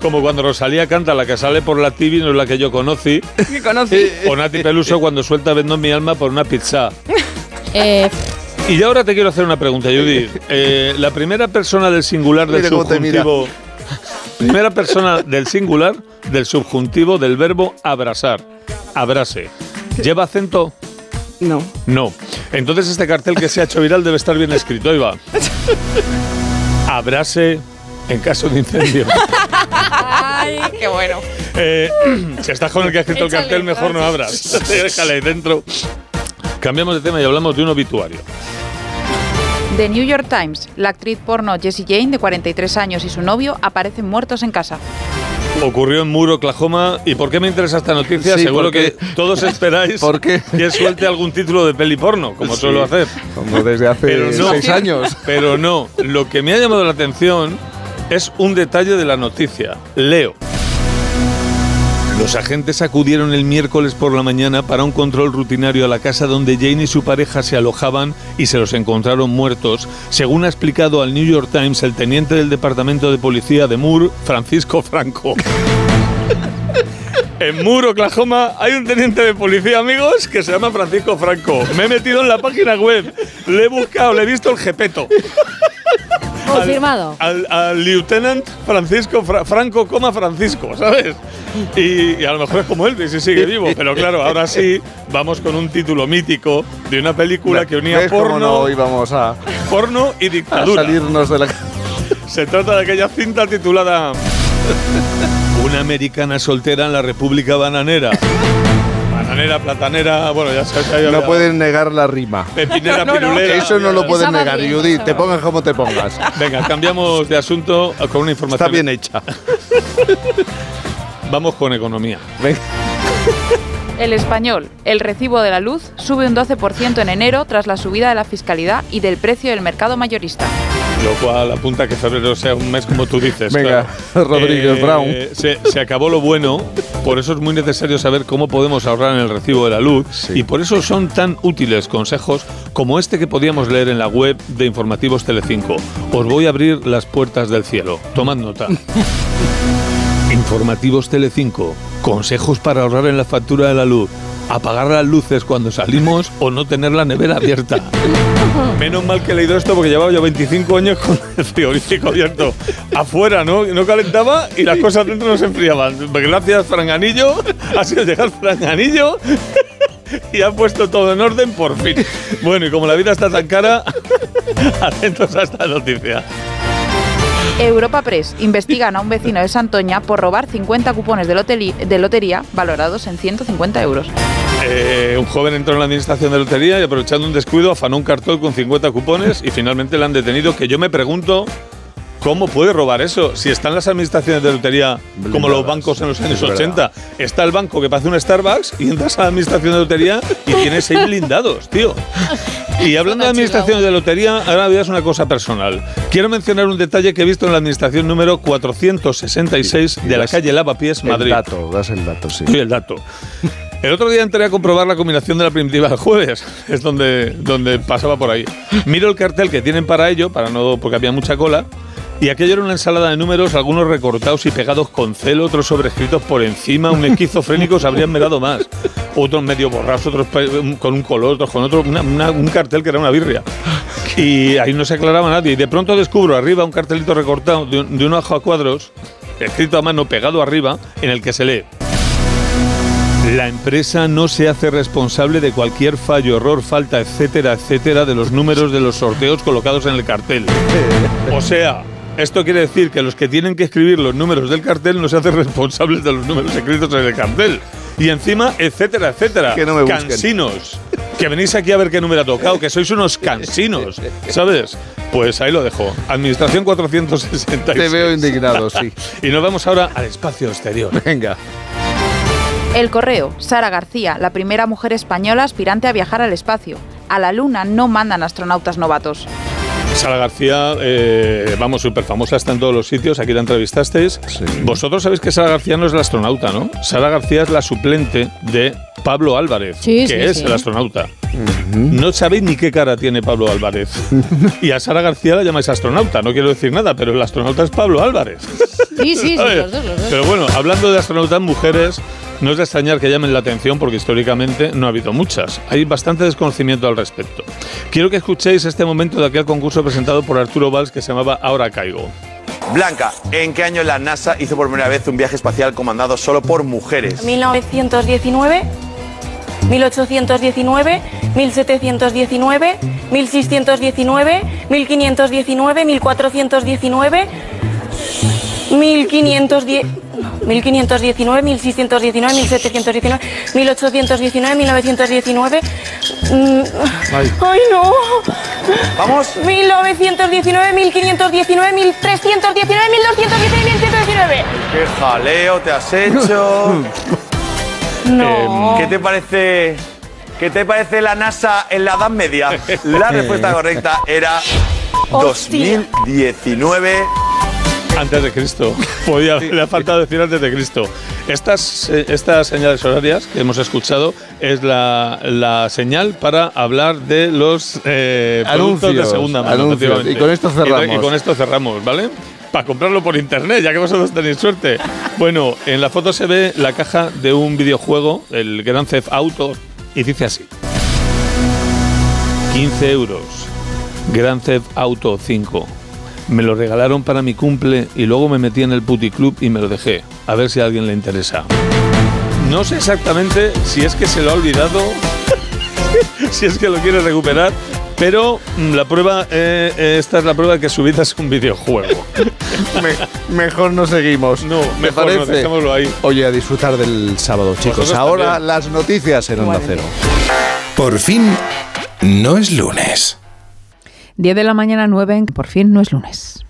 Como cuando Rosalía canta la que sale por la TV, no es la que yo conocí. ¿Qué conocí? O Nati Peluso cuando suelta Vendo mi alma por una pizza. Eh, Y ahora te quiero hacer una pregunta, Judy. Eh, la primera persona del singular del Mira subjuntivo. Primera persona del singular del subjuntivo del verbo abrasar. Abrase. ¿Lleva acento? No. No. Entonces este cartel que se ha hecho viral debe estar bien escrito. Ahí va. Abrase en caso de incendio. Ay, qué bueno. Eh, si estás con el que ha escrito el cartel, mejor no abras. Déjale ahí dentro. Cambiamos de tema y hablamos de un obituario. The New York Times. La actriz porno Jessie Jane, de 43 años, y su novio aparecen muertos en casa. Ocurrió en Moore, Oklahoma. ¿Y por qué me interesa esta noticia? Sí, Seguro porque- que todos esperáis ¿Por qué? que suelte algún título de peli porno, como Sí, suelo hacer. Como desde hace no. seis años. Pero no. Lo que me ha llamado la atención es un detalle de la noticia. Leo. Los agentes acudieron el miércoles por la mañana para un control rutinario a la casa donde Jane y su pareja se alojaban y se los encontraron muertos, según ha explicado al New York Times el teniente del Departamento de Policía de Moore, Francisco Franco. En Moore, Oklahoma, hay un teniente de policía, amigos, que se llama Francisco Franco. Me he metido en la página web, le he buscado, le he visto el jepeto. Confirmado. Al, al lieutenant Francisco Fra- Franco, coma Francisco, ¿sabes? Y, y a lo mejor es como él, y sigue vivo. Pero claro, ahora sí, vamos con un título mítico de una película que unía ¿Ves cómo porno, no íbamos a, porno y a dictadura. salirnos de la... Se trata de aquella cinta titulada Una americana soltera en la República Bananera. Bananera, platanera, bueno, ya sabes. No pueden negar la rima. Pepinera, pirulera. Eso no lo pueden negar, bien, Judith. Te pongas como te pongas. Venga, cambiamos de asunto con una información. Está bien hecha. Vamos con economía. El español. El recibo de la luz sube un 12% en enero tras la subida de la fiscalidad y del precio del mercado mayorista. Lo cual apunta a que febrero sea un mes como tú dices. Venga, claro. Rodríguez Brown. Se, se acabó lo bueno, por eso es muy necesario saber cómo podemos ahorrar en el recibo de la luz y por eso son tan útiles consejos como este que podíamos leer en la web de Informativos Telecinco. Os voy a abrir las puertas del cielo. Tomad nota. Informativos Telecinco. Consejos para ahorrar en la factura de la luz. Apagar las luces cuando salimos o no tener la nevera abierta. Menos mal que he leído esto porque llevaba yo 25 años con el frigorífico abierto. Afuera, ¿no? No calentaba y las cosas dentro no se enfriaban. Gracias, Franganillo. Ha sido llegar Franganillo y ha puesto todo en orden por fin. Bueno, y como la vida está tan cara, atentos a esta noticia. Europa Press investigan a un vecino de Santoña por robar 50 cupones de, lotería valorados en 150 euros. Eh, un joven entró en la administración de lotería y aprovechando un descuido afanó un cartón con 50 cupones y finalmente le han detenido. Que yo me pregunto cómo puede robar eso. Si están las administraciones de lotería como los bancos en los años Es verdad. 80, está el banco que parece un Starbucks y entras a la administración de lotería y tienes seis blindados, tío. Y hablando de administraciones de lotería, ahora voy a una cosa personal. Quiero mencionar un detalle que he visto en la administración número 466 de la calle Lavapiés, Madrid. El dato, das el dato, sí. Sí, el dato. El otro día entré a comprobar la combinación de la primitiva del jueves, es donde, donde pasaba por ahí. Miro el cartel que tienen para ello, para no, porque había mucha cola, y aquello era una ensalada de números, algunos recortados y pegados con celo, otros sobrescritos por encima, un esquizofrénico se habrían dado más. Otros medio borrados, otros con un color, otros con otro, un cartel que era una birria. Y ahí no se aclaraba nadie. Y de pronto descubro arriba un cartelito recortado de un ojo a cuadros, escrito a mano, pegado arriba, en el que se lee la empresa no se hace responsable de cualquier fallo, error, falta, etcétera, etcétera, de los números de los sorteos colocados en el cartel. O sea, esto quiere decir que los que tienen que escribir los números del cartel no se hacen responsables de los números escritos en el cartel. Y encima, etcétera, etcétera. Que no me. Cansinos. Que venís aquí a ver qué número ha tocado, que sois unos cansinos, ¿sabes? Pues ahí lo dejo. Administración 466. Te veo indignado, sí. y nos vamos ahora al espacio exterior. Venga. El correo, Sara García, la primera mujer española aspirante a viajar al espacio. A la Luna no mandan astronautas novatos. Sara García, eh, vamos, súper famosa, está en todos los sitios, aquí la entrevistasteis. Vosotros sabéis que Sara García no es la astronauta, ¿no? Sara García es la suplente de Pablo Álvarez, Sí, que sí, es sí. el astronauta. No sabéis ni qué cara tiene Pablo Álvarez. y a Sara García la llamáis astronauta, no quiero decir nada, pero el astronauta es Pablo Álvarez. Sí, sí, sí, los dos, los dos. Pero bueno, hablando de astronautas mujeres, no es de extrañar que llamen la atención porque históricamente no ha habido muchas. Hay bastante desconocimiento al respecto. Quiero que escuchéis este momento de aquel concurso presentado por Arturo Valls que se llamaba Ahora Caigo. Blanca, ¿en qué año la NASA hizo por primera vez un viaje espacial comandado solo por mujeres? 1919, 1819, 1719, 1619, 1519, 1419, 1510. no, 1519, 1619, 1719, 1819, 1919. mm, Ay. ¡Ay, no! ¡Vamos! 1919, 1519, 1319, 1219, 1119. ¿Qué jaleo te has hecho? No. ¿Qué te parece? ¿Qué te parece la NASA en la Edad Media? La respuesta correcta era 2019. Antes de Cristo. Podía, Le ha faltado decir antes de Cristo. Estas, eh, estas señales horarias que hemos escuchado es la, la señal para hablar de los eh, productos Anuncios, de segunda mano. Y con esto cerramos. Y, y con esto cerramos, ¿vale? Para comprarlo por internet, ya que vosotros tenéis suerte. Bueno, en la foto se ve la caja de un videojuego, el Grand Theft Auto, y dice así. 15 euros. Grand Theft Auto 5. Me lo regalaron para mi cumple y luego me metí en el puticlub y me lo dejé. A ver si a alguien le interesa. No sé exactamente si es que se lo ha olvidado, si es que lo quiere recuperar, pero mm, la prueba, eh, eh, esta es la prueba de que su vida es un videojuego. mejor no seguimos. No, ¿Me mejor no, parece? dejémoslo ahí. Oye, a disfrutar del sábado, chicos. Vosotros Ahora también. las noticias en Onda Cero. Por fin, no es lunes. 10 de la mañana 9, por fin no es lunes.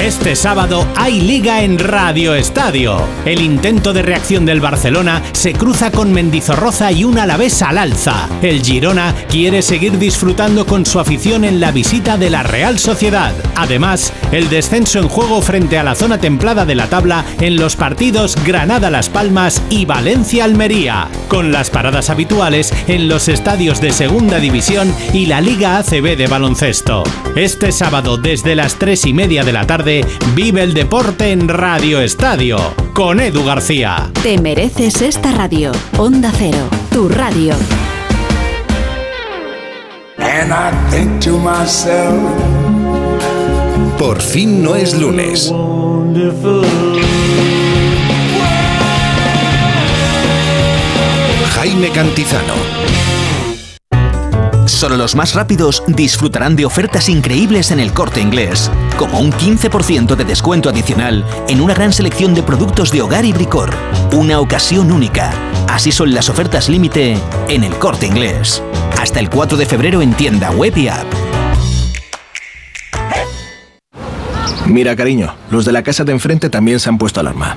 Este sábado hay liga en Radio Estadio. El intento de reacción del Barcelona se cruza con Mendizorroza y un Alavés al alza. El Girona quiere seguir disfrutando con su afición en la visita de la Real Sociedad. Además, el descenso en juego frente a la zona templada de la tabla en los partidos Granada-Las Palmas y Valencia-Almería, con las paradas habituales en los estadios de Segunda División y la Liga ACB de baloncesto. Este sábado desde las 3 y media de la tarde tarde vive el deporte en Radio Estadio con Edu García. Te mereces esta radio. Onda Cero, tu radio. And I think to myself, Por fin no es lunes. Jaime Cantizano. Solo los más rápidos disfrutarán de ofertas increíbles en el corte inglés, como un 15% de descuento adicional en una gran selección de productos de hogar y bricor. Una ocasión única. Así son las ofertas límite en el corte inglés. Hasta el 4 de febrero en tienda web y app. Mira, cariño, los de la casa de enfrente también se han puesto alarma.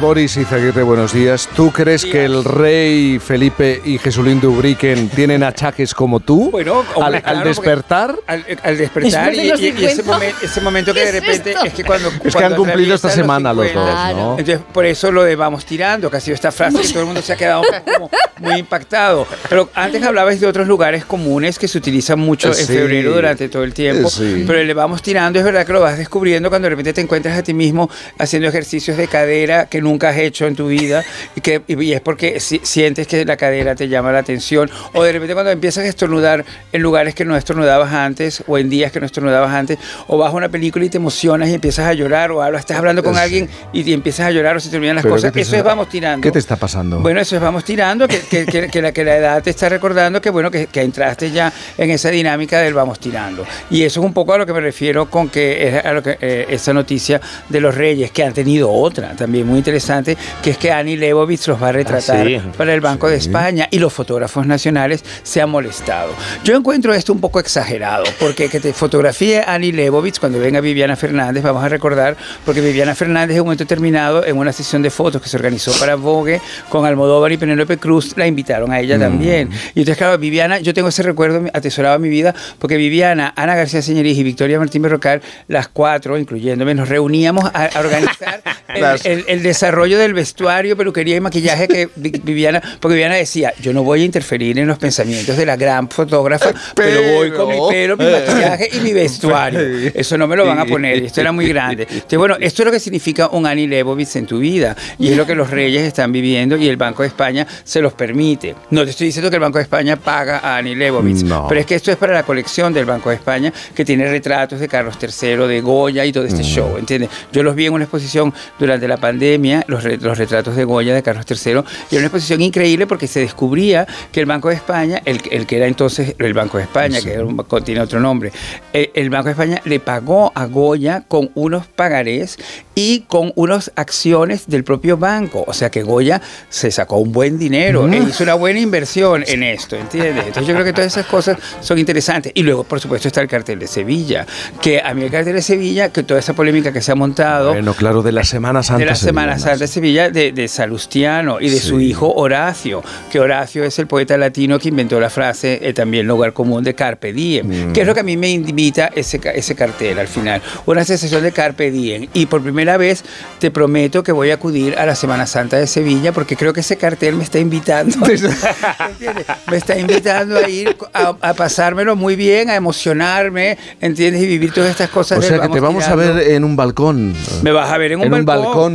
Boris Izaguirre, buenos días. ¿Tú crees que el rey Felipe y Jesulín de Ubrique tienen achaques como tú? Bueno, hombre, al, claro, al despertar. Al, al despertar y, de los y- y ese, 50. momen- ese momento que de repente es que cuando que cuando han cumplido esta semana los 50, dos, ¿no? Entonces por eso lo de vamos tirando, que ha sido esta frase que todo el mundo se ha quedado como muy impactado. Pero antes hablabais de otros lugares comunes que se utilizan mucho en Sí. febrero durante todo el tiempo. Sí. Pero el de vamos tirando es verdad que lo vas descubriendo cuando de repente te encuentras a ti mismo haciendo ejercicios de cadera que nunca has hecho en tu vida y que y es porque si- sientes que la cadera te llama la atención o de repente cuando empiezas a estornudar en lugares que no estornudabas antes o en días que no estornudabas antes o vas a una película y te emocionas y empiezas a llorar o hablas, estás hablando con alguien y te empiezas a llorar o se te olvidan las Pero cosas. ¿qué te Eso es vamos tirando. ¿Qué te está pasando? Bueno, eso es vamos tirando, que, que- que- que la, que la edad te está recordando que bueno, que, que entraste ya en esa dinámica del vamos tirando. Y eso es un poco a lo que me refiero con que es a lo que eh, esa noticia de los reyes, que han tenido otra también muy interesante, que es que Annie Leibovitz los va a retratar sí. para el Banco de España y los fotógrafos nacionales se han molestado. Yo encuentro esto un poco exagerado, porque que te fotografíe Annie Leibovitz cuando venga Viviana Fernández, vamos a recordar, porque Viviana Fernández en un momento determinado, en una sesión de fotos que se organizó para Vogue con Almodóvar y Penélope Cruz, la invitaron a ella Mm. también. Y entonces, claro, Viviana, yo tengo ese recuerdo atesorado en mi vida, porque Viviana, Ana García Señoriz y Victoria Martín Berrocal, las cuatro, incluyéndome, nos reuníamos a, a organizar el, Las- el- el desarrollo del vestuario, peluquería y maquillaje que Vi- Viviana, porque Viviana decía, yo no voy a interferir en los pensamientos de la gran fotógrafa, pero, voy con mi pelo, mi maquillaje y mi vestuario. Eso no me lo van a poner, esto era muy grande. Entonces, bueno, esto es lo que significa un Annie Leibovitz en tu vida, y es lo que los reyes están viviendo y el Banco de España se los permite. No te estoy diciendo que el Banco de España paga a Annie Leibovitz, No. pero es que esto es para la colección del Banco de España, que tiene retratos de Carlos III, de Goya y todo este show, ¿entiendes? Yo los vi en una exposición durante la pandemia, los, los retratos de Goya de Carlos III, y era una exposición increíble porque se descubría que el Banco de España, el, el que era entonces el Banco de España, que un tiene otro nombre, eh, el Banco de España le pagó a Goya con unos pagarés y con unas acciones del propio banco. O sea que Goya se sacó un buen dinero Mm. e hizo una buena inversión en esto, ¿entiendes? Entonces yo creo que todas esas cosas son interesantes. Y luego, por supuesto, está el cartel de Sevilla, que a mí el cartel de Sevilla, que toda esa polémica que se ha montado Bueno, claro, de la Semana Santa. de la. Semana Santa de Sevilla de, de Salustiano y de su hijo Horacio, que Horacio es el poeta latino que inventó la frase eh, también lugar común de Carpe Diem, Mm. que es lo que a mí me invita ese, ese cartel al final, una sensación de Carpe Diem. Y por primera vez te prometo que voy a acudir a la Semana Santa de Sevilla porque creo que ese cartel me está invitando, me está invitando a ir a, a pasármelo muy bien, a emocionarme, ¿entiendes? Y vivir todas estas cosas. O sea que te vamos a tirando. ver en un balcón. Me vas a ver en en un balcón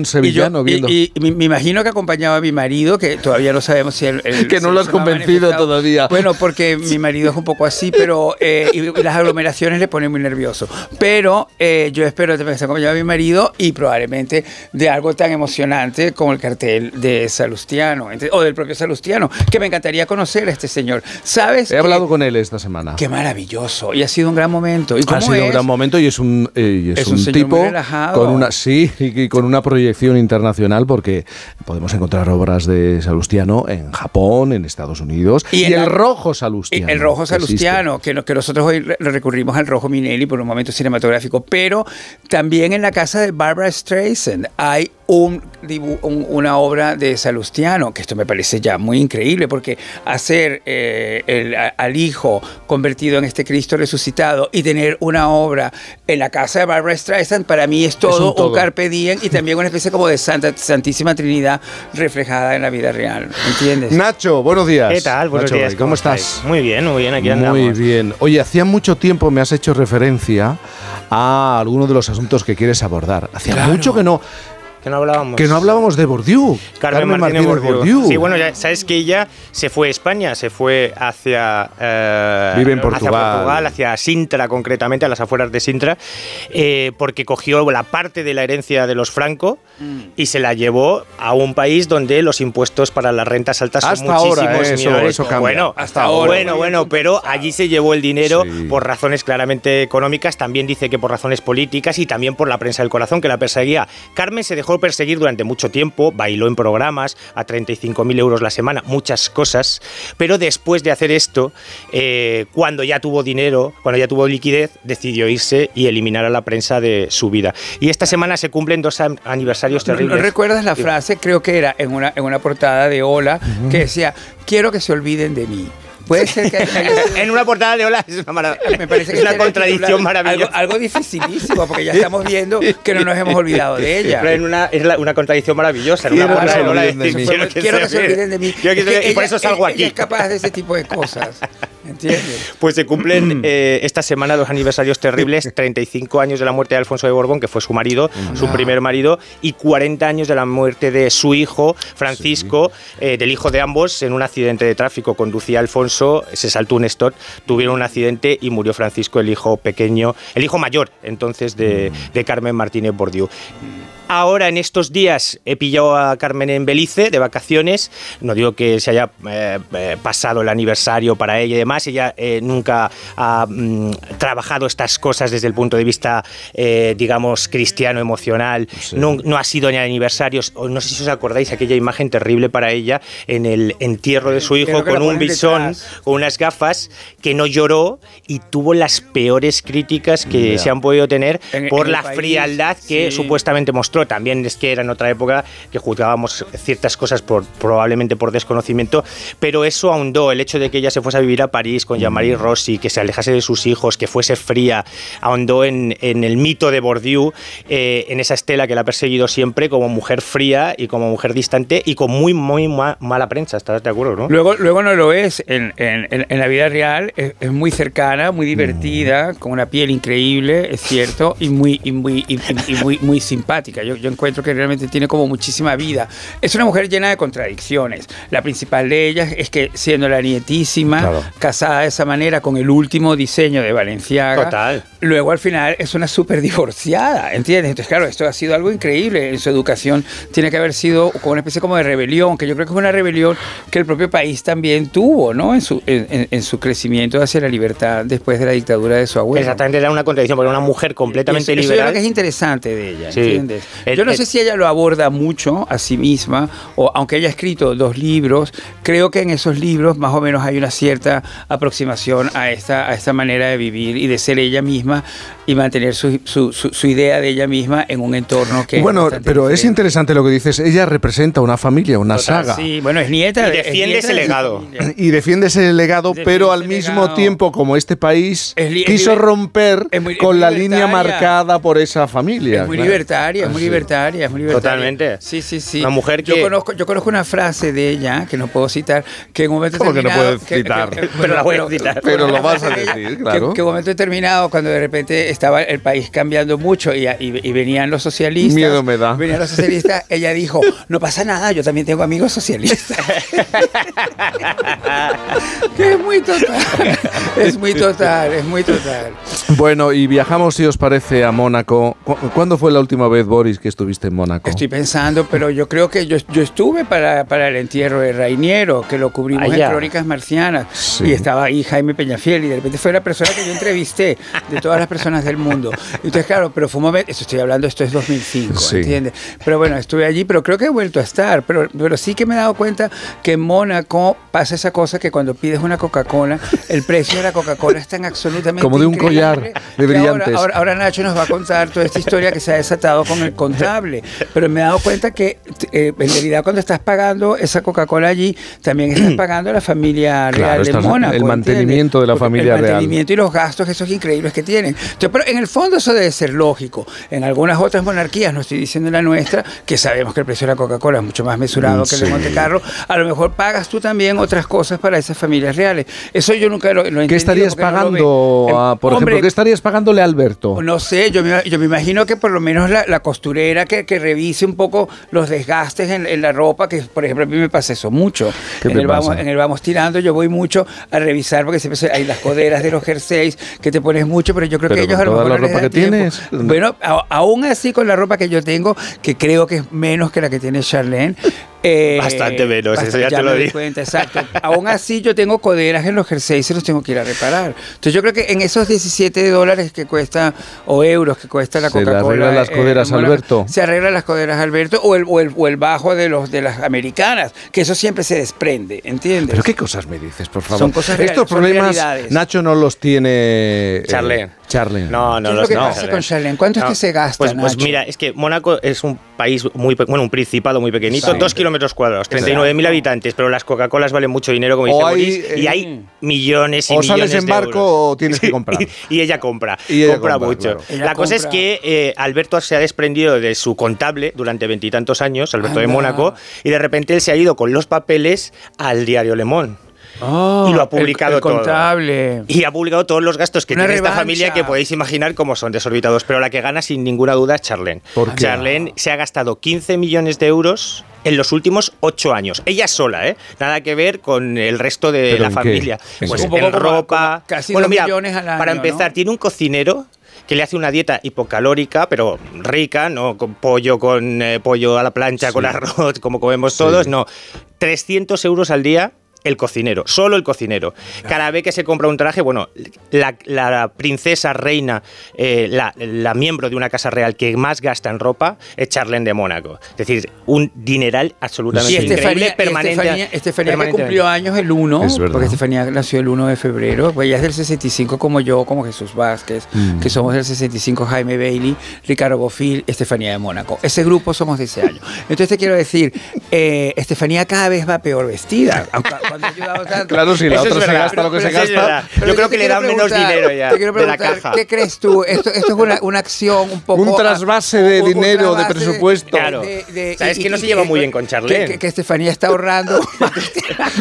sevillano. Y viendo, viendo. Y, y me, imagino que acompañaba a mi marido, que todavía no sabemos si él... Que no lo has ha convencido todavía. Bueno, porque mi marido es un poco así, pero eh, y, las aglomeraciones le ponen muy nervioso. Pero eh, yo espero que se acompañe a mi marido y probablemente de algo tan emocionante como el cartel de Salustiano, o del propio Salustiano, que me encantaría conocer a este señor. ¿Sabes? He hablado con él esta semana. Qué maravilloso. Y ha sido un gran momento. ¿Y Ha cómo sido es? un gran momento y es un, eh, y es Es un, un tipo relajado. con una sí y, y con una proyección internacional porque podemos encontrar obras de Salustiano en Japón, en Estados Unidos y, Y el la- rojo Salustiano. El rojo que salustiano, que, no- que nosotros hoy re- recurrimos al rojo Minelli por un momento cinematográfico, pero también en la casa de Barbara Streisand hay un, un- una obra de Salustiano, que esto me parece ya muy increíble, porque hacer eh, el- al hijo convertido en este Cristo resucitado y tener una obra en la casa de Barbara Streisand, para mí es todo, un todo. un carpe diem y también una especie como de Santa, Santísima Trinidad reflejada en la vida real, ¿entiendes? Nacho, buenos días. ¿Qué tal? Buenos Nacho días. ¿Cómo, estás? Muy bien, muy bien, aquí Muy andamos. bien. Oye, hacía mucho tiempo me has hecho referencia a alguno de los asuntos que quieres abordar. Hacía Claro. mucho que no Que no hablábamos. que no hablábamos de Bourdieu. Carmen, Martínez, Bourdieu. Sí, bueno, ya sabes que ella se fue a España, se fue hacia. eh, Vive en Hacia Portugal. Portugal, hacia Sintra, concretamente, a las afueras de Sintra, eh, porque cogió la parte de la herencia de los Franco Mm. y se la llevó a un país donde los impuestos para las rentas altas son Hasta ahora, muchísimos eh, eso- menores. eso cambia. Bueno, Hasta ahora. Bueno, bueno, pero allí se llevó el dinero por razones claramente económicas, también dice que por razones políticas y también por la prensa del corazón que la perseguía. Carmen se dejó perseguir durante mucho tiempo, bailó en programas a 35.000 euros la semana, muchas cosas, pero después de hacer esto, eh, cuando ya tuvo dinero, cuando ya tuvo liquidez, decidió irse y eliminar a la prensa de su vida. Y esta semana se cumplen dos an- aniversarios ¿No, terribles. no recuerdas la frase? Creo que era en una, en una portada de Hola que decía, quiero que se olviden de mí. Puede ser que en una portada de Hola es una, maravilla. Me parece que es una contradicción maravillosa. Algo, algo dificilísimo, porque ya estamos viendo que no nos hemos olvidado de ella. Pero en una, es la- una contradicción maravillosa. En una Quiero que portada se de Hola olviden de decir, mí. quiero que, Quiero se, que se olviden de mí. Quiero que Es se- que y por eso salgo ella aquí. es capaz de ese tipo de cosas. ¿Entiendes? Pues se cumplen eh, esta semana dos aniversarios terribles, 35 años de la muerte de Alfonso de Borbón, que fue su marido, su primer marido, y 40 años de la muerte de su hijo, Francisco, eh, del hijo de ambos, en un accidente de tráfico. Conducía Alfonso, se saltó un stop, tuvieron un accidente y murió Francisco, el hijo pequeño, el hijo mayor entonces de, de Carmen Martínez Bordiú. Ahora, en estos días, he pillado a Carmen en Belice de vacaciones. No digo que se haya eh, eh, pasado el aniversario para ella y demás. Ella eh, nunca ha mm, trabajado estas cosas desde el punto de vista, eh, digamos, cristiano, emocional. No, no ha sido ni aniversarios. No sé si os acordáis aquella imagen terrible para ella en el entierro de su hijo con un bisón, detrás. con unas gafas, que no lloró y tuvo las peores críticas que Ya. se han podido tener En- por en la país, frialdad que sí. supuestamente mostró. También es que era en otra época que juzgábamos ciertas cosas por, probablemente por desconocimiento, pero eso ahondó el hecho de que ella se fuese a vivir a París con Jean-Marie Rossi, que se alejase de sus hijos, que fuese fría, ahondó en, en el mito de Bourdieu, eh, en esa estela que la ha perseguido siempre como mujer fría y como mujer distante y con muy, muy ma- mala prensa. ¿Estás de acuerdo, no? Luego, luego no lo es. En, en- en- en la vida real es, es muy cercana, muy divertida, con una piel increíble, es cierto, y muy, y muy, y, y- y muy, muy simpática. Yo, yo encuentro que realmente tiene como muchísima vida. Es una mujer llena de contradicciones. La principal de ellas es que siendo la nietísima, Claro. casada de esa manera con el último diseño de Valenciaga, Total. luego al final es una súper divorciada, ¿entiendes? Entonces, claro, esto ha sido algo increíble. En su educación tiene que haber sido como una especie como de rebelión, que yo creo que es una rebelión que el propio país también tuvo, ¿no? En su, en, en- en su crecimiento hacia la libertad después de la dictadura de su abuelo. Exactamente, era una contradicción, porque era una mujer completamente Eso- eso yo liberal. creo que es interesante de ella, Sí. ¿entiendes? El- Yo no el- sé si ella lo aborda mucho a sí misma, o aunque haya escrito dos libros, creo que en esos libros más o menos hay una cierta aproximación a esta, a esta manera de vivir y de ser ella misma y mantener su, su- su- su idea de ella misma en un entorno que... bueno, bastante pero es diferente. interesante lo que dices. Ella representa una familia, una Total, saga. Sí, bueno, es nieta Y de- es defiende nieta ese legado. Y defiende ese legado, Defiende pero al mismo legado. tiempo, como este país Es es quiso romper es muy- es con la línea marcada por esa familia. Es muy claro. libertaria, es muy muy libertaria, es muy libertaria. Totalmente. Sí, sí, sí. Una mujer Yo que- conozco, yo conozco una frase de ella, que no puedo citar, que en un momento ¿Cómo que no determinado... puedes citar? Pero la voy a citar. Pero lo la vas a decir, que- claro. Que, en un momento determinado, cuando de repente estaba el país cambiando mucho y, y- y venían los socialistas... Miedo me da. Venían los socialistas, ella dijo, no pasa nada, yo también tengo amigos socialistas. que es muy total, es muy total, es muy total. Bueno, y viajamos, si os parece, a Mónaco. ¿Cu- ¿Cuándo fue la última vez, Boris, que estuviste en Mónaco? Estoy pensando, pero yo creo que yo, yo estuve para, para el entierro de Rainiero, que lo cubrimos Allá. en Crónicas Marcianas, Sí. y estaba ahí Jaime Peñafiel, y de repente fue la persona que yo entrevisté de todas las personas del mundo. Entonces, claro, pero fue un momento, esto estoy hablando, esto es 2005, Sí. ¿entiendes? Pero bueno, estuve allí, pero creo que he vuelto a estar, pero, pero sí que me he dado cuenta que en Mónaco pasa esa cosa que cuando pides una Coca-Cola, el precio de la Coca-Cola es tan absolutamente Como de un collar de que ahora- brillantes. ahora- ahora Nacho nos va a contar toda esta historia que se ha desatado con el contable. Pero me he dado cuenta que eh, en realidad cuando estás pagando esa Coca-Cola allí, también estás pagando a la familia real de Mónaco. el mantenimiento de la familia El real. mantenimiento y los gastos esos increíbles que tienen. Entonces, pero en el fondo eso debe ser lógico. En algunas otras monarquías, no estoy diciendo en la nuestra, que sabemos que el precio de la Coca-Cola es mucho más mesurado que el de. Monte Carlo, a lo mejor pagas tú también otras cosas para esas familias reales. Eso yo nunca lo, lo he ¿Qué estarías no pagando, a- por Hombre, ejemplo, qué estarías pagándole a Alberto? no sé, yo me, yo me imagino que por lo menos la, la costurera que, que revise un poco los desgastes en, en la ropa, que por ejemplo a mí me pasa eso mucho. ¿Qué En el, vamos, en el vamos tirando yo voy mucho a revisar porque siempre hay las coderas de los jerseys que te pones mucho, pero yo creo Pero que ellos a lo mejor la ropa que tienes. Bueno, a- aún así con la ropa que yo tengo, que creo que es menos que la que tiene Charlene. Eh, Bastante menos, eso ya te lo digo. cuenta, exacto. Aún así yo tengo coderas en los jerseys y los tengo que ir a reparar. Entonces yo creo que en esos 17 dólares que cuesta o euros que cuesta la Se Coca-Cola. arreglan las eh, coderas Mónaco, Alberto. Se arreglan las coderas Alberto o el, o el, o el bajo de los de las americanas, que eso siempre se desprende, ¿entiendes? ¿Pero qué cosas me dices, por favor? Son cosas reales, Estos son problemas realidades. Nacho no los tiene... eh, Charlene. Charlene. No, no, ¿Qué es no, lo que no, pasa Charlene. con Charlene? ¿Cuánto es No, que se gasta, Pues, pues Nacho? mira, es que Mónaco es un país muy, bueno, un principado muy pequeñito, Exacto. dos kilómetros cuadrados, 39.000 habitantes, pero las Coca-Colas valen mucho dinero, como O dice hay, Boris, y hay millones y o millones sales en de barco euros. o tienes que comprar. Y ella compra, Y ella compra compra, mucho. claro. Ella La cosa es que eh, Alberto se ha desprendido de su contable durante veintitantos años, Alberto de. Mónaco, y de repente él se ha ido con los papeles al diario Le Monde. Oh, y lo ha el- publicado el todo. contable. Y ha publicado todos los gastos que Una tiene esta familia que podéis imaginar cómo son desorbitados. Pero la que gana sin ninguna duda es Charlene. ¿Por qué? Charlene se ha gastado 15 millones de euros en los últimos 8 años. Ella sola, ¿eh? Nada que ver con el resto de ¿Pero la qué? familia. ¿En Pues en Un poco como- ropa. casi bueno, mira, millones al año, para empezar, ¿no? tiene un cocinero que le hace una dieta hipocalórica, pero rica, no con pollo con eh, pollo a la plancha, con arroz, como comemos todos, no. 300 euros al día el cocinero, solo el cocinero. Cada vez que se compra un traje, bueno, la, la princesa reina, eh, la, la miembro de una casa real que más gasta en ropa es Charlene de Mónaco. Es decir, un dineral absolutamente Y increíble, Estefanía, permanente. Estefanía, Estefanía que cumplió años el 1, Es verdad. porque Estefanía nació el 1 de febrero, pues ella es del 65 como yo, como Jesús Vázquez, Mm. que somos del 65 Jaime Bailey, Ricardo Bofill, Estefanía de Mónaco. Ese grupo somos de ese año. Entonces te quiero decir, eh, Estefanía cada vez va peor vestida, aunque cuando tanto. Claro, si la Eso es otra se verdad, gasta lo que pero se gasta. Yo creo que le dan menos preguntar, dinero ya te quiero de la preguntar, caja. ¿Qué crees tú? Esto, esto es una, una acción un poco... Un trasvase de un- un dinero, de trasvase presupuesto. Claro. Sabes que no se lleva muy bien con Charlene. Que, que- que Estefanía está ahorrando.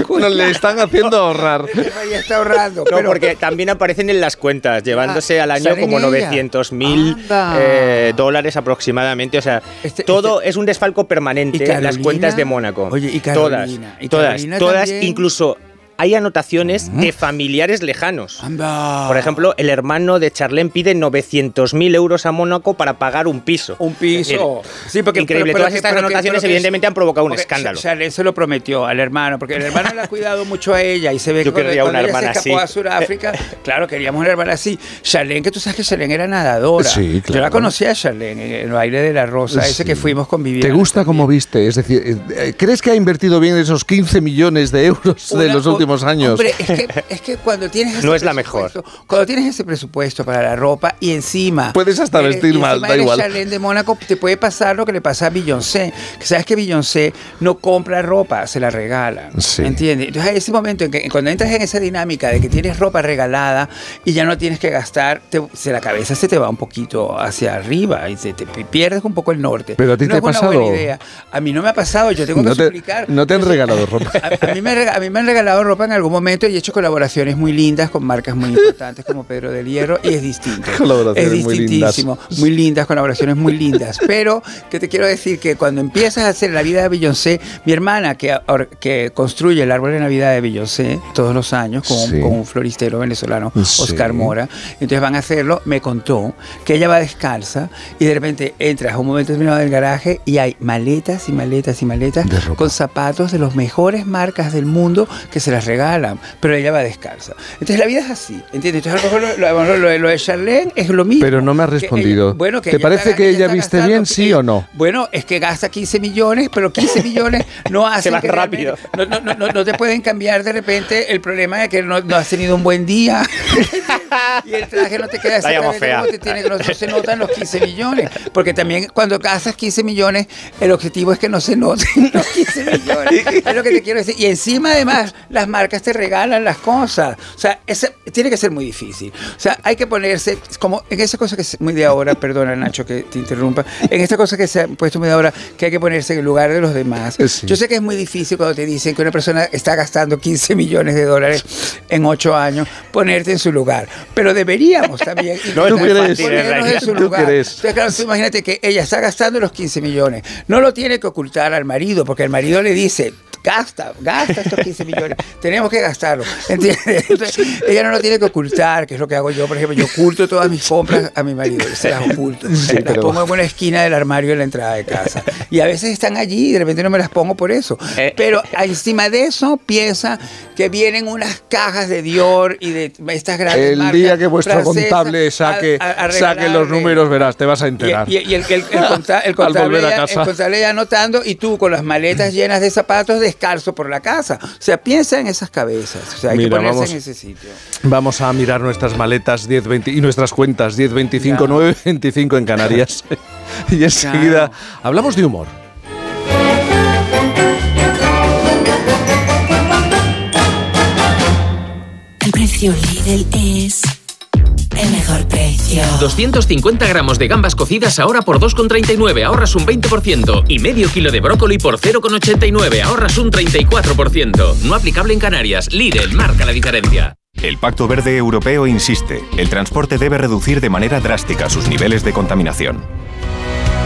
No, le están haciendo ahorrar. Estefanía está ahorrando. No, pero- porque también aparecen en las cuentas, llevándose al año ¿sale como en ella? 900 mil eh, dólares aproximadamente. O sea, Este- todo es un desfalco ¿Y permanente en las cuentas de Mónaco. Oye, ¿y todas, Carolina? ¿Y todas, Carolina todas, también? incluso incluso hay anotaciones de familiares lejanos. Anda. Por ejemplo, el hermano de Charlene pide 900.000 euros a Mónaco para pagar un piso. Un piso. Sí, porque increíble. pero- pero Todas estas pero anotaciones, evidentemente, han provocado un escándalo. Cha- Charlene se lo prometió al hermano, porque el hermano le ha cuidado mucho a ella y se ve Yo que querría una ella hermana se escapó así. a Sudáfrica, claro, queríamos una hermana así. Charlene, que tú sabes que Charlene era nadadora. Sí, Yo claro. la conocí a Charlene en el baile de la rosa, ese que fuimos con Viviana. ¿Te gusta cómo viste? Es decir, eh, ¿crees que ha invertido bien esos 15 millones de euros de los últimos últimos años. Hombre, es que, es que cuando tienes ese No es la mejor. Cuando tienes ese presupuesto para la ropa y encima. Puedes hasta eres- vestir mal, da igual. Charlene de Mónaco, te puede pasar lo que le pasa a Beyoncé. Que sabes que Beyoncé no compra ropa, se la regala. Sí. ¿Entiendes? Entonces, ese momento en que cuando entras en esa dinámica de que tienes ropa regalada y ya no tienes que gastar, te- se la cabeza se te va un poquito hacia arriba y se te pierdes un poco el norte. Pero a ti no te es ha una pasado. buena idea. A mí no me ha pasado, yo tengo que No te, suplicar. no te han regalado ropa. A, a mí me, a mí me han regalado ropa en algún momento y he hecho colaboraciones muy lindas con marcas muy importantes como Pedro del Hierro y es distinto. Colaboraciones es muy distintísimo. Muy lindas, colaboraciones muy lindas. Pero que te quiero decir que cuando empiezas a hacer la vida de Beyoncé, mi hermana que, que construye el árbol de Navidad de Beyoncé todos los años con, un- Sí. con un floristero venezolano, Sí. Oscar Mora, entonces van a hacerlo, me contó que ella va descalza y de repente entras a un momento determinado del garaje y hay maletas y maletas y maletas con zapatos de las mejores marcas del mundo que se las regalan, pero ella va descalza. Entonces la vida es así, ¿entiendes? Entonces a lo mejor lo, lo- lo- lo de Charlene es lo mismo. Pero no me has Que ella- respondido. bueno, que ¿Te ella parece está- que ella está viste bien, sí o no? Bueno, es que gasta 15 millones, pero 15 millones no van que rápido. No, no, no, no, te pueden cambiar de repente el problema de que no, has tenido un buen día y el traje no te queda exactamente como te tiene que no se notan los 15 millones. Porque también cuando gastas 15 millones, el objetivo es que no se noten los 15 millones. Es lo que te quiero decir. Y encima, además, las marcas te regalan las cosas. O sea, ese- tiene que ser muy difícil. O sea, hay que ponerse, como en esa cosa que es muy de ahora, perdona Nacho que te interrumpa, en esta cosa que se ha puesto muy de ahora, que hay que ponerse en el lugar de los demás. Sí. Yo sé que es muy difícil cuando te dicen que una persona está gastando 15 millones de dólares en 8 años, ponerte en su lugar. Pero deberíamos también No es muy intentar fácil, en su ¿Tú lugar. crees? Entonces, claro, tú imagínate que ella está gastando los 15 millones. No lo tiene que ocultar al marido, porque el marido le dice, gasta, gasta estos 15 millones. Tenemos que gastarlo. ¿Entiendes? Entonces, ella no lo tiene que ocultar, que es lo que hago yo. Por ejemplo, yo oculto todas mis compras a mi marido. Se las oculto. Sí, las pero- pongo en una esquina del armario en la entrada de casa. Y a veces están allí y de repente no me las pongo por eso. Eh. Pero encima de eso piensa que vienen unas cajas de Dior y de estas grandes El marcas día que vuestro contable saque, a- a- saque los números, verás, te vas a Y, enterar. y- y el, el- el conta- el contable ya, el contable ya anotando y tú con las maletas llenas de zapatos descalzo por la casa. O sea, piensa en esas cabezas. O sea, hay Mira, que ponerse vamos- en ese sitio. Vamos a mirar nuestras maletas 1020 y nuestras cuentas 1025 925 en Canarias. y enseguida hablamos de humor. Precio Lidl es el mejor precio. 250 gramos de gambas cocidas ahora por 2,39, ahorras un 20%. Y medio kilo de brócoli por 0,89, ahorras un 34%. No aplicable en Canarias. Lidl marca la diferencia. El Pacto Verde Europeo insiste, el transporte debe reducir de manera drástica sus niveles de contaminación.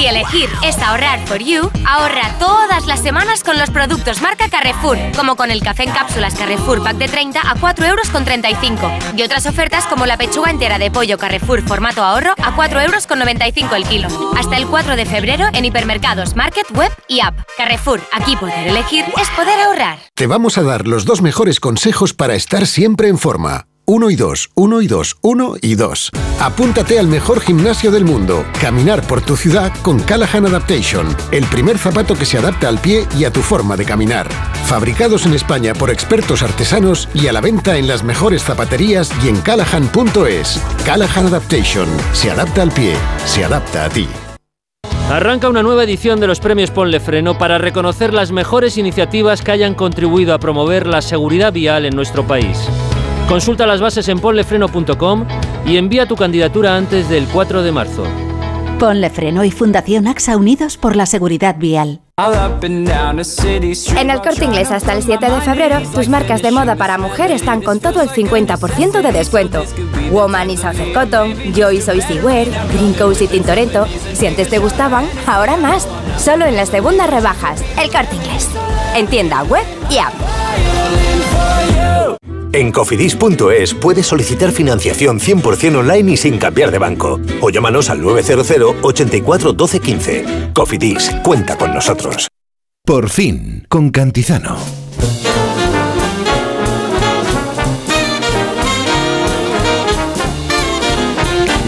Si elegir es ahorrar for you, ahorra todas las semanas con los productos marca Carrefour, como con el café en cápsulas Carrefour Pack de 30 a 4 euros con 35 y otras ofertas como la pechuga entera de pollo Carrefour formato ahorro a 4 euros con 95 el kilo. Hasta el 4 de febrero en hipermercados, market, web y app. Carrefour, aquí poder elegir es poder ahorrar. Te vamos a dar los dos mejores consejos para estar siempre en forma. Uno y dos, uno y dos, uno y dos. Apúntate al mejor gimnasio del mundo. Caminar por tu ciudad con Callahan Adaptation, el primer zapato que se adapta al pie y a tu forma de caminar. Fabricados en España por expertos artesanos y a la venta en las mejores zapaterías y en callahan.es. Callahan Adaptation, se adapta al pie, se adapta a ti. Arranca una nueva edición de los premios Ponle Freno para reconocer las mejores iniciativas que hayan contribuido a promover la seguridad vial en nuestro país. Consulta las bases en ponlefreno.com y envía tu candidatura antes del 4 de marzo. Ponle Freno y Fundación AXA Unidos por la Seguridad Vial. En el corte inglés hasta el 7 de febrero, tus marcas de moda para mujer están con todo el 50% de descuento. Woman y Southern Cotton, Joy Soy Wear, Green Coast y Tintoretto. Si antes te gustaban, ahora más. Solo en las segundas rebajas. El corte inglés. En tienda web y app. En cofidis.es puedes solicitar financiación 100% online y sin cambiar de banco. O llámanos al 900 84 12 15. Cofidis, cuenta con nosotros. Por fin, con Cantizano.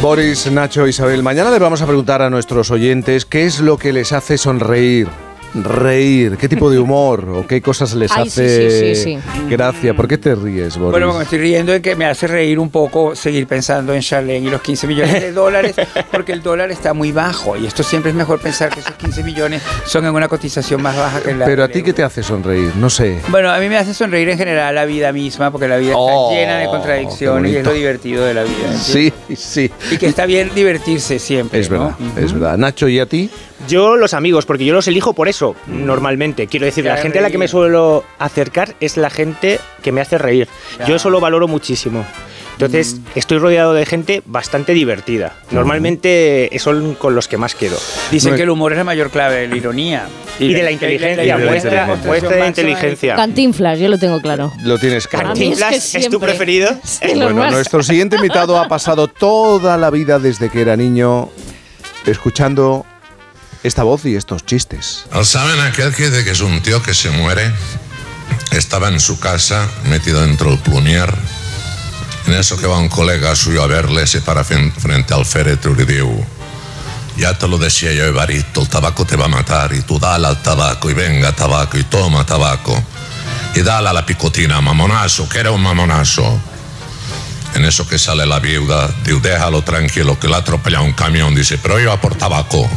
Boris, Nacho, Isabel, mañana les vamos a preguntar a nuestros oyentes qué es lo que les hace sonreír reír? ¿Qué tipo de humor o qué cosas les Ay, sí, hace sí, sí, gracia? ¿Por qué te ríes, Boris? Bueno, me estoy riendo de que me hace reír un poco seguir pensando en Charlene y los 15 millones de dólares, porque el dólar está muy bajo y esto siempre es mejor pensar que esos 15 millones son en una cotización más baja que la. Pero a ti qué te hace sonreír, no sé. Bueno, a mí me hace sonreír en general la vida misma, porque la vida Oh, está llena de contradicciones y es lo divertido de la vida. Sí, sí. Y que está bien divertirse siempre. Es ¿no? verdad, es verdad. Nacho, ¿y a ti? Yo los amigos, porque yo los elijo por eso, normalmente. Quiero decir, la Te gente a la que me suelo acercar es la gente que me hace reír. Yo eso lo valoro muchísimo. Entonces, estoy rodeado de gente bastante divertida. Normalmente son con los que más quedo. Dicen que el humor es la mayor clave de la ironía. Y de la inteligencia, y la muestra, de inteligencia. Cantinflas, yo lo tengo claro. Lo tienes claro. Es que ¿Cantinflas es tu preferido? Sí, Bueno, más. nuestro siguiente invitado ha pasado toda la vida desde que era niño escuchando esta voz y estos chistes. ¿Saben aquel que dice que es un tío que se muere? Estaba en su casa, metido dentro del plumier. En eso que va un colega suyo a verle, se para frente al féretro y diu Ya te lo decía yo, Evarito, el tabaco te va a matar. Y tú dale al tabaco, y venga tabaco, y toma tabaco. Y dale a la picotina, mamonazo, que era un mamonazo. En eso que sale la viuda, diu, déjalo tranquilo, que le ha atropellado un camión. Dice, pero yo a por tabaco.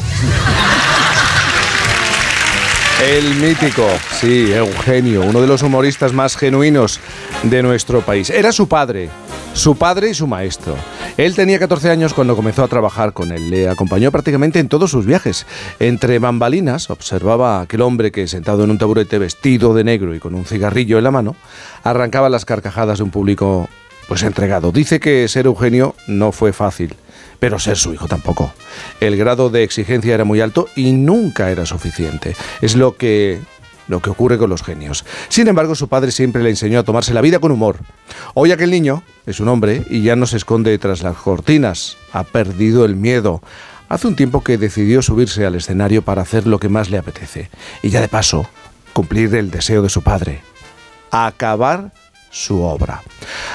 El mítico, sí, Eugenio, uno de los humoristas más genuinos de nuestro país. Era su padre, su padre y su maestro. Él tenía 14 años cuando comenzó a trabajar con él. Le acompañó prácticamente en todos sus viajes. Entre bambalinas, observaba aquel hombre que, sentado en un taburete vestido de negro y con un cigarrillo en la mano, arrancaba las carcajadas de un público pues entregado. Dice que ser Eugenio no fue fácil, pero ser su hijo tampoco. El grado de exigencia era muy alto y nunca era suficiente. Es lo que lo que ocurre con los genios. Sin embargo, su padre siempre le enseñó a tomarse la vida con humor. Hoy aquel niño es un hombre y ya no se esconde tras las cortinas. Ha perdido el miedo. Hace un tiempo que decidió subirse al escenario para hacer lo que más le apetece. Y ya de paso, cumplir el deseo de su padre. Acabar su obra.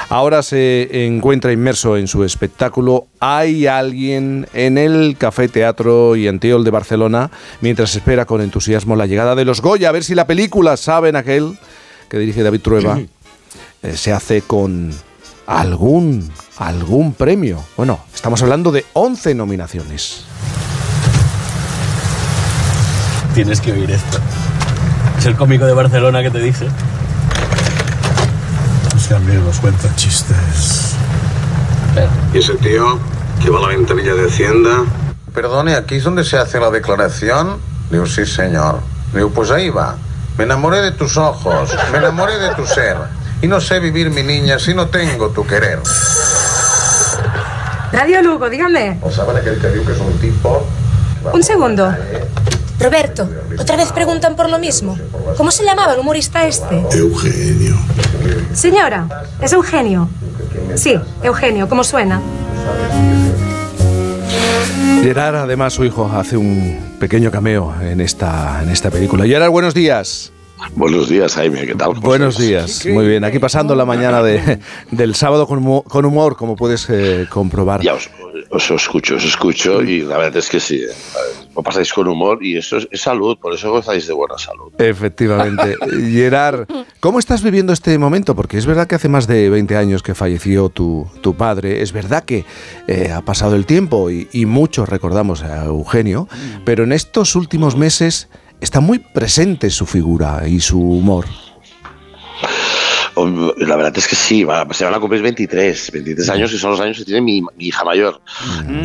Ahora se encuentra inmerso en su espectáculo Hay alguien en el Café Teatro y Anteol de Barcelona mientras espera con entusiasmo la llegada de los Goya a ver si la película Saben aquel que dirige David Trueba eh, se hace con algún algún premio. Bueno, estamos hablando de 11 nominaciones. Tienes que oír esto. Es el cómico de Barcelona que te dice. Ese amigo nos cuenta chistes. ¿Y ese tío que va a la ventanilla de Hacienda? Perdone, ¿aquí es donde se hace la declaración? Digo, sí, señor. Digo, pues ahí va. Me enamoré de tus ojos, me enamoré de tu ser. Y no sé vivir, mi niña, si no tengo tu querer. Radio Lugo, dígame. ¿O saben aquel que diu que es un tipo? Un segundo. Roberto, otra vez preguntan por lo mismo. ¿Cómo se llamaba el humorista este? Eugenio. Señora, es Eugenio. Sí, Eugenio, ¿cómo suena? Gerard, además, su hijo, hace un pequeño cameo en esta, en esta película. Gerard, buenos días. Buenos días, Jaime, ¿qué tal? Buenos días, muy bien. Aquí pasando la mañana de, del sábado con humor, con humor como puedes eh, comprobar. Ya os, os escucho, os escucho y la verdad es que sí, eh, lo pasáis con humor y eso es, es salud, por eso gozáis de buena salud. Efectivamente. Gerard, ¿cómo estás viviendo este momento? Porque es verdad que hace más de 20 años que falleció tu, tu padre, es verdad que eh, ha pasado el tiempo y, y muchos recordamos a Eugenio, pero en estos últimos meses está muy presente su figura y su humor. La verdad es que sí, se van a cumplir 23, 23 años y son los años que tiene mi, hija mayor.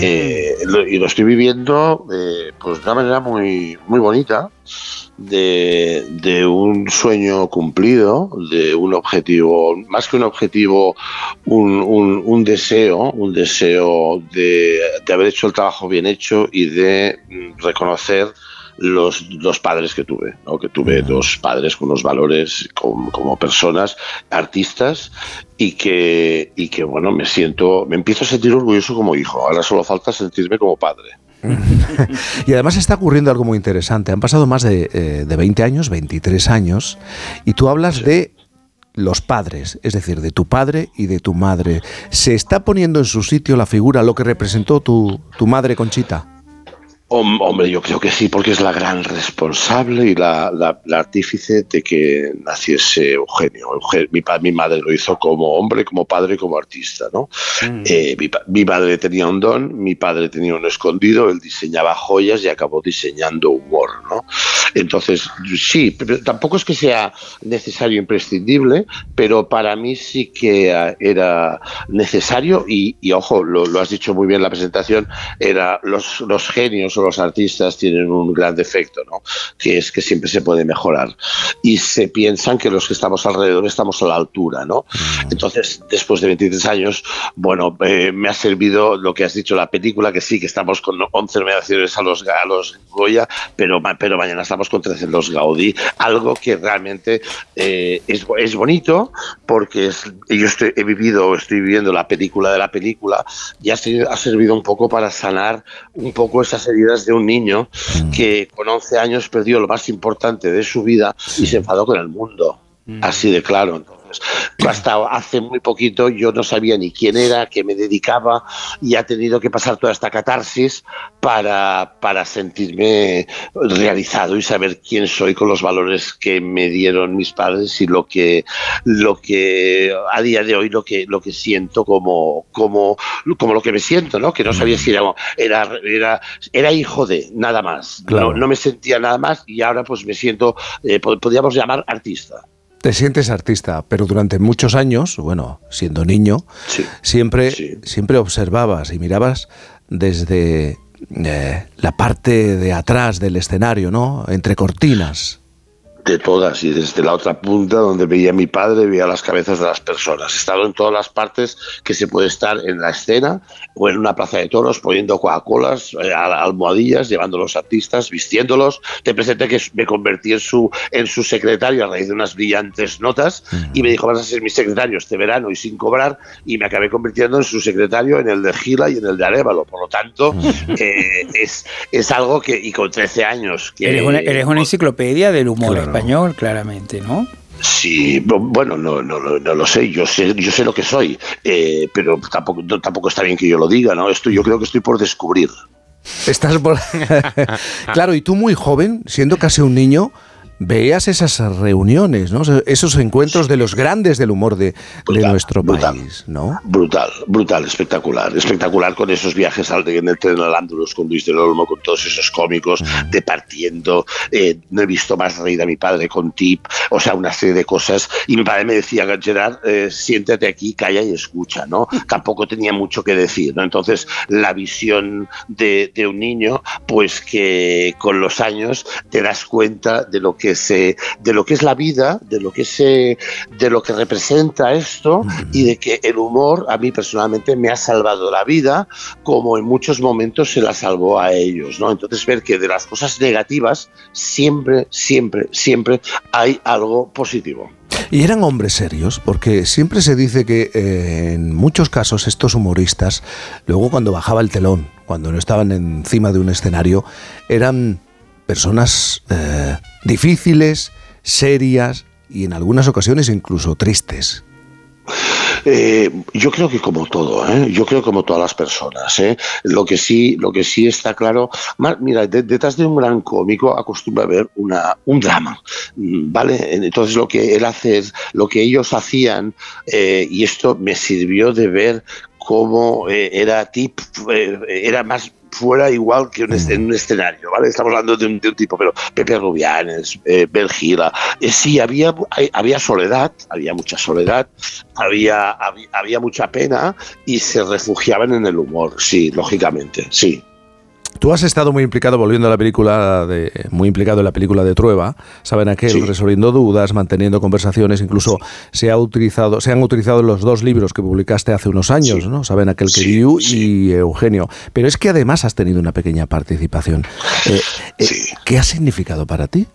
Eh, y lo estoy viviendo eh, pues de una manera muy, muy bonita, de, de, un sueño cumplido, de un objetivo, más que un objetivo, un, un, un deseo, un deseo de, de haber hecho el trabajo bien hecho y de mm, reconocer los, los padres que tuve, ¿no? que tuve dos padres con unos valores como, como, personas, artistas, y que, y que, bueno, me siento, me empiezo a sentir orgulloso como hijo. Ahora solo falta sentirme como padre. y además está ocurriendo algo muy interesante. Han pasado más de, eh, de 20 años, 23 años, y tú hablas de los padres, es decir, de tu padre y de tu madre. ¿Se está poniendo en su sitio la figura, lo que representó tu, tu madre Conchita? Hombre, yo creo que sí, porque es la gran responsable y la, artífice de que naciese Eugenio. mi, mi, madre lo hizo como hombre, como padre, como artista. ¿no? Mm. Eh, mi, mi, madre tenía un don, mi padre tenía un escondido, él diseñaba joyas y acabó diseñando humor. ¿no? Entonces, sí, tampoco es que sea necesario, imprescindible, pero para mí sí que era necesario y, ojo, lo, lo, has dicho muy bien en la presentación, era los, los genios los artistas tienen un gran defecto, ¿no? que es que siempre se puede mejorar. Y se piensan que los que estamos alrededor estamos a la altura. ¿no? Mm. Entonces, después de 23 años, bueno, eh, me ha servido lo que has dicho, la película, que sí, que estamos con 11 nominaciones a los, a los Goya, pero, pero mañana estamos con 13 en los Gaudí, algo que realmente eh, es, es, bonito porque yo estoy, he vivido, estoy viviendo la película de la película y ha, ha servido un poco para sanar un poco esas de un niño mm. que con 11 años perdió lo más importante de su vida y se enfadó con el mundo. Mm. Así de claro. Hasta hace muy poquito yo no sabía ni quién era, qué me dedicaba y ha tenido que pasar toda esta catarsis para, para sentirme realizado y saber quién soy con los valores que me dieron mis padres y lo que, lo que a día de hoy lo que, lo que siento como, como, como lo que me siento, ¿no? que no sabía si era, era, era, era hijo de nada más, no, no, me sentía nada más y ahora pues me siento, eh, podríamos llamar artista te sientes artista, pero durante muchos años, bueno, siendo niño, siempre, siempre observabas y mirabas desde eh, la parte de atrás del escenario, ¿no? Entre cortinas de todas y desde la otra punta donde veía a mi padre, veía las cabezas de las personas. He estado en todas las partes que se puede estar en la escena o en una plaza de toros poniendo Coca-Colas, eh, almohadillas, llevando a los artistas, vistiéndolos. Te presenté que me convertí en su, en su secretario a raíz de unas brillantes notas y me dijo vas a ser mi secretario este verano y sin cobrar y me acabé convirtiendo en su secretario en el de Gila y en el de Arevalo. Por lo tanto, eh, es, es algo que, y con 13 años... Que, eres, una, eres una enciclopedia del humor español, claramente, ¿no? Sí, bueno, no, no, no, lo sé, yo sé, yo sé lo que soy, eh, pero tampoco, tampoco está bien que yo lo diga, ¿no? Esto yo creo que estoy por descubrir. Estás por... claro, y tú muy joven, siendo casi un niño, veías esas reuniones, ¿no? esos encuentros de los grandes del humor de, nuestro país, ¿no? Brutal, brutal, espectacular, espectacular con esos viajes al, en el tren al Andalus con Luis del Olmo, con todos esos cómicos, departiendo, eh, no he visto más reír a mi padre con Tip, o sea, una serie de cosas, y mi padre me decía, Gerard, eh, siéntate aquí, calla y escucha, ¿no? Tampoco tenía mucho que decir, ¿no? Entonces, la visión de, de un niño, pues que con los años te das cuenta de lo que de lo que es la vida, de lo que se, de lo que representa esto y de que el humor a mí personalmente me ha salvado la vida, como en muchos momentos se la salvó a ellos, ¿no? Entonces ver que de las cosas negativas siempre, siempre, siempre hay algo positivo. Y eran hombres serios, porque siempre se dice que eh, en muchos casos estos humoristas, luego cuando bajaba el telón, cuando no estaban encima de un escenario, eran personas eh, difíciles, serias y en algunas ocasiones incluso tristes. Eh, yo creo que como todo, ¿eh? yo creo como todas las personas. ¿eh? Lo que sí, lo que sí está claro, mira, detrás de un gran cómico acostumbra haber una, un drama, ¿vale? Entonces lo que él hace es, lo que ellos hacían, y esto me sirvió de ver cómo era tip, era más fuera igual que un est- en un escenario, ¿vale? Estamos hablando de un, de un tipo, pero Pepe Rubianes, eh, Bergila, eh, sí, había, hay- había soledad, había mucha soledad, había, había, había mucha pena y se refugiaban en el humor, sí, lógicamente, sí. Tú has estado muy implicado, volviendo a la película, de, muy implicado en la película de Trueba, saben aquel, Sí. resolviendo dudas, manteniendo conversaciones, incluso se ha utilizado, se han utilizado los dos libros que publicaste hace unos años, ¿no? Saben aquel que Diu y Eugenio. Pero es que además has tenido una pequeña participación. Eh, eh, ¿Qué ha significado para ti?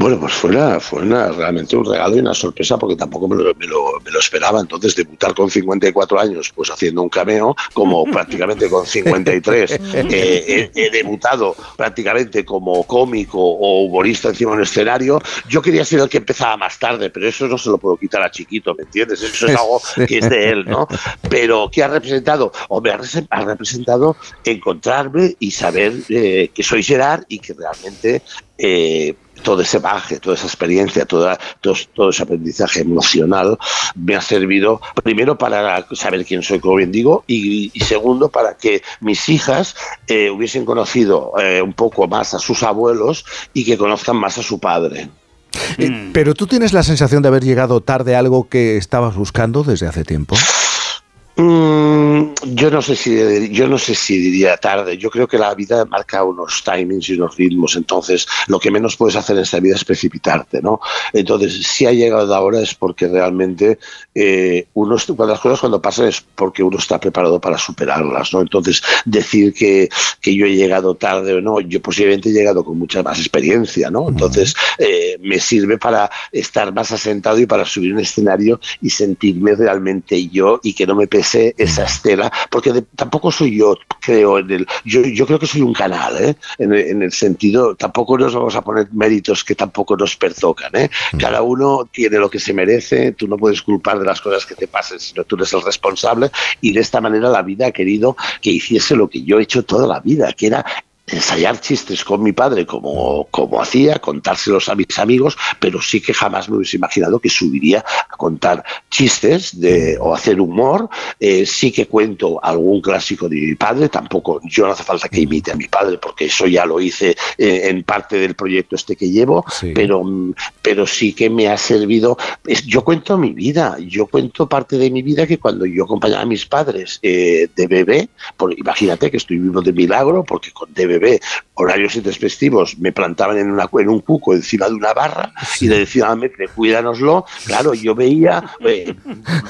Bueno, pues fue, una, fue una- realmente un regalo y una sorpresa porque tampoco me lo, me lo- me lo esperaba. Entonces, debutar con 54 años, pues haciendo un cameo, como prácticamente con 53 eh, he, he debutado prácticamente como cómico o humorista encima de un escenario. Yo quería ser el que empezaba más tarde, pero eso no se lo puedo quitar a Chiquito, ¿me entiendes? Eso es algo que es de él, ¿no? Pero ¿qué ha representado? Hombre, ha rese- ha representado encontrarme y saber eh, que soy Gerard y que realmente eh, todo ese baje, toda esa experiencia, toda, todo, todo ese aprendizaje emocional me ha servido primero para saber quién soy, como bien digo, y, y segundo para que mis hijas eh, hubiesen conocido eh, un poco más a sus abuelos y que conozcan más a su padre. Eh, Pero tú tienes la sensación de haber llegado tarde a algo que estabas buscando desde hace tiempo. Mm, yo no sé si yo no sé si diría tarde. Yo creo que la vida marca unos timings y unos ritmos. Entonces, lo que menos puedes hacer en esta vida es precipitarte, ¿no? Entonces, si ha llegado ahora es porque realmente eh, uno las cosas cuando pasan es porque uno está preparado para superarlas, ¿no? Entonces, decir que, que yo he llegado tarde o no, yo posiblemente he llegado con mucha más experiencia, ¿no? Entonces, eh, me sirve para estar más asentado y para subir un escenario y sentirme realmente yo y que no me pese esa estela, porque de- tampoco soy yo, creo, en el, yo, yo creo que soy un canal, ¿eh? en, el, en el sentido, tampoco nos vamos a poner méritos que tampoco nos pertocan, ¿eh? cada uno tiene lo que se merece, tú no puedes culpar de las cosas que te pasen, sino tú eres el responsable, y de esta manera la vida ha querido que hiciese lo que yo he hecho toda la vida, que era ensayar chistes con mi padre como, como hacía, contárselos a mis amigos, pero sí que jamás me hubiese imaginado que subiría a contar chistes de, o hacer humor. Eh, sí que cuento algún clásico de mi padre, tampoco yo no hace falta que imite a mi padre, porque eso ya lo hice eh, en parte del proyecto este que llevo, pero, pero sí que me ha servido. yo cuento mi vida, yo cuento parte de mi vida que cuando yo acompañaba a mis padres eh, de bebé, por, imagínate que estoy vivo de milagro, porque con de bebé, horarios intempestivos, me plantaban en, una, en un cuco encima de una barra y le decían, "Mete, cuídanoslo. Claro, yo veía eh,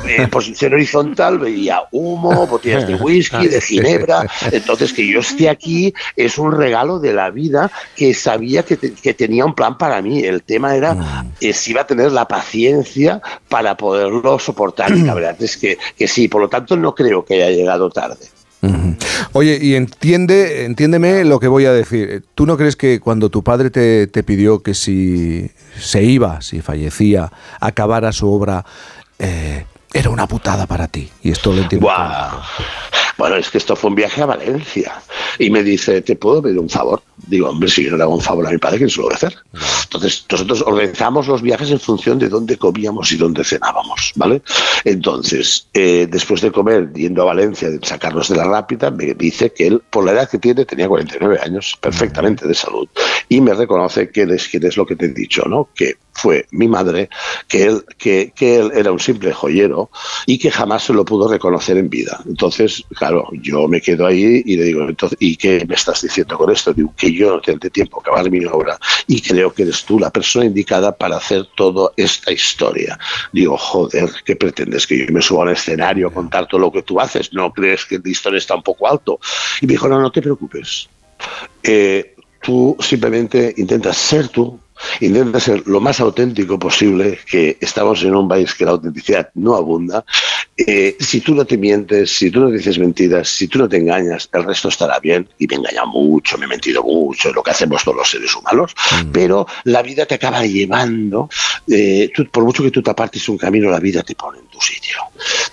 en posición horizontal, veía humo, botellas de whisky, de ginebra. Entonces, que yo esté aquí es un regalo de la vida que sabía que, te- que tenía un plan para mí. El tema era eh, si iba a tener la paciencia para poderlo soportar. Y la verdad es que sí, por lo tanto, no creo que haya llegado tarde. Oye, y entiende, entiéndeme lo que voy a decir. ¿Tú no crees que cuando tu padre te, te pidió que si se iba, si fallecía, acabara su obra, eh, era una putada para ti? Y esto lo entiendo. Bueno, es que esto fue un viaje a Valencia. Y me dice, ¿te puedo pedir un favor? Digo, hombre, si yo no le hago un favor a mi padre, ¿quién se lo va a hacer? Entonces, nosotros organizamos los viajes en función de dónde comíamos y dónde cenábamos, ¿vale? Entonces, eh, después de comer, yendo a Valencia, de sacarnos de la rápida, me dice que él, por la edad que tiene, tenía 49 años, perfectamente de salud. Y me reconoce que es, que es lo que te he dicho, ¿no? Que fue mi madre, que él, que, que él era un simple joyero y que jamás se lo pudo reconocer en vida. Entonces, claro, yo me quedo ahí y le digo, entonces, ¿y qué me estás diciendo con esto? Digo, que yo no tendré tiempo a acabar mi obra y creo que eres tú la persona indicada para hacer toda esta historia. Digo, joder, ¿qué pretendes? ¿Que yo me suba al escenario a contar todo lo que tú haces? ¿No crees que el listón está un poco alto? Y me dijo, no, no te preocupes. Eh, tú simplemente intentas ser tú, intenta ser lo más auténtico posible, que estamos en un país que la autenticidad no abunda. Eh, si tú no te mientes, si tú no dices mentiras, si tú no te engañas, el resto estará bien. Y me he engañado mucho, me he mentido mucho, lo que hacemos todos los seres humanos, pero la vida te acaba llevando, eh, tú- por mucho que tú te apartes un camino, la vida te pone en tu sitio.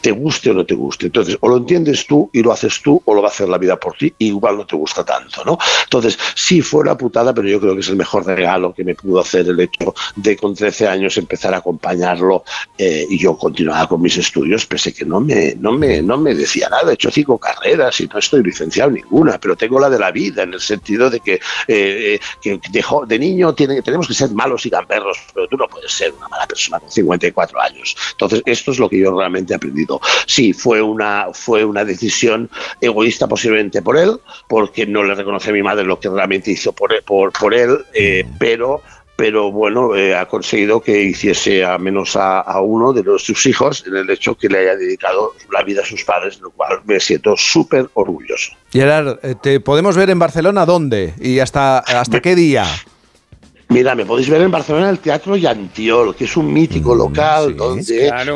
te guste o no te guste. Entonces, o lo entiendes tú y lo haces tú, o lo va a hacer la vida por ti, y igual no te gusta tanto, ¿no? Entonces, sí fue una putada, pero yo creo que es el mejor regalo que me pudo hacer el hecho de con 13 años empezar a acompañarlo eh, y yo continuaba con mis estudios, pese que no me, no me, no me decía nada. He hecho cinco carreras y no estoy licenciado ninguna, pero tengo la de la vida, en el sentido de que, eh, eh, que de, de niño tenemos que ser malos y gamberros, pero tú no puedes ser una mala persona con 54 años. Entonces, esto es lo que yo realmente he aprendido. Sí, fue una, fue una decisión egoísta posiblemente por él, porque no le reconocí a mi madre lo que realmente hizo por por, por él pero pero bueno, eh, ha conseguido que hiciese a menos a, a uno de los, sus hijos en el hecho que le haya dedicado la vida a sus padres, lo cual me siento súper orgulloso. Gerard, eh, ¿te podemos ver en Barcelona dónde? ¿Y hasta, hasta qué día? Mira, me podéis ver en Barcelona en el Teatro Llantiol, que es un mítico local donde,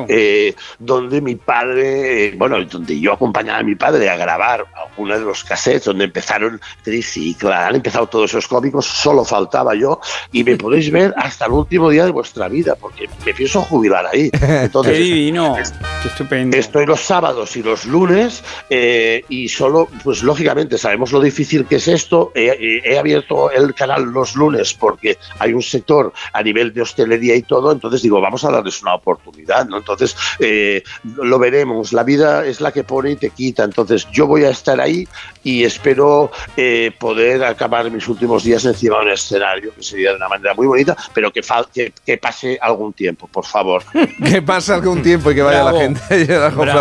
eh, donde mi padre, eh, bueno, donde yo acompañaba a mi padre a grabar algunos de los cassettes, donde empezaron, sí, claro, han empezado todos esos cómicos, solo faltaba yo, y me podéis ver hasta el último día de vuestra vida, porque me pienso jubilar ahí. Entonces, Qué divino, qué estupendo. Estoy los sábados y los lunes eh, y solo, pues lógicamente sabemos lo difícil que es esto. He, he- he abierto el canal los lunes porque hay un sector a nivel de hostelería y todo, entonces digo, vamos a darles una oportunidad, ¿no? Entonces eh, lo veremos, la vida es la que pone y te quita, entonces yo voy a estar ahí y espero eh, poder acabar mis últimos días encima de un escenario, que sería de una manera muy bonita, pero que, fal- que, que pase algún tiempo, por favor. Que pase algún tiempo y que vaya Bravo. la gente.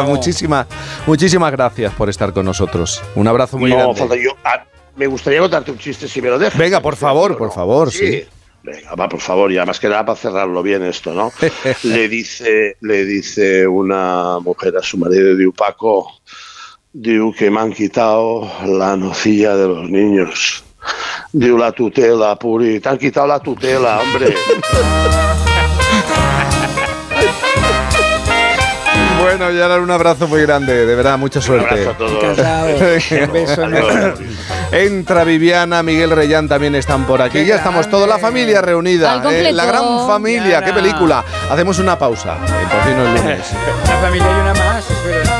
Muchísimas, muchísimas gracias por estar con nosotros. Un abrazo muy no, grande. falta yo. ah, me gustaría contarte un chiste si me lo dejas. Venga, por favor, por favor, sí. Venga, va, por favor, ya más que nada para cerrarlo bien esto, ¿no? le dice, le dice una mujer a su marido, diu, Paco, diu que me han quitado la nocilla de los niños. Diu la tutela, Puri, te han quitado la tutela, hombre. Bueno, Gerard, un abrazo muy grande, de verdad, mucha suerte. abrazo a todos. Un beso. Entra Viviana, Miguel Reyán también están por aquí. Ya estamos toda la familia reunida. Al eh, la gran familia, qué película. Hacemos una pausa. eh, por fin no lunes. La familia hay una más, es verdad.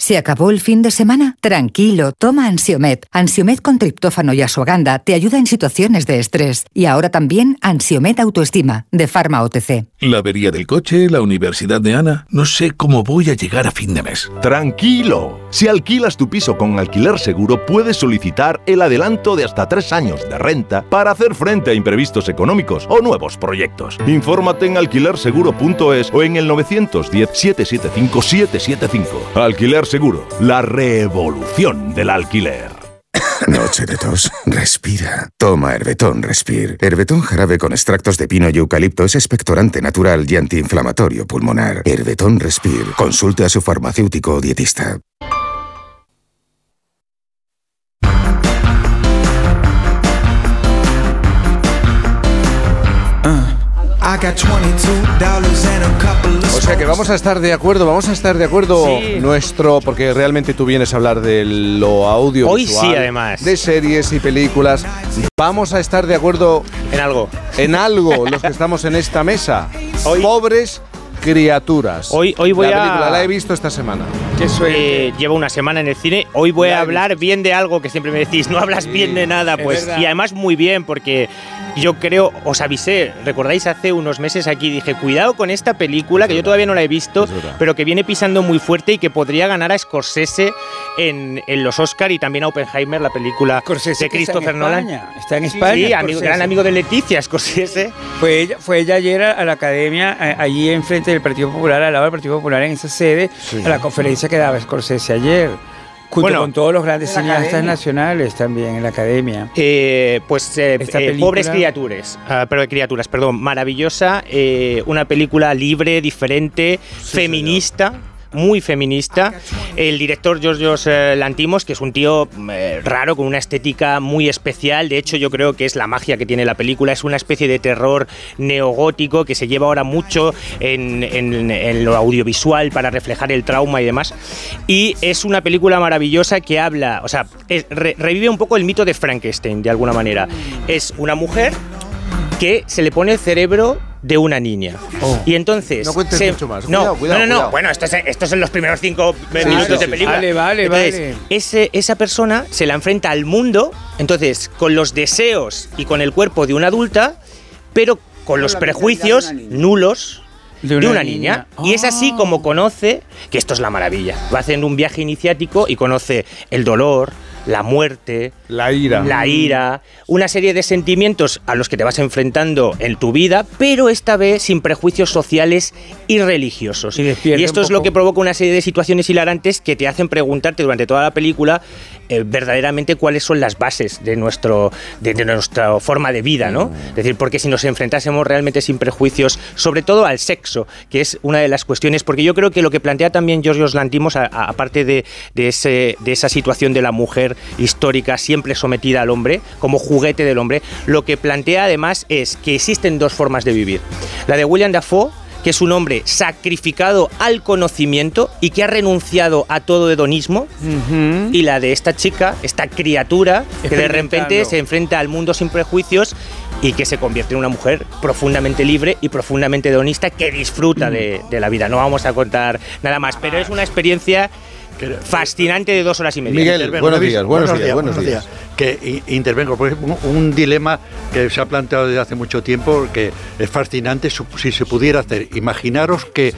¿Se acabó el fin de semana? Tranquilo, toma Ansiomet. Ansiomet con triptófano y asuaganda te ayuda en situaciones de estrés. Y ahora también Ansiomet Autoestima, de Pharma OTC. La avería del coche, la universidad de Ana. No sé cómo voy a llegar a fin de mes. Tranquilo. Si alquilas tu piso con alquiler seguro, puedes solicitar el adelanto de hasta tres años de renta para hacer frente a imprevistos económicos o nuevos proyectos. Infórmate en alquilerseguro.es o en el 910-775-775. Alquiler Seguro, la revolución del alquiler. Noche de tos. Respira. Toma Herbetón Respir. Herbetón jarabe con extractos de pino y eucalipto es expectorante natural y antiinflamatorio pulmonar. Herbetón Respir. Consulte a su farmacéutico o dietista. O sea que vamos a estar de acuerdo, vamos a estar de acuerdo nuestro, porque realmente tú vienes a hablar de lo audio. Hoy sí, además. De series y películas. Vamos a estar de acuerdo. En algo. En algo, los que estamos en esta mesa. Pobres criaturas. Hoy, hoy voy la a. película la he visto esta semana. Eh, llevo una semana en el cine. Hoy voy a hablar bien de algo que siempre me decís, no hablas bien de nada. es Pues, verdad. y además muy bien, porque yo creo, os avisé, recordáis hace unos meses aquí, dije, cuidado con esta película, que yo todavía no la he visto, pero que viene pisando muy fuerte y que podría ganar a Scorsese en, en los Oscar y también a Oppenheimer, la película de que está Christopher Nolan. España, Está en España. Sí, amigo- Scorsese. gran amigo de Leticia, Scorsese. Fue ella, fue ella ayer a, a la academia, eh, allí enfrente del Partido Popular, al lado del Partido Popular, en esa sede, Sí. a la conferencia que daba Scorsese ayer. Junto Bueno. con todos los grandes cineastas academia. nacionales también en la academia. Eh, pues eh, Esta eh, película- pobres criaturas, ah, pero criaturas, perdón, maravillosa, eh, una película libre, diferente, feminista. Muy feminista. El director Georgios eh, Lantimos, que es un tío eh, raro, con una estética muy especial. De hecho, yo creo que es la magia que tiene la película. Es una especie de terror neogótico que se lleva ahora mucho en, en- en lo audiovisual para reflejar el trauma y demás. Y es una película maravillosa que habla, o sea, es- re- revive un poco el mito de Frankenstein, de alguna manera. Es una mujer que se le pone el cerebro de una niña. Y entonces... No cuentes se- mucho más. No, Cuidado, cuidado, no, no, no. Bueno, esto es, esto es en los primeros cinco Sí, minutos sí, de sí. película. Vale, vale, Entonces, vale. Ese, esa persona se la enfrenta al mundo, entonces, con los deseos y con el cuerpo de una adulta, pero con los prejuicios nulos de una, niña. Y es así como conoce, que esto es la maravilla, va haciendo un viaje iniciático y conoce el dolor, la muerte, la ira, la ira, una serie de sentimientos a los que te vas enfrentando en tu vida, pero esta vez sin prejuicios sociales y religiosos. Y, despierta esto es lo que provoca una serie de situaciones hilarantes que te hacen preguntarte durante toda la película eh, verdaderamente cuáles son las bases de, nuestro, de, de nuestra forma de vida, ¿no? Es decir, porque si nos enfrentásemos realmente sin prejuicios, sobre todo al sexo, que es una de las cuestiones, porque yo creo que lo que plantea también Giorgios Lantimos, aparte de, de ese, de esa situación de la mujer histórica siempre sometida al hombre, como juguete del hombre, lo que plantea además es que existen dos formas de vivir. La de William Dafoe, que es un hombre sacrificado al conocimiento y que ha renunciado a todo hedonismo, y la de esta chica, esta criatura, que de repente se enfrenta al mundo sin prejuicios y que se convierte en una mujer profundamente libre y profundamente hedonista que disfruta de, de la vida. No vamos a contar nada más, pero es una experiencia fascinante de dos horas y media. Miguel, buenos días, buenos días, buenos días. Que intervengo, por ejemplo, un, un dilema que se ha planteado desde hace mucho tiempo, que es fascinante, si se pudiera hacer. Imaginaros que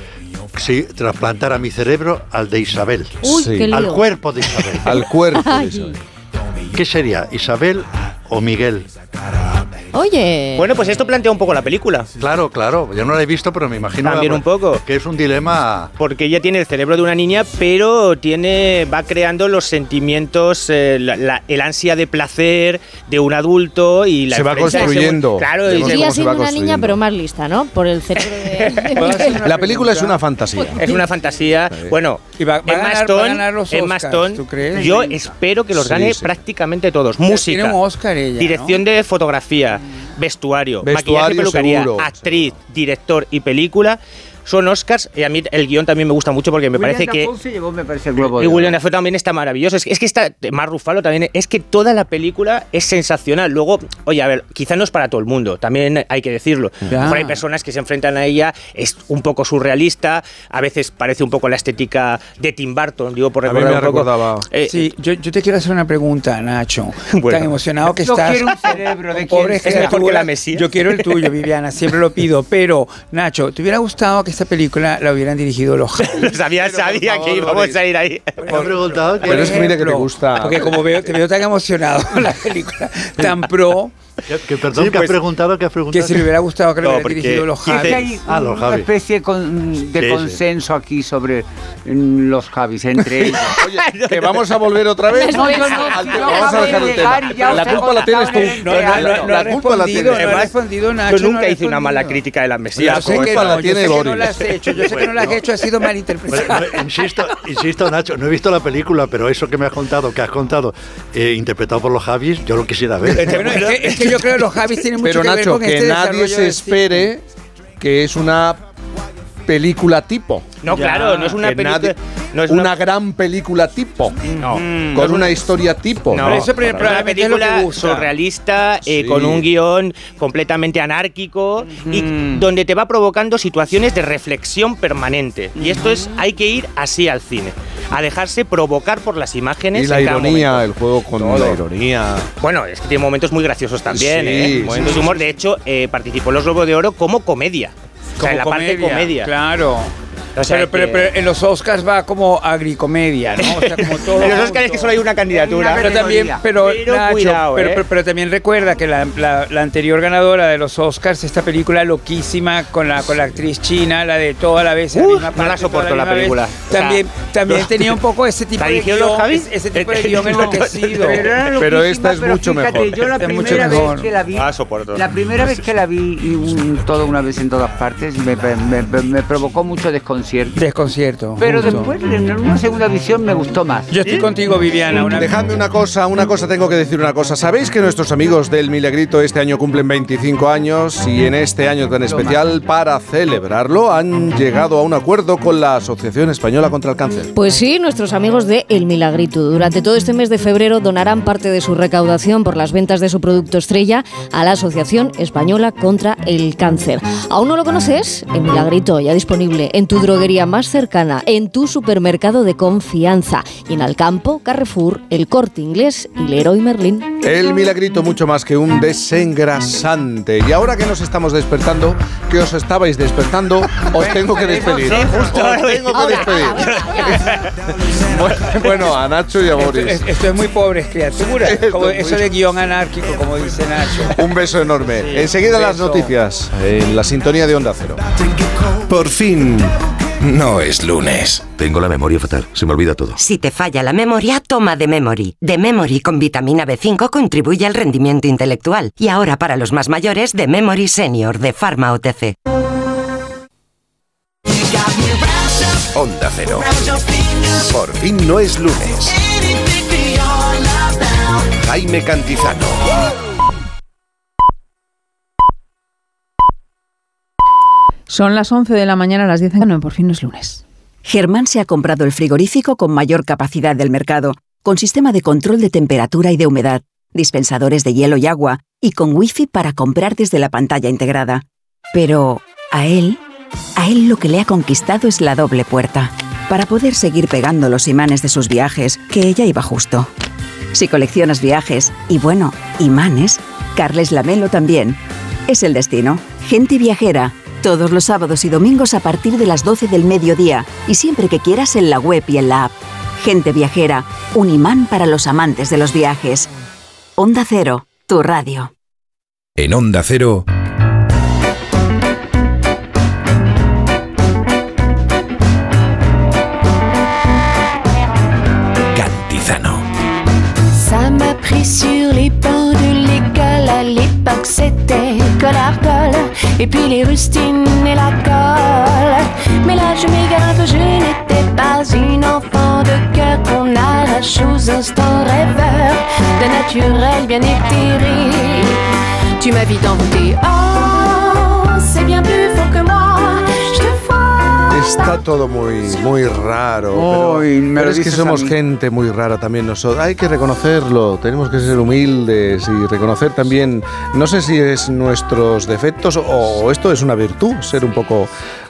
si trasplantara mi cerebro al de Isabel, Uy, Sí. qué lío. al cuerpo de Isabel. Al cuerpo de. Isabel. ¿Qué sería, Isabel o Miguel? Oye. Bueno, pues esto plantea un poco la película. Claro, claro, yo no la he visto, pero me imagino También un poco. que es un dilema Porque ella tiene el cerebro de una niña, pero tiene va creando los sentimientos, eh, la- la- el ansia de placer de un adulto y la Se va construyendo. Claro, y Sigue siendo va una niña, construyendo. pero más lista, ¿no? Por el cerebro de. La película es una fantasía. Es una fantasía. Bueno, Y va- va a Emma ganar- va a Stone, ganar los Emma Oscars, Stone, ¿tú crees? yo Sí. espero que los Sí, gane sí. prácticamente todos. Tiene Música, un Oscar ella, ¿no? dirección de fotografía, vestuario, maquillaje, Vestuario, peluquería, seguro. actriz, director y película. Son Oscars y a mí el guion también me gusta mucho porque me parece que se llevó, me parece, el globo y. William Dafoe también está maravilloso. Es que, es que está más Rufalo también. Es que toda la película es sensacional. Luego, oye, a ver, quizá no es para todo el mundo. También hay que decirlo. Mejor hay personas que se enfrentan a ella. Es un poco surrealista. A veces parece un poco la estética de Tim Burton. Digo por A mí recordar me un poco. Eh, sí, yo, yo te quiero hacer una pregunta, Nacho. Bueno. Tan emocionado que Yo estás. quiero un cerebro de Pobre. Es mejor que la Mesías. Yo quiero el tuyo, Viviana, siempre lo pido. Pero, Nacho, ¿te hubiera gustado que esta película la hubieran dirigido los sabía sabía que íbamos a ir ahí. Me ha preguntado que- Pero es que mira que te gusta. Porque como veo, te veo tan emocionado con la película, tan pro, que, que perdón, Sí, que pues, has preguntado, que has que preguntado. si le hubiera gustado que lo No, hubieran porque dirigido los Que Javis. hay Ah, los una especie con- de Sí, sí. consenso aquí sobre mm, los Javis entre ellos. Oye, que vamos a volver otra vez. No, yo no, yo acabo Vamos a de dejar el tema. La culpa la tienes tú. No, no, La- no, no culpa la respondido, tienes. no ha respondido Nacho. Tú no nunca hice una mala crítica de la Mesías. Yo sé culpa que la no, yo sé que no la has hecho, yo sé que no la has hecho, ha sido malinterpretada. Insisto, insisto, Nacho, no he visto la película, pero eso que me has contado, que has contado, eh, interpretado por los Javis, yo lo quisiera ver. Yo creo que los Javis tienen mucho Pero que ver Nacho, con que este nadie se espere que es una película tipo. No, claro, no es una película. nadie- no es una gran película tipo. No. Con una historia tipo. No, es una película surrealista eh, Sí. con un guion completamente anárquico y donde te va provocando situaciones de reflexión permanente. Y esto es, hay que ir así al cine, a dejarse provocar por las imágenes. Y la en cada ironía, momento. el juego con Todo. la ironía. Bueno, es que tiene momentos muy graciosos también, Sí, ¿eh? Momentos sí, de humor. De hecho, eh, participó en los Globos de Oro como comedia. O sea, Como la parte comedia. Claro. O sea pero, pero- que- pero en los Oscars va como agricomedia, ¿no? O sea, como todo. En los Oscars es que solo hay una candidatura. Pero también, pero, Pero Nacho, cuidado, pero, ¿eh? pero- pero también recuerda que la, la- la anterior ganadora de los Oscars, esta película loquísima con la, con la actriz china, la de toda la vez. Uh, misma no parte, la soporto la misma vez, película. O sea, también también no. tenía un poco ese tipo ¿La de guion, Javi? ese, ese tipo de guion No, enloquecido. Pero, esta es pero mucho fíjate, mejor. Yo la Es mucho primera mejor. vez que la vi, Ah, soporto. la primera vez que la vi y un- todo una vez en todas partes, me, me- me- me provocó mucho desconcierto. Desconcierto. Pero justo. después, en una segunda visión, me gustó más. Yo estoy contigo, Viviana. Una Dejadme una cosa, una cosa, tengo que decir una cosa. ¿Sabéis que nuestros amigos del Milagrito este año cumplen 25 años y en este año tan especial, para celebrarlo, han llegado a un acuerdo con la Asociación Española contra el Cáncer? Pues sí, nuestros amigos de El Milagrito durante todo este mes de febrero donarán parte de su recaudación por las ventas de su producto estrella a la Asociación Española contra el Cáncer. ¿Aún no lo conoces? El Milagrito ya disponible en tu droguería más cercana, en tu supermercado de confianza y en Alcampo, Carrefour, El Corte Inglés y Leroy Merlin. El Milagrito mucho más que un desengrasante. Y ahora que nos estamos despertando, que os estabais despertando, os tengo que despedir. Os tengo que despedir. Bueno, a Nacho y a Esto, Boris. es- esto es muy pobres criaturas. Esto Como es eso muy- de guion anárquico, como dice Nacho. Un beso enorme. Enseguida un las noticias en la sintonía de Onda Cero. Por fin, no es lunes. Tengo la memoria fatal, se me olvida todo. Si te falla la memoria, toma de Memory. De Memory con vitamina B5 contribuye al rendimiento intelectual. Y ahora para los más mayores, de Memory Senior de Pharma OTC. Onda Cero. Por fin no es lunes. Jaime Cantizano. Son las 11 de la mañana, las 10 de no, por fin es lunes. Germán se ha comprado el frigorífico con mayor capacidad del mercado, con sistema de control de temperatura y de humedad, dispensadores de hielo y agua, y con wifi para comprar desde la pantalla integrada. Pero a él, a él lo que le ha conquistado es la doble puerta, para poder seguir pegando los imanes de sus viajes, que ella iba justo. Si coleccionas viajes, y bueno, imanes, Carles Lamelo también. Es el destino. Gente viajera. Todos los sábados y domingos a partir de las 12 del mediodía y siempre que quieras en la web y en la app. Gente viajera. Un imán para los amantes de los viajes. Onda Cero, tu radio. En Onda Cero. Et puis les rustines et la colle. Mais là, je m'égare, je n'étais pas une enfant de cœur qu'on arrache aux instants rêveurs. De naturel bien éthéré. Tu m'as vite envoûté. Oh, c'est bien plus fort que moi. Está todo muy, muy raro. pero- me pero es que somos gente muy rara también nosotros. Hay que reconocerlo. Tenemos que ser humildes y reconocer también. No sé si es nuestros defectos o esto es una virtud, ser un poco,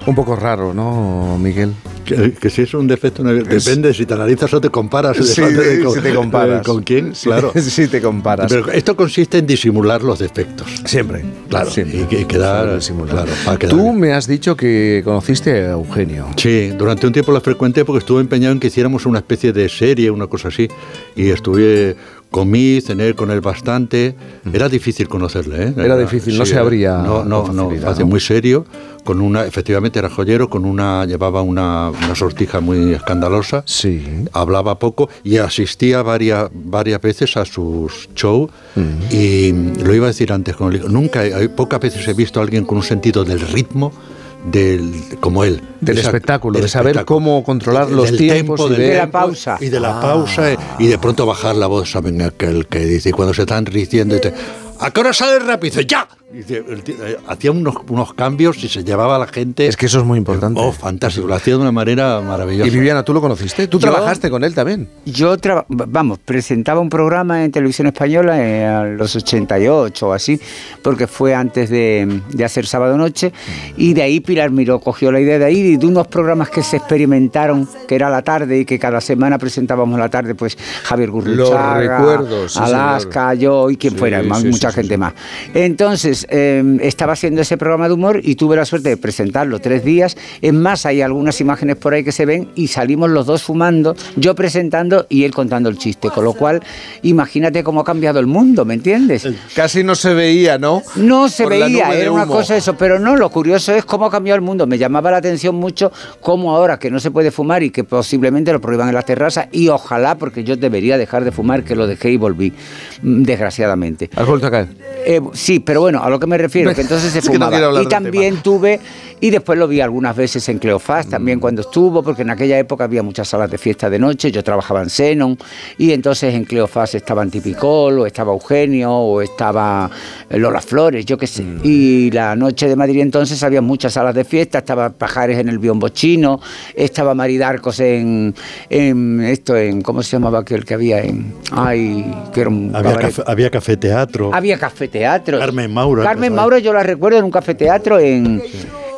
un poco raro, ¿no, Miguel? Que, que si es un defecto, depende si te analizas o te comparas. Sí, de con, si te comparas. eh, ¿Con quién? Sí, Claro. si te comparas. Pero esto consiste en disimular los defectos. Siempre. Claro. Siempre. Y, y quedar. Saber disimular. Claro, quedar Tú bien. me has dicho que conociste a Eugenio. Sí, durante un tiempo lo frecuenté porque estuve empeñado en que hiciéramos una especie de serie, una cosa así. Y estuve, comí, cené con él bastante. Era difícil conocerle, ¿eh? Era difícil, no se abría No, no, con no, ¿no? muy serio. Con una, efectivamente era joyero, con una, llevaba una, una sortija muy escandalosa. Sí. Hablaba poco y asistía varias, varias veces a sus shows. Y lo iba a decir antes, con el- nunca, pocas veces he visto a alguien con un sentido del ritmo. Del, como él Del Esa- espectáculo, del de saber espectáculo. cómo controlar los tiempos tempo, y del de- De la pausa. y de la Ah. pausa y de pronto bajar la voz saben aquel que dice y cuando se están diciendo dice, ¿a qué hora sale rápido? Dice, ¡ya! Eh, hacía unos, unos cambios y se llevaba a la gente Es que eso es muy importante. oh fantástico lo hacía de una manera maravillosa Y Viviana, ¿tú lo conociste? ¿Tú Yo- trabajaste con él también? Yo, traba- vamos, presentaba un programa en televisión española en los 88 o así, porque fue antes de, de hacer Sábado Noche, y de ahí Pilar Miró cogió la idea de ahí, y de unos programas que se experimentaron, que era la tarde y que cada semana presentábamos la tarde, pues Javier Gurruchaga, sí, Alaska, yo y quien Sí, fuera, más, sí, mucha gente sí. más. Entonces, eh, estaba haciendo ese programa de humor y tuve la suerte de presentarlo tres días. Es más, hay algunas imágenes por ahí que se ven y salimos los dos fumando, yo presentando y él contando el chiste. Con lo cual, imagínate cómo ha cambiado el mundo, ¿me entiendes? Casi no se veía, ¿no? No se Por veía, era una cosa eso, pero no, lo curioso es cómo ha cambiado el mundo. Me llamaba la atención mucho cómo ahora que no se puede fumar y que posiblemente lo prohíban en las terrazas y ojalá, porque yo debería dejar de fumar, que lo dejé y volví, mm, desgraciadamente. ¿Has vuelto a caer? Eh, sí, pero bueno, lo que me refiero, que entonces se Es que no fumaba. y también tuve, y después lo vi algunas veces en Cleofás, también Mm. cuando estuvo, porque en aquella época había muchas salas de fiesta de noche, yo trabajaba en Xenon, y entonces en Cleofás estaba Antipicol, o estaba Eugenio, o estaba Lola Flores, yo qué sé. Mm. Y la noche de Madrid entonces había muchas salas de fiesta, estaba Pajares en el Biombo Chino, estaba Maridarcos en, en esto, en, ¿cómo se llamaba aquel que había en, ay, que era un Había, había café teatro. Había café teatro. Carmen Maura. Carmen Maura yo la recuerdo en un café teatro en,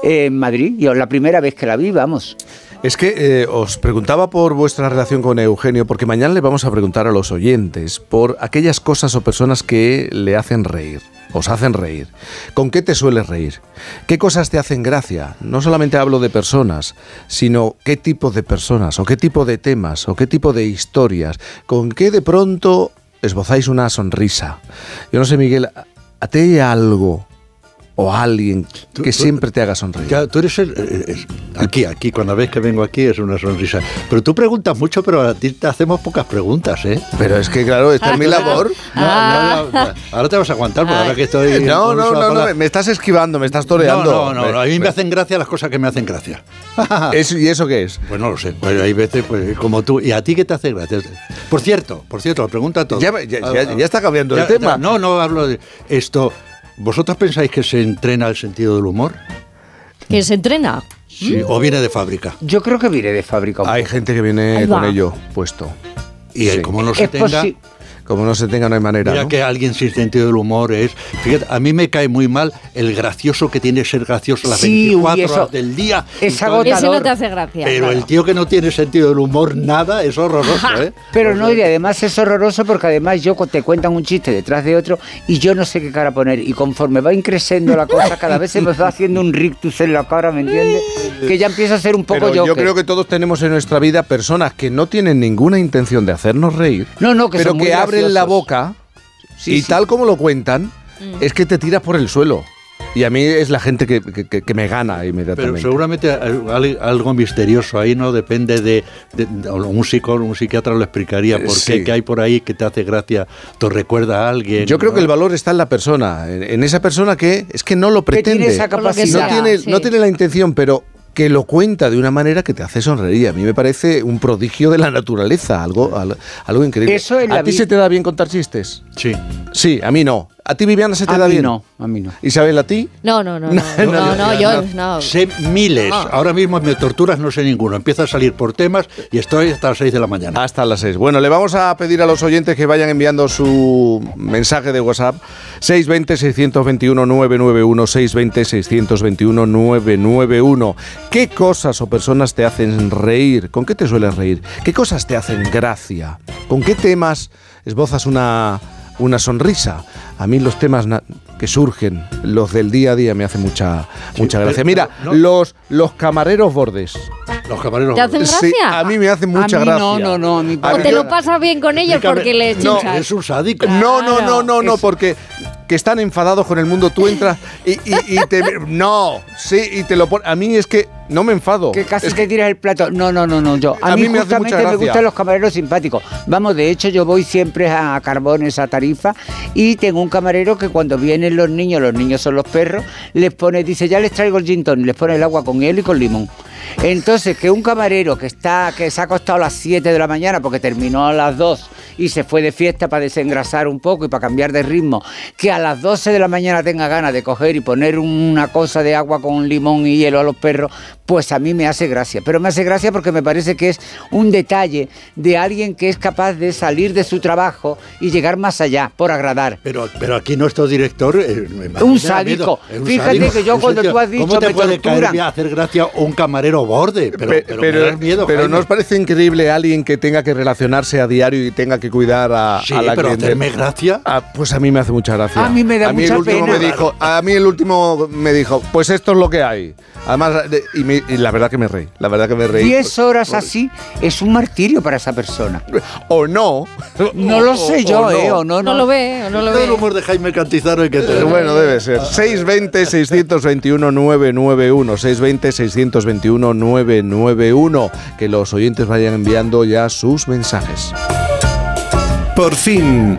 en Madrid. Yo la primera vez que la vi, vamos. Es que eh, os preguntaba por vuestra relación con Eugenio, porque mañana le vamos a preguntar a los oyentes por aquellas cosas o personas que le hacen reír, os hacen reír. ¿Con qué te sueles reír? ¿Qué cosas te hacen gracia? No solamente hablo de personas, sino qué tipo de personas, o qué tipo de temas, o qué tipo de historias, con qué de pronto esbozáis una sonrisa. Yo no sé, Miguel, ¿a- ¿a ti algo o alguien que siempre te haga sonreír? Ya, tú eres el- el- el- aquí, aquí, cuando ves que vengo aquí es una sonrisa. Pero tú preguntas mucho, pero a ti te hacemos pocas preguntas, ¿eh? Pero es que, claro, esta es mi labor. No, no, no, ahora te vas a aguantar, porque ahora que estoy... No, no, no, la no, me estás esquivando, me estás toreando. No, no, no, a mí me hacen gracia las cosas que me hacen gracia. ¿Eso- ¿Y eso qué es? Pues no lo sé, pues hay veces pues, como tú. ¿Y a ti qué te hace gracia? Por cierto, por cierto, lo pregunta todo. Ya- ya- ya- ya está cambiando el tema. No, no hablo de esto. ¿Vosotros pensáis que se entrena el sentido del humor? Que se entrena. Sí, ¿O viene de fábrica? Yo creo que viene de fábrica. un Hay gente que viene con ello puesto. Y Sí. como no se Es tenga... Como no se tenga, no hay manera. Mira ¿no? que alguien sin sentido del humor es. Fíjate, a mí me cae muy mal el gracioso que tiene que ser gracioso las Sí, 24 uy, eso horas del día. es el- Ese no agotador. te hace gracia. Pero claro. el tío que no tiene sentido del humor, nada, es horroroso, ¿eh? Pero no, y además es horroroso porque además yo te cuentan un chiste detrás de otro y yo no sé qué cara poner. Y conforme va increciendo la cosa, cada vez se me va haciendo un rictus en la cara, ¿me entiendes? Que ya empiezo a ser un poco Pero yo Joker. creo que todos tenemos en nuestra vida personas que no tienen ninguna intención de hacernos reír, No, no, que pero son muy que abren la graciosos. boca Sí, y sí. tal como lo cuentan, Mm. es que te tiras por el suelo. Y a mí es la gente que, que- que- me gana Pero inmediatamente. seguramente al- algo misterioso ahí no depende de, de- de- un psicólogo, un psiquiatra lo explicaría. ¿Por Sí. qué? ¿Qué hay por ahí que te hace gracia? ¿Te recuerda a alguien? Yo creo ¿no? que el valor está en la persona, en, en esa persona que es que no lo Que tiene pretende. esa capacidad. no tiene, sí. no tiene la intención, pero que lo cuenta de una manera que te hace sonreír. A mí me parece un prodigio de la naturaleza, algo, al- algo increíble. Eso en ¿A ti se te da bien contar chistes? Sí. Sí, a mí no. ¿A ti, Viviana, se te A da mí bien? no, a mí no. Isabel, ¿a ti? No, no, no, no, no, no, no, yo no. Sé miles. No. Ahora mismo me torturas, no sé ninguno. Empiezo a salir por temas y estoy hasta las 6 de la mañana. Hasta las 6. Bueno, le vamos a pedir a los oyentes que vayan enviando su mensaje de WhatsApp 620-621-991, 620-621-991. ¿Qué cosas o personas te hacen reír? ¿Con qué te sueles reír? ¿Qué cosas te hacen gracia? ¿Con qué temas esbozas una, una sonrisa? A mí los temas que surgen, los del día a día, me hacen mucha, mucha pero- gracia. Mira, no- los, los camareros bordes. Los camareros. ¿Te hacen Sí, gracia? a mí me hacen mucha a mí gracia. no, no, no, a mí A O te yo- lo pasas bien con ellos porque les No, chinchas. Es un sádico. No, no, no, no, no, porque que están enfadados con el mundo, tú entras y, y- y te... No, sí, y te lo pones... A mí es que no me enfado. Que casi Es te tiras el plato. No, no, no, no. Yo. A, A mí, justamente me gustan los camareros simpáticos. Vamos, de hecho, yo voy siempre a Carbones, a Tarifa, y tengo un camarero que cuando vienen los niños, los niños son los perros, les pone, dice, ya les traigo el gin tonic, les pone el agua con hielo y con limón. Entonces, que un camarero que está que se ha acostado a las 7 de la mañana porque terminó a las 2 y se fue de fiesta para desengrasar un poco y para cambiar de ritmo, que a las 12 de la mañana tenga ganas de coger y poner una cosa de agua con limón y hielo a los perros, pues a mí me hace gracia. Pero me hace gracia porque me parece que es un detalle de alguien que es capaz de salir de su trabajo y llegar más allá por agradar. Pero, pero aquí nuestro director. eh, me- Un sádico. un Fíjate que yo cuando tú has dicho ¿Cómo te me puede caer bien hacer gracia un camarero borde, pero, Pe- pero, me das miedo, pero Jaime. ¿no os parece increíble alguien que tenga que relacionarse a diario y tenga que cuidar a, Sí, a la pero hacerme gracia. Ah, pues a mí me hace mucha gracia. A mí me da a mí mucha el último pena. Me dijo, a mí el último me dijo, pues esto es lo que hay. Además, de- y, me- y la verdad que me reí, la verdad que me reí. Diez horas así es un martirio para esa persona. O no. No lo sé O- yo, o ¿eh? O no, No lo ve, o no lo Todo el ve. humor de Jaime Cantizano hay que tener. Bueno, debe ser. 620-621-991. 620-621-991. Que los oyentes vayan enviando ya sus mensajes. Por fin,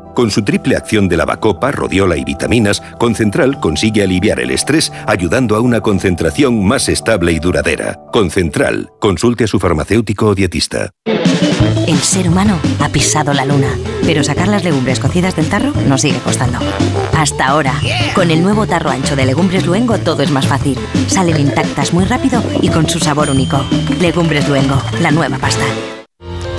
Con su triple acción de lavacopa, rodiola y vitaminas, Concentral consigue aliviar el estrés ayudando a una concentración más estable y duradera. Concentral. Consulte a su farmacéutico o dietista. El ser humano ha pisado la luna, pero sacar las legumbres cocidas del tarro nos sigue costando. Hasta ahora, con el nuevo tarro ancho de Legumbres Luengo todo es más fácil. Salen intactas muy rápido y con su sabor único. Legumbres Luengo, la nueva pasta.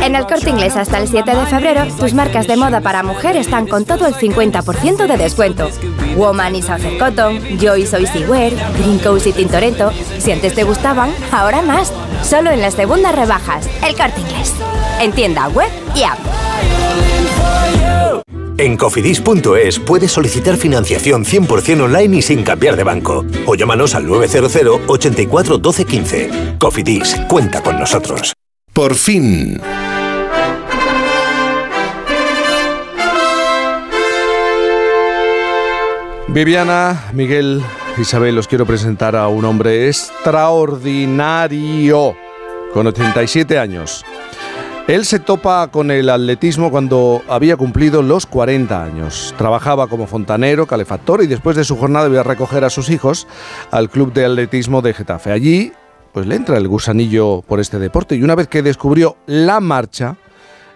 En el corte inglés hasta el 7 de febrero, tus marcas de moda para mujer están con todo el 50% de descuento. Woman y Southern Cotton, Joy Soy Wear, Green Coast y Tintoretto. Si antes te gustaban, ahora más. Solo en las segundas rebajas. El corte inglés. En tienda web y app. En cofidis.es puedes solicitar financiación 100% online y sin cambiar de banco. O llámanos al 900 84 12 15. Cofidis, cuenta con nosotros. Por fin. Viviana, Miguel, Isabel, os quiero presentar a un hombre extraordinario, con 87 años. Él se topa con el atletismo cuando había cumplido los 40 años. Trabajaba como fontanero, calefactor y después de su jornada iba a recoger a sus hijos al club de atletismo de Getafe. Allí, pues le entra el gusanillo por este deporte y una vez que descubrió la marcha,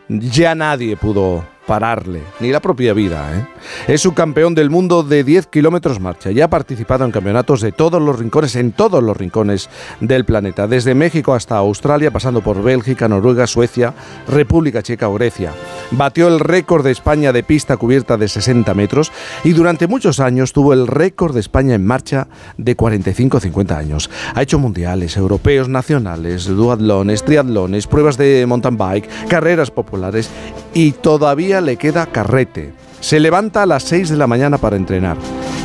ya nadie pudo pararle, ni la propia vida. ¿eh? Es subcampeón del mundo de 10 kilómetros marcha y ha participado en campeonatos de todos los rincones, en todos los rincones del planeta, desde México hasta Australia, pasando por Bélgica, Noruega, Suecia, República Checa o Grecia. Batió el récord de España de pista cubierta de 60 metros y durante muchos años tuvo el récord de España en marcha de 45-50 años. Ha hecho mundiales, europeos, nacionales, duatlones, triatlones, pruebas de mountain bike, carreras populares y todavía le queda carrete. Se levanta a las 6 de la mañana para entrenar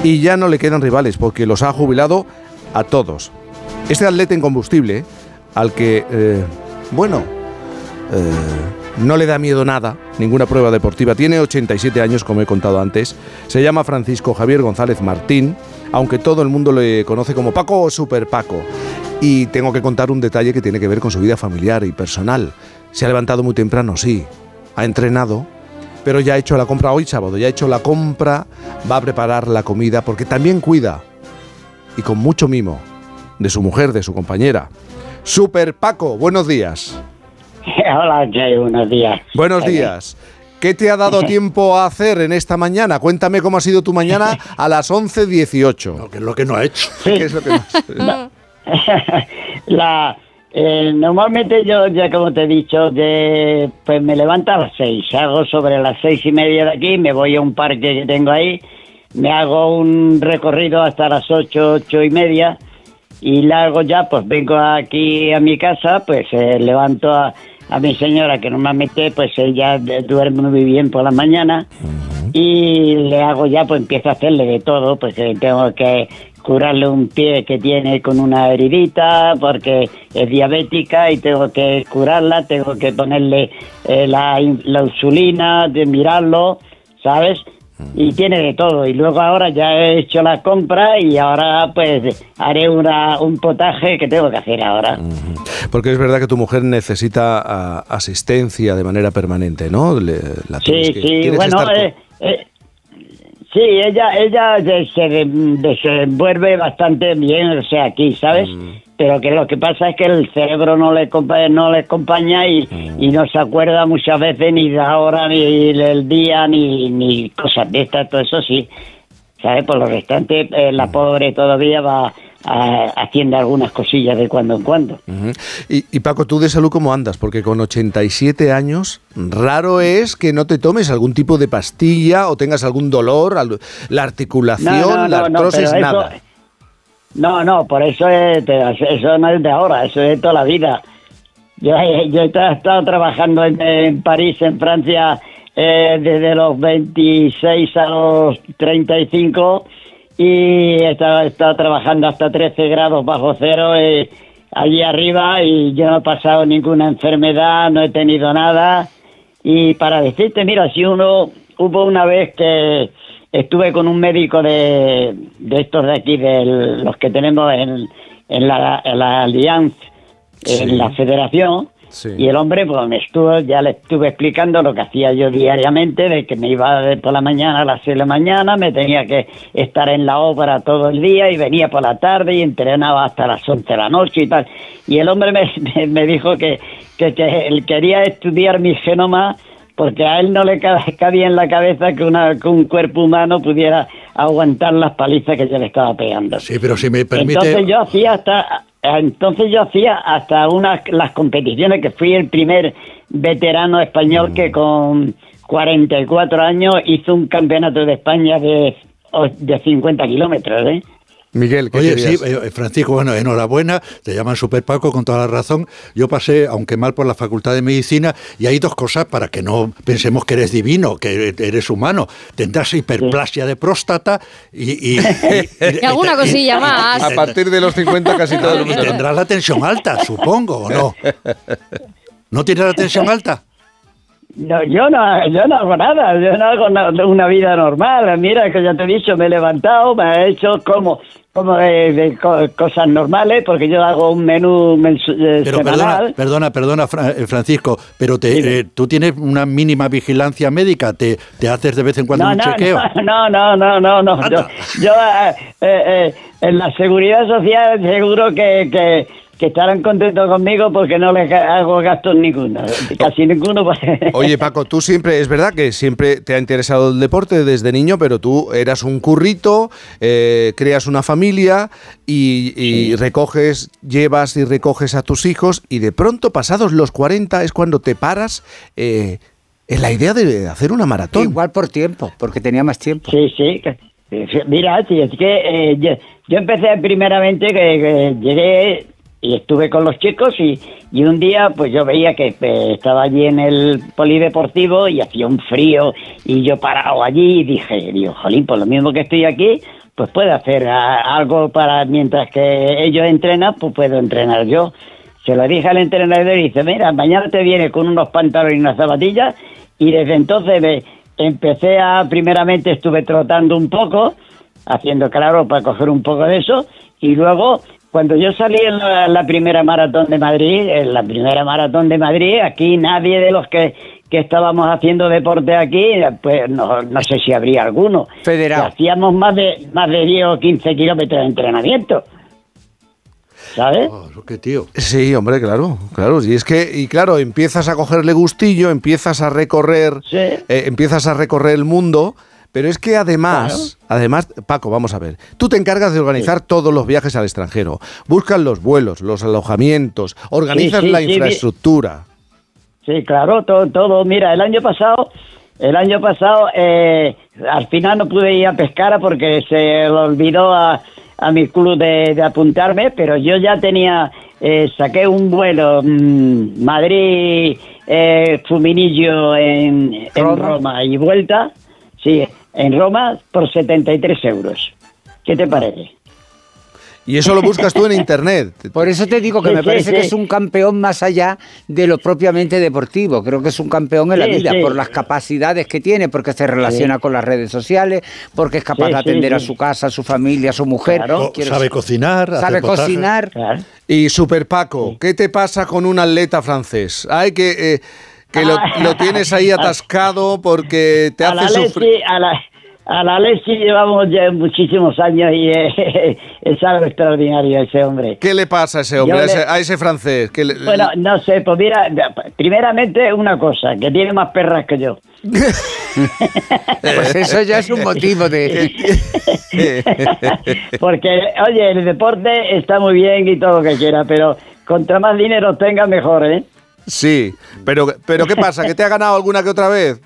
y ya no le quedan rivales porque los ha jubilado a todos. Este atleta en combustible, al que, eh, bueno, eh, no le da miedo nada, ninguna prueba deportiva, tiene 87 años como he contado antes, se llama Francisco Javier González Martín, aunque todo el mundo le conoce como Paco o Super Paco. Y tengo que contar un detalle que tiene que ver con su vida familiar y personal. Se ha levantado muy temprano, sí, ha entrenado, pero ya ha hecho la compra hoy sábado, ya ha hecho la compra, va a preparar la comida porque también cuida y con mucho mimo de su mujer, de su compañera. Super Paco, buenos días. Hola, Jay, buenos días. Buenos días. ¿Qué te ha dado tiempo a hacer en esta mañana? Cuéntame cómo ha sido tu mañana a las 11.18. ¿Qué es lo que no ha hecho? ¿Qué es lo que no ha hecho? la, eh, normalmente yo, ya como te he dicho, de, pues me levanto a las seis, hago sobre las seis y media de aquí, me voy a un parque que tengo ahí, me hago un recorrido hasta las ocho, ocho y media y luego ya pues vengo aquí a mi casa, pues eh, levanto a, a mi señora que normalmente pues ella duerme muy bien por la mañana y le hago ya pues empiezo a hacerle de todo, pues tengo que curarle un pie que tiene con una heridita porque es diabética y tengo que curarla, tengo que ponerle eh, la, la insulina, de mirarlo, ¿sabes? Y tiene de todo. Y luego ahora ya he hecho la compra y ahora pues haré una, un potaje que tengo que hacer ahora. Porque es verdad que tu mujer necesita ah, asistencia de manera permanente, ¿no? Le- la tienes Sí, que- sí, bueno, eh, eh, sí, ella, ella se, se de- desenvuelve bastante bien, o sea, aquí, ¿sabes? Mm. Pero que lo que pasa es que el cerebro no le, no le acompaña y, Mm. y no se acuerda muchas veces ni de la hora, ni del día, ni, ni cosas de estas, todo eso sí. ¿Sabes? Por lo restante, eh, la pobre todavía va haciendo algunas cosillas de cuando en cuando. Y, y Paco, ¿tú de salud cómo andas? Porque con 87 años, raro es que no te tomes algún tipo de pastilla o tengas algún dolor, la articulación, la artrosis, eso- nada. No, no, por eso es, eso no es de ahora, eso es de toda la vida. Yo, yo he estado trabajando en, en París, en Francia, eh, desde los 26 a los 35 y he estado, he estado trabajando hasta 13 grados bajo cero eh, allí arriba y yo no he pasado ninguna enfermedad, no he tenido nada. Y para decirte, mira, si uno, hubo una vez que estuve con un médico de, de estos de aquí, de los que tenemos en, en la, en la Alianza, en la federación, y el hombre pues me estuvo, ya le estuve explicando lo que hacía yo diariamente, de que me iba por la mañana a las 6 de la mañana, me tenía que estar en la obra todo el día y venía por la tarde y entrenaba hasta las 11 de la noche y tal. Y el hombre me, me- me dijo que, que, que él quería estudiar mi genoma porque a él no le ca- cabía en la cabeza que, una, que un cuerpo humano pudiera aguantar las palizas que yo le estaba pegando. Sí, pero si me permite... Entonces yo hacía hasta entonces yo hacía hasta unas las competiciones que fui el primer veterano español que con 44 años hizo un campeonato de España de, de 50 kilómetros, ¿eh? Miguel, ¿qué Oye, querías? sí, eh, Francisco, bueno, enhorabuena, te llaman Super Paco con toda la razón. Yo pasé, aunque mal, por la Facultad de Medicina y hay dos cosas para que no pensemos que eres divino, que eres humano. Tendrás hiperplasia de próstata y... Y, Y alguna cosilla más. A partir de los 50 casi todo el y tendrás la tensión alta, supongo, ¿o no? ¿No tienes la tensión alta? No, yo no, yo no hago nada, yo no hago na- una vida normal. Mira que ya te he dicho, me he levantado, me he hecho como como de, de co- cosas normales, porque yo hago un menú eh, Pero semanal. perdona, perdona, eh, Francisco, pero te, eh, tú tienes una mínima vigilancia médica, te, te haces de vez en cuando No, un no, chequeo. no, no, no, no, no. Yo, yo, eh, eh, eh, en la seguridad social seguro que, que, que estarán contentos conmigo porque no les hago gastos ninguno, casi ninguno. pues. Oye, Paco, tú siempre, es verdad que siempre te ha interesado el deporte desde niño, pero tú eras un currito, eh, creas una familia y, y recoges, llevas y recoges a tus hijos y de pronto, pasados los 40, es cuando te paras eh, en la idea de hacer una maratón. Igual por tiempo, porque tenía más tiempo. Sí, sí. Mira, sí, es que eh, yo, yo empecé primeramente que, que llegué y estuve con los chicos y, y un día pues yo veía que eh, estaba allí en el polideportivo y hacía un frío y yo parado allí y dije, digo, jolín, por lo mismo que estoy aquí, pues puedo hacer algo para mientras que ellos entrenan, pues puedo entrenar yo. Se lo dije al entrenador y dice, mira, mañana te viene con unos pantalones y unas zapatillas y desde entonces me empecé a, primeramente estuve trotando un poco, haciendo claro para coger un poco de eso y luego cuando yo salí en la, la primera maratón de Madrid, en la primera maratón de Madrid, aquí nadie de los que, que estábamos haciendo deporte aquí, pues no, no sé si habría alguno. Federado. Hacíamos más de, más de 10 o 15 kilómetros de entrenamiento. ¿Sabes? qué tío. Sí, hombre, claro, claro. Y es que, y claro, empiezas a cogerle gustillo, empiezas a recorrer, eh, empiezas a recorrer el mundo. Pero es que además, además, Paco, vamos a ver, tú te encargas de organizar todos los viajes al extranjero, buscas los vuelos, los alojamientos, organizas Sí, sí, la infraestructura. Sí, claro, todo, todo. Mira, el año pasado, el año pasado, eh, al final no pude ir a pescar porque se le olvidó a, a mi club de, de apuntarme, pero yo ya tenía, eh, saqué un vuelo mm, Madrid, eh, Fuminillo en, en Roma. y vuelta, sí, en Roma por 73 euros. ¿Qué te parece? Y eso lo buscas tú en internet. Por eso te digo que Sí, me sí, parece sí. que es un campeón más allá de lo propiamente deportivo. Creo que es un campeón en la vida sí. por las capacidades que tiene, porque se relaciona con las redes sociales, porque es capaz Sí, de sí, atender a su casa, a su familia, a su mujer. Quiero- sabe cocinar, sabe cocinar. Y Super Paco, ¿qué te pasa con un atleta francés? Hay que eh, que lo, Ah. lo tienes ahí atascado porque te a la hace sufrir. A la, a la Lesi llevamos ya muchísimos años y eh, es algo extraordinario ese hombre. ¿Qué le pasa a ese hombre, a ese, le- a ese francés? Que le- Bueno, no sé, pues mira, primeramente una cosa, que tiene más perras que yo. Pues eso ya es un motivo de... Porque, oye, el deporte está muy bien y todo lo que quiera, pero contra más dinero tenga, mejor, ¿eh? Sí, pero, pero ¿qué pasa? ¿Que te ha ganado alguna que otra vez?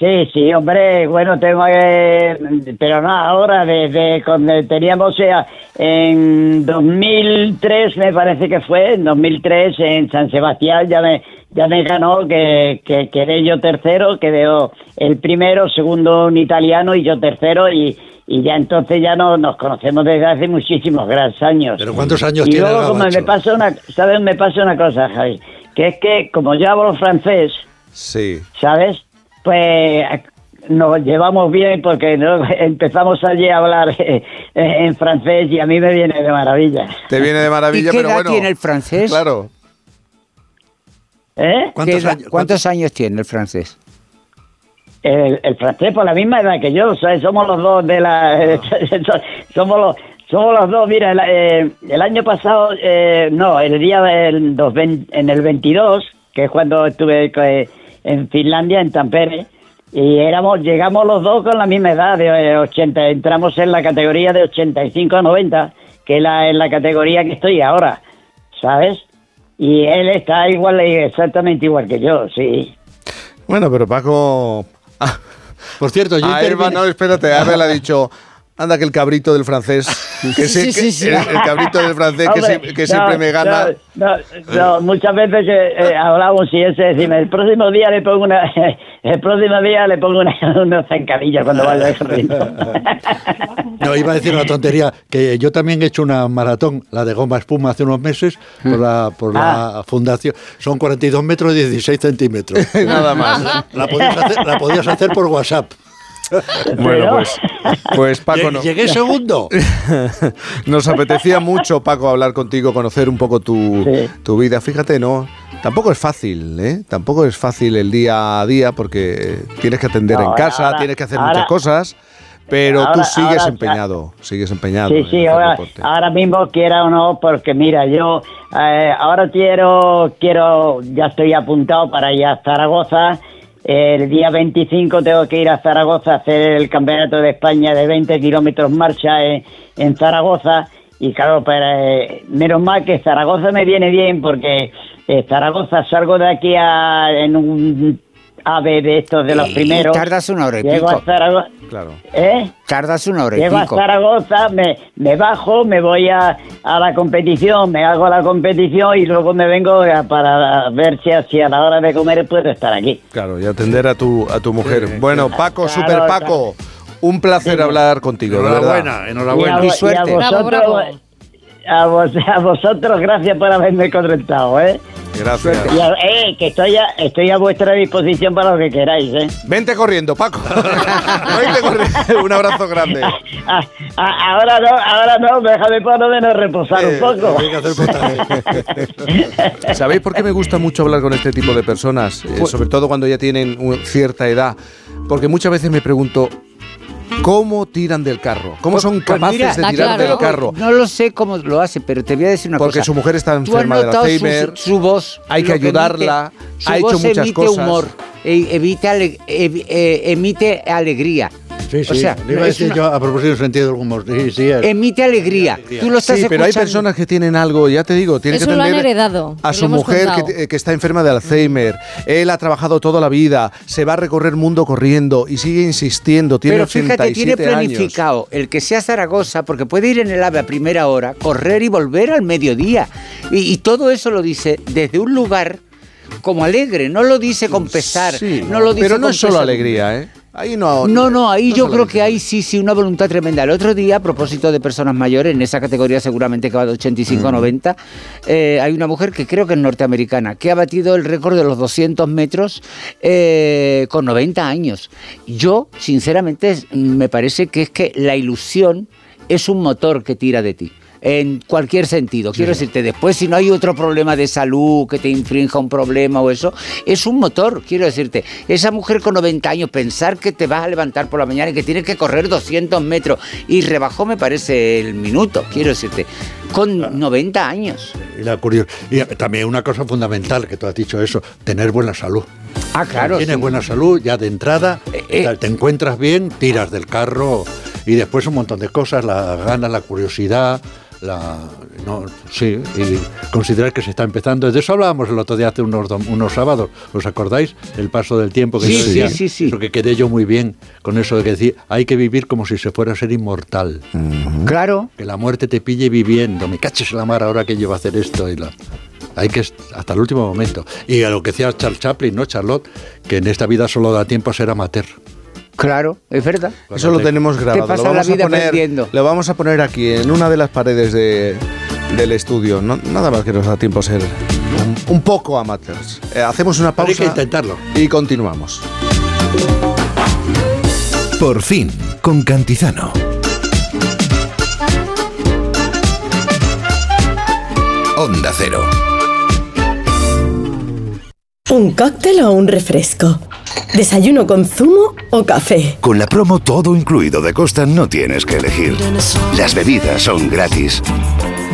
Sí, sí, hombre, bueno, tengo que... Pero no, ahora, desde cuando teníamos, o sea, en 2003 me parece que fue, en 2003 en San Sebastián ya me, ya me ganó, que, que quedé yo tercero, quedé el primero, segundo un italiano y yo tercero y, y ya entonces ya no, nos conocemos desde hace muchísimos grandes años. ¿Pero cuántos años y tiene luego, como me pasa una, ¿sabes? Me pasa una cosa, Javi, que es que como yo hablo francés, Sí. ¿sabes? Pues nos llevamos bien porque ¿no? empezamos allí a hablar eh, en francés y a mí me viene de maravilla. Te viene de maravilla, ¿Y qué pero edad bueno. tiene el francés? Claro. ¿Eh? ¿Qué edad- ¿Cuántos años tiene el francés? El, el francés por la misma edad que yo, o sea, somos los dos de la... somos los... Somos los dos, mira, el, eh, el año pasado, eh, no, el día del dos en el 22, que es cuando estuve eh, en Finlandia, en Tampere, y éramos, llegamos los dos con la misma edad, de eh, 80, entramos en la categoría de 85 a 90, que es la, en la categoría que estoy ahora, ¿sabes? Y él está igual, exactamente igual que yo, sí. Bueno, pero Paco. Por cierto, yo A no, espérate, a Eva le ha dicho. Anda que el cabrito del francés, que, se- Sí, sí, que- sí. El, el cabrito del francés que, Hombre, sie- que no, siempre me gana. No, no, no, muchas veces que eh, hablamos y ese decime, el próximo día le pongo una, el próximo día le pongo una, una zancadilla cuando vaya al ritmo. No, iba a decir una tontería, que yo también he hecho una maratón, la de goma espuma, hace unos meses, por la, por Ah. la fundación. Son 42 metros y 16 centímetros. Nada más. La podías hacer, la podías hacer por WhatsApp. Bueno, pues, pues Paco, no. Llegué segundo. Nos apetecía mucho, Paco, hablar contigo, conocer un poco tu, tu vida. Fíjate, no, tampoco es fácil, ¿eh? Tampoco es fácil el día a día porque tienes que atender No, en casa, ahora- tienes que hacer ahora- muchas cosas, pero tú ahora- sigues ahora- empeñado, sigues empeñado. Sí, sí, ahora, ahora mismo quiera o no, porque mira, yo eh, ahora quiero, quiero, ya estoy apuntado para ir a Zaragoza. El día 25 tengo que ir a Zaragoza a hacer el campeonato de España de 20 kilómetros marcha en, Zaragoza. Y claro, para, eh, menos mal que Zaragoza me viene bien porque eh, Zaragoza salgo de aquí a, en un ave de estos de los primeros. tardas una hora y Llego pico. a Zaragoza. Claro. ¿Eh? Tardas una hora y Llego a. Zaragoza, me, me bajo, me voy a, a la competición, me hago la competición y luego me vengo a- para ver si, a- si a la hora de comer puedo estar aquí. Claro, y atender a tu, a tu mujer. Bueno, Paco, Claro, Super Paco, un placer hablar contigo, de Enhorabuena, verdad. enhorabuena. Y a, y a vosotros, a, vos- a vosotros, gracias por haberme conectado, ¿eh? Gracias. Y a- eh, que estoy a, estoy a vuestra disposición para lo que queráis, ¿eh? Vente corriendo, Paco. Vente corriendo. Un abrazo grande. Ah, ah, ahora no, ahora no, déjame por lo menos reposar un poco. ¿Sabéis por qué me gusta mucho hablar con este tipo de personas? Eh, sobre todo cuando ya tienen un- cierta edad. Porque muchas veces me pregunto, ¿cómo tiran del carro? ¿Cómo son Pues capaces mira, de tirar del carro? No lo sé cómo lo hace, pero te voy a decir una Porque cosa. su mujer está ¿Tú has enferma de su- Alzheimer, Su, voz. hay que ayudarla, emite? Su ha hecho voz muchas emite cosas. humor, e- evita ev- eh, emite alegría. Sí, sí. O sea, le iba a decir una- yo a propósito del sentido del humor. Sí, sí, es. emite alegría. Tú lo estás Sí, pero hay personas que tienen algo, ya te digo, tienen Eso que lo han tener heredado. a su mujer que, que está enferma de Alzheimer. Él ha trabajado toda la vida, se va a recorrer mundo corriendo y sigue insistiendo. Tiene Pero fíjate, tiene 87 años. planificado el que sea Zaragoza, porque puede ir en el AVE a primera hora, correr y volver al mediodía. Y, y todo eso lo dice desde un lugar como alegre, no lo dice con pesar, Sí, no lo dice pero no con es solo alegría, ¿eh? Ahí no. No, no, ahí no yo creo que hay sí, sí, una voluntad tremenda. El otro día, a propósito de personas mayores, en esa categoría seguramente que va de 85 a 90, eh, hay una mujer que creo que es norteamericana, que ha batido el récord de los 200 metros eh, con 90 años. Yo, sinceramente, me parece que es que la ilusión es un motor que tira de ti. En cualquier sentido. Quiero decirte, después si no hay otro problema de salud que te infrinja un problema o eso, es un motor. Quiero decirte, esa mujer con 90 años, pensar que te vas a levantar por la mañana y que tienes que correr 200 metros y rebajó me parece el minuto. Quiero decirte, con 90 años. Y, la curio- y también una cosa fundamental que tú has dicho eso, tener buena salud. Ah, claro. Si tienes sí. buena salud, ya de entrada, eh. te encuentras bien, tiras del carro y después un montón de cosas, la ganas, la curiosidad, la no, sí, y considerar que se está empezando. De eso hablábamos el otro día hace unos, unos sábados, ¿os acordáis? El paso del tiempo que Sí, yo sí, decía, sí, sí. Eso que quedé yo muy bien con eso de que decir, hay que vivir como si se fuera a ser inmortal. Claro. Que la muerte te pille viviendo. Me caches la mar ahora que yo voy a hacer esto y la hay que hasta el último momento. Y a lo que decía Charles Chaplin, ¿no, Charlotte? Que en esta vida solo da tiempo a ser amateur. Claro, es verdad. Eso lo tenemos grabado. Te pasa lo, la vamos a vida poner, aprendiendo. lo vamos a poner aquí, en una de las paredes de- del estudio. No- nada más que nos da tiempo a ser un, un poco amateurs. Eh, hacemos una Pero hay pausa que intentarlo. y continuamos. Por fin, con Cantizano. Onda Cero. ¿Un cóctel o un refresco? ¿Desayuno con zumo o café? Con la promo todo incluido de Costa no tienes que elegir. Las bebidas son gratis.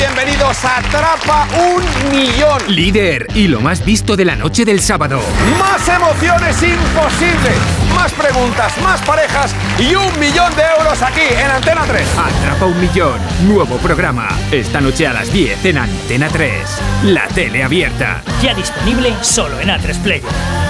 Bienvenidos a Atrapa un Millón. Líder y lo más visto de la noche del sábado. Más emociones imposibles. Más preguntas, más parejas y un millón de euros aquí en Antena 3. Atrapa un millón. Nuevo programa. Esta noche a las 10 en Antena 3. La tele abierta. Ya disponible solo en A3 Player.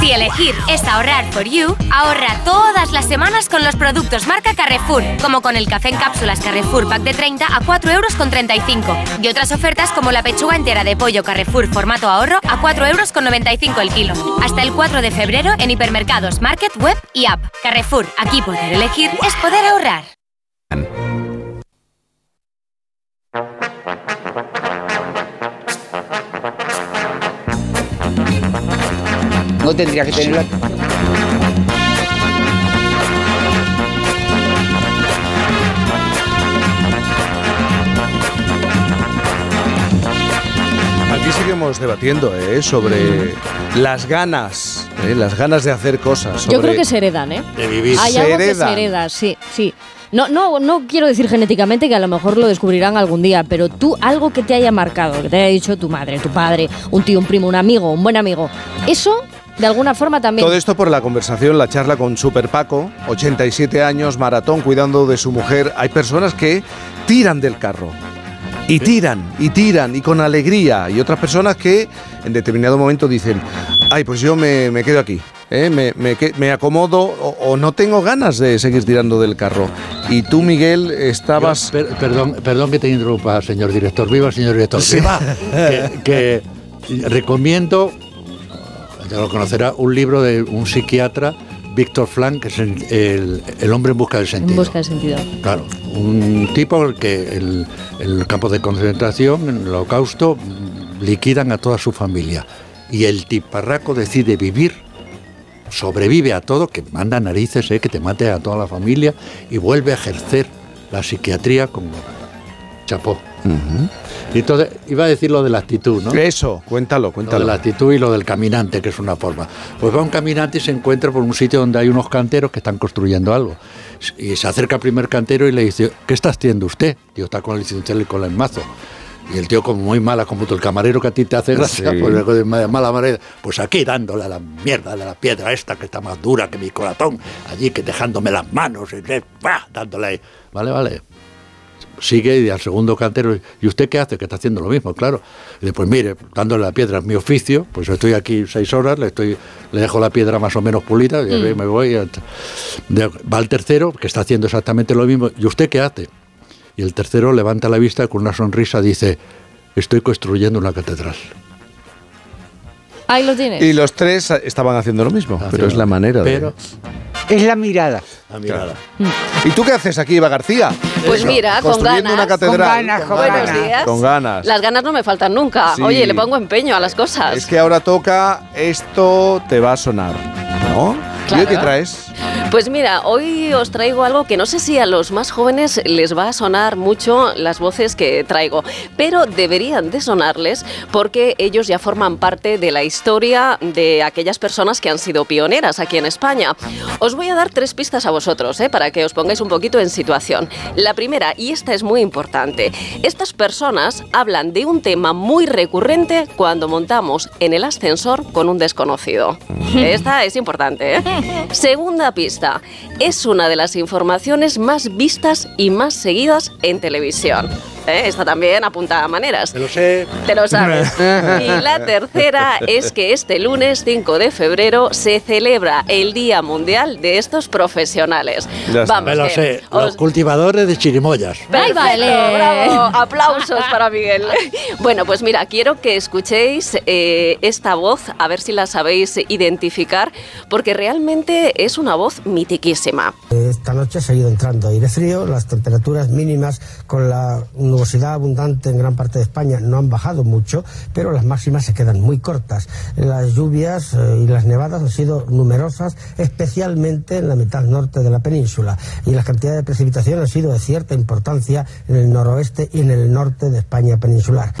Si elegir es ahorrar for you, ahorra todas las semanas con los productos marca Carrefour, como con el café en cápsulas Carrefour Pack de 30 a 4 euros con 35 y otras ofertas como la pechuga entera de pollo Carrefour formato ahorro a 4 euros con 95 el kilo. Hasta el 4 de febrero en hipermercados, market, web y app. Carrefour, aquí poder elegir es poder ahorrar. No tendría que tenerla. Aquí seguimos debatiendo ¿eh? sobre las ganas, ¿eh? las ganas de hacer cosas. Yo creo que se heredan, ¿eh? De vivir. Hay Se algo que heredan. se hereda, sí, sí. No, no, no quiero decir genéticamente que a lo mejor lo descubrirán algún día, pero tú algo que te haya marcado, que te haya dicho tu madre, tu padre, un tío, un primo, un amigo, un buen amigo, eso De alguna forma también. Todo esto por la conversación, la charla con Super Paco, 87 años, maratón, cuidando de su mujer. Hay personas que tiran del carro. Y tiran, y tiran, y con alegría. Y otras personas que en determinado momento dicen, ay, pues yo me, me quedo aquí. ¿eh? Me, me acomodo o, o no tengo ganas de seguir tirando del carro. Y tú, Miguel, estabas... Per- perdón, perdón que te interrumpa, señor director. Viva, señor director. Sí. Que, que recomiendo, ya lo conocerá, un libro de un psiquiatra, Víctor Frank, que es el, el- El hombre en busca del En sentido. busca de sentido. Claro, un tipo que el, el campo de concentración, en el holocausto, liquidan a toda su familia. Y el tiparraco decide vivir, sobrevive a todo, que manda narices, eh, que te mate a toda la familia, y vuelve a ejercer la psiquiatría como chapó. Y entonces, iba a decir lo de la actitud, ¿no? Eso, cuéntalo, Lo cuéntalo. de la actitud y lo del caminante, que es una forma. Pues va un caminante y se encuentra por un sitio donde hay unos canteros que están construyendo algo. Y se acerca al primer cantero y le dice, ¿qué está haciendo usted? Tío, está con el cincel y con el mazo. Y el tío como muy mala, como el camarero que a ti te hace gracia, Sí. pues mala manera, pues aquí dándole a la mierda de la piedra esta que está más dura que mi corazón, allí que dejándome las manos, y ¡pah! dándole ahí. Vale, vale sigue y al segundo cantero, ¿y usted qué hace? Que está haciendo lo mismo, claro. Y dice, pues mire, dándole la piedra es mi oficio, pues estoy aquí seis horas, le estoy le dejo la piedra más o menos pulida, y Mm. me voy. De- Va el tercero, que está haciendo exactamente lo mismo, ¿y usted qué hace? Y el tercero levanta la vista con una sonrisa dice, estoy construyendo una catedral. Ahí lo tienes. Y los tres estaban haciendo lo mismo, pero es la manera Pero- de... Es la mirada. La mirada. ¿Y tú qué haces aquí, Eva García? Pues Eso, mira, con construyendo ganas. una catedral. Con ganas, con Buenos ganas. días. Con ganas. Las ganas no me faltan nunca. Sí. Oye, le pongo empeño a las cosas. Es que ahora toca esto te va a sonar, ¿no? ¿Y hoy Claro. qué traes? Pues mira, hoy os traigo algo que no sé si a los más jóvenes les va a sonar mucho las voces que traigo, pero deberían de sonarles porque ellos ya forman parte de la historia de aquellas personas que han sido pioneras aquí en España. Os voy a dar tres pistas a vosotros, ¿eh? para que os pongáis un poquito en situación. La primera, y esta es muy importante, estas personas hablan de un tema muy recurrente cuando montamos en el ascensor con un desconocido. Esta es importante. ¿eh? Segunda pista, Basta. Es una de las informaciones más vistas y más seguidas en televisión. ¿eh? Esta también apunta a maneras. Te lo sé. Te lo sabes. Y la tercera es que este lunes 5 de febrero se celebra el Día Mundial de estos profesionales. Vamos, Me lo sé, os- los cultivadores de chirimoyas. Perfecto, vale. bravo. Aplausos para Miguel. Bueno, pues mira, quiero que escuchéis eh, esta voz, a ver si la sabéis identificar, porque realmente es una voz mitiquísima. Esta noche ha seguido entrando aire frío, las temperaturas mínimas con la nubosidad abundante en gran parte de España no han bajado mucho, pero las máximas se quedan muy cortas. Las lluvias eh, y las nevadas han sido numerosas, especialmente en la mitad norte de la península, y las cantidades de precipitación han sido de cierta importancia en el noroeste y en el norte de España peninsular.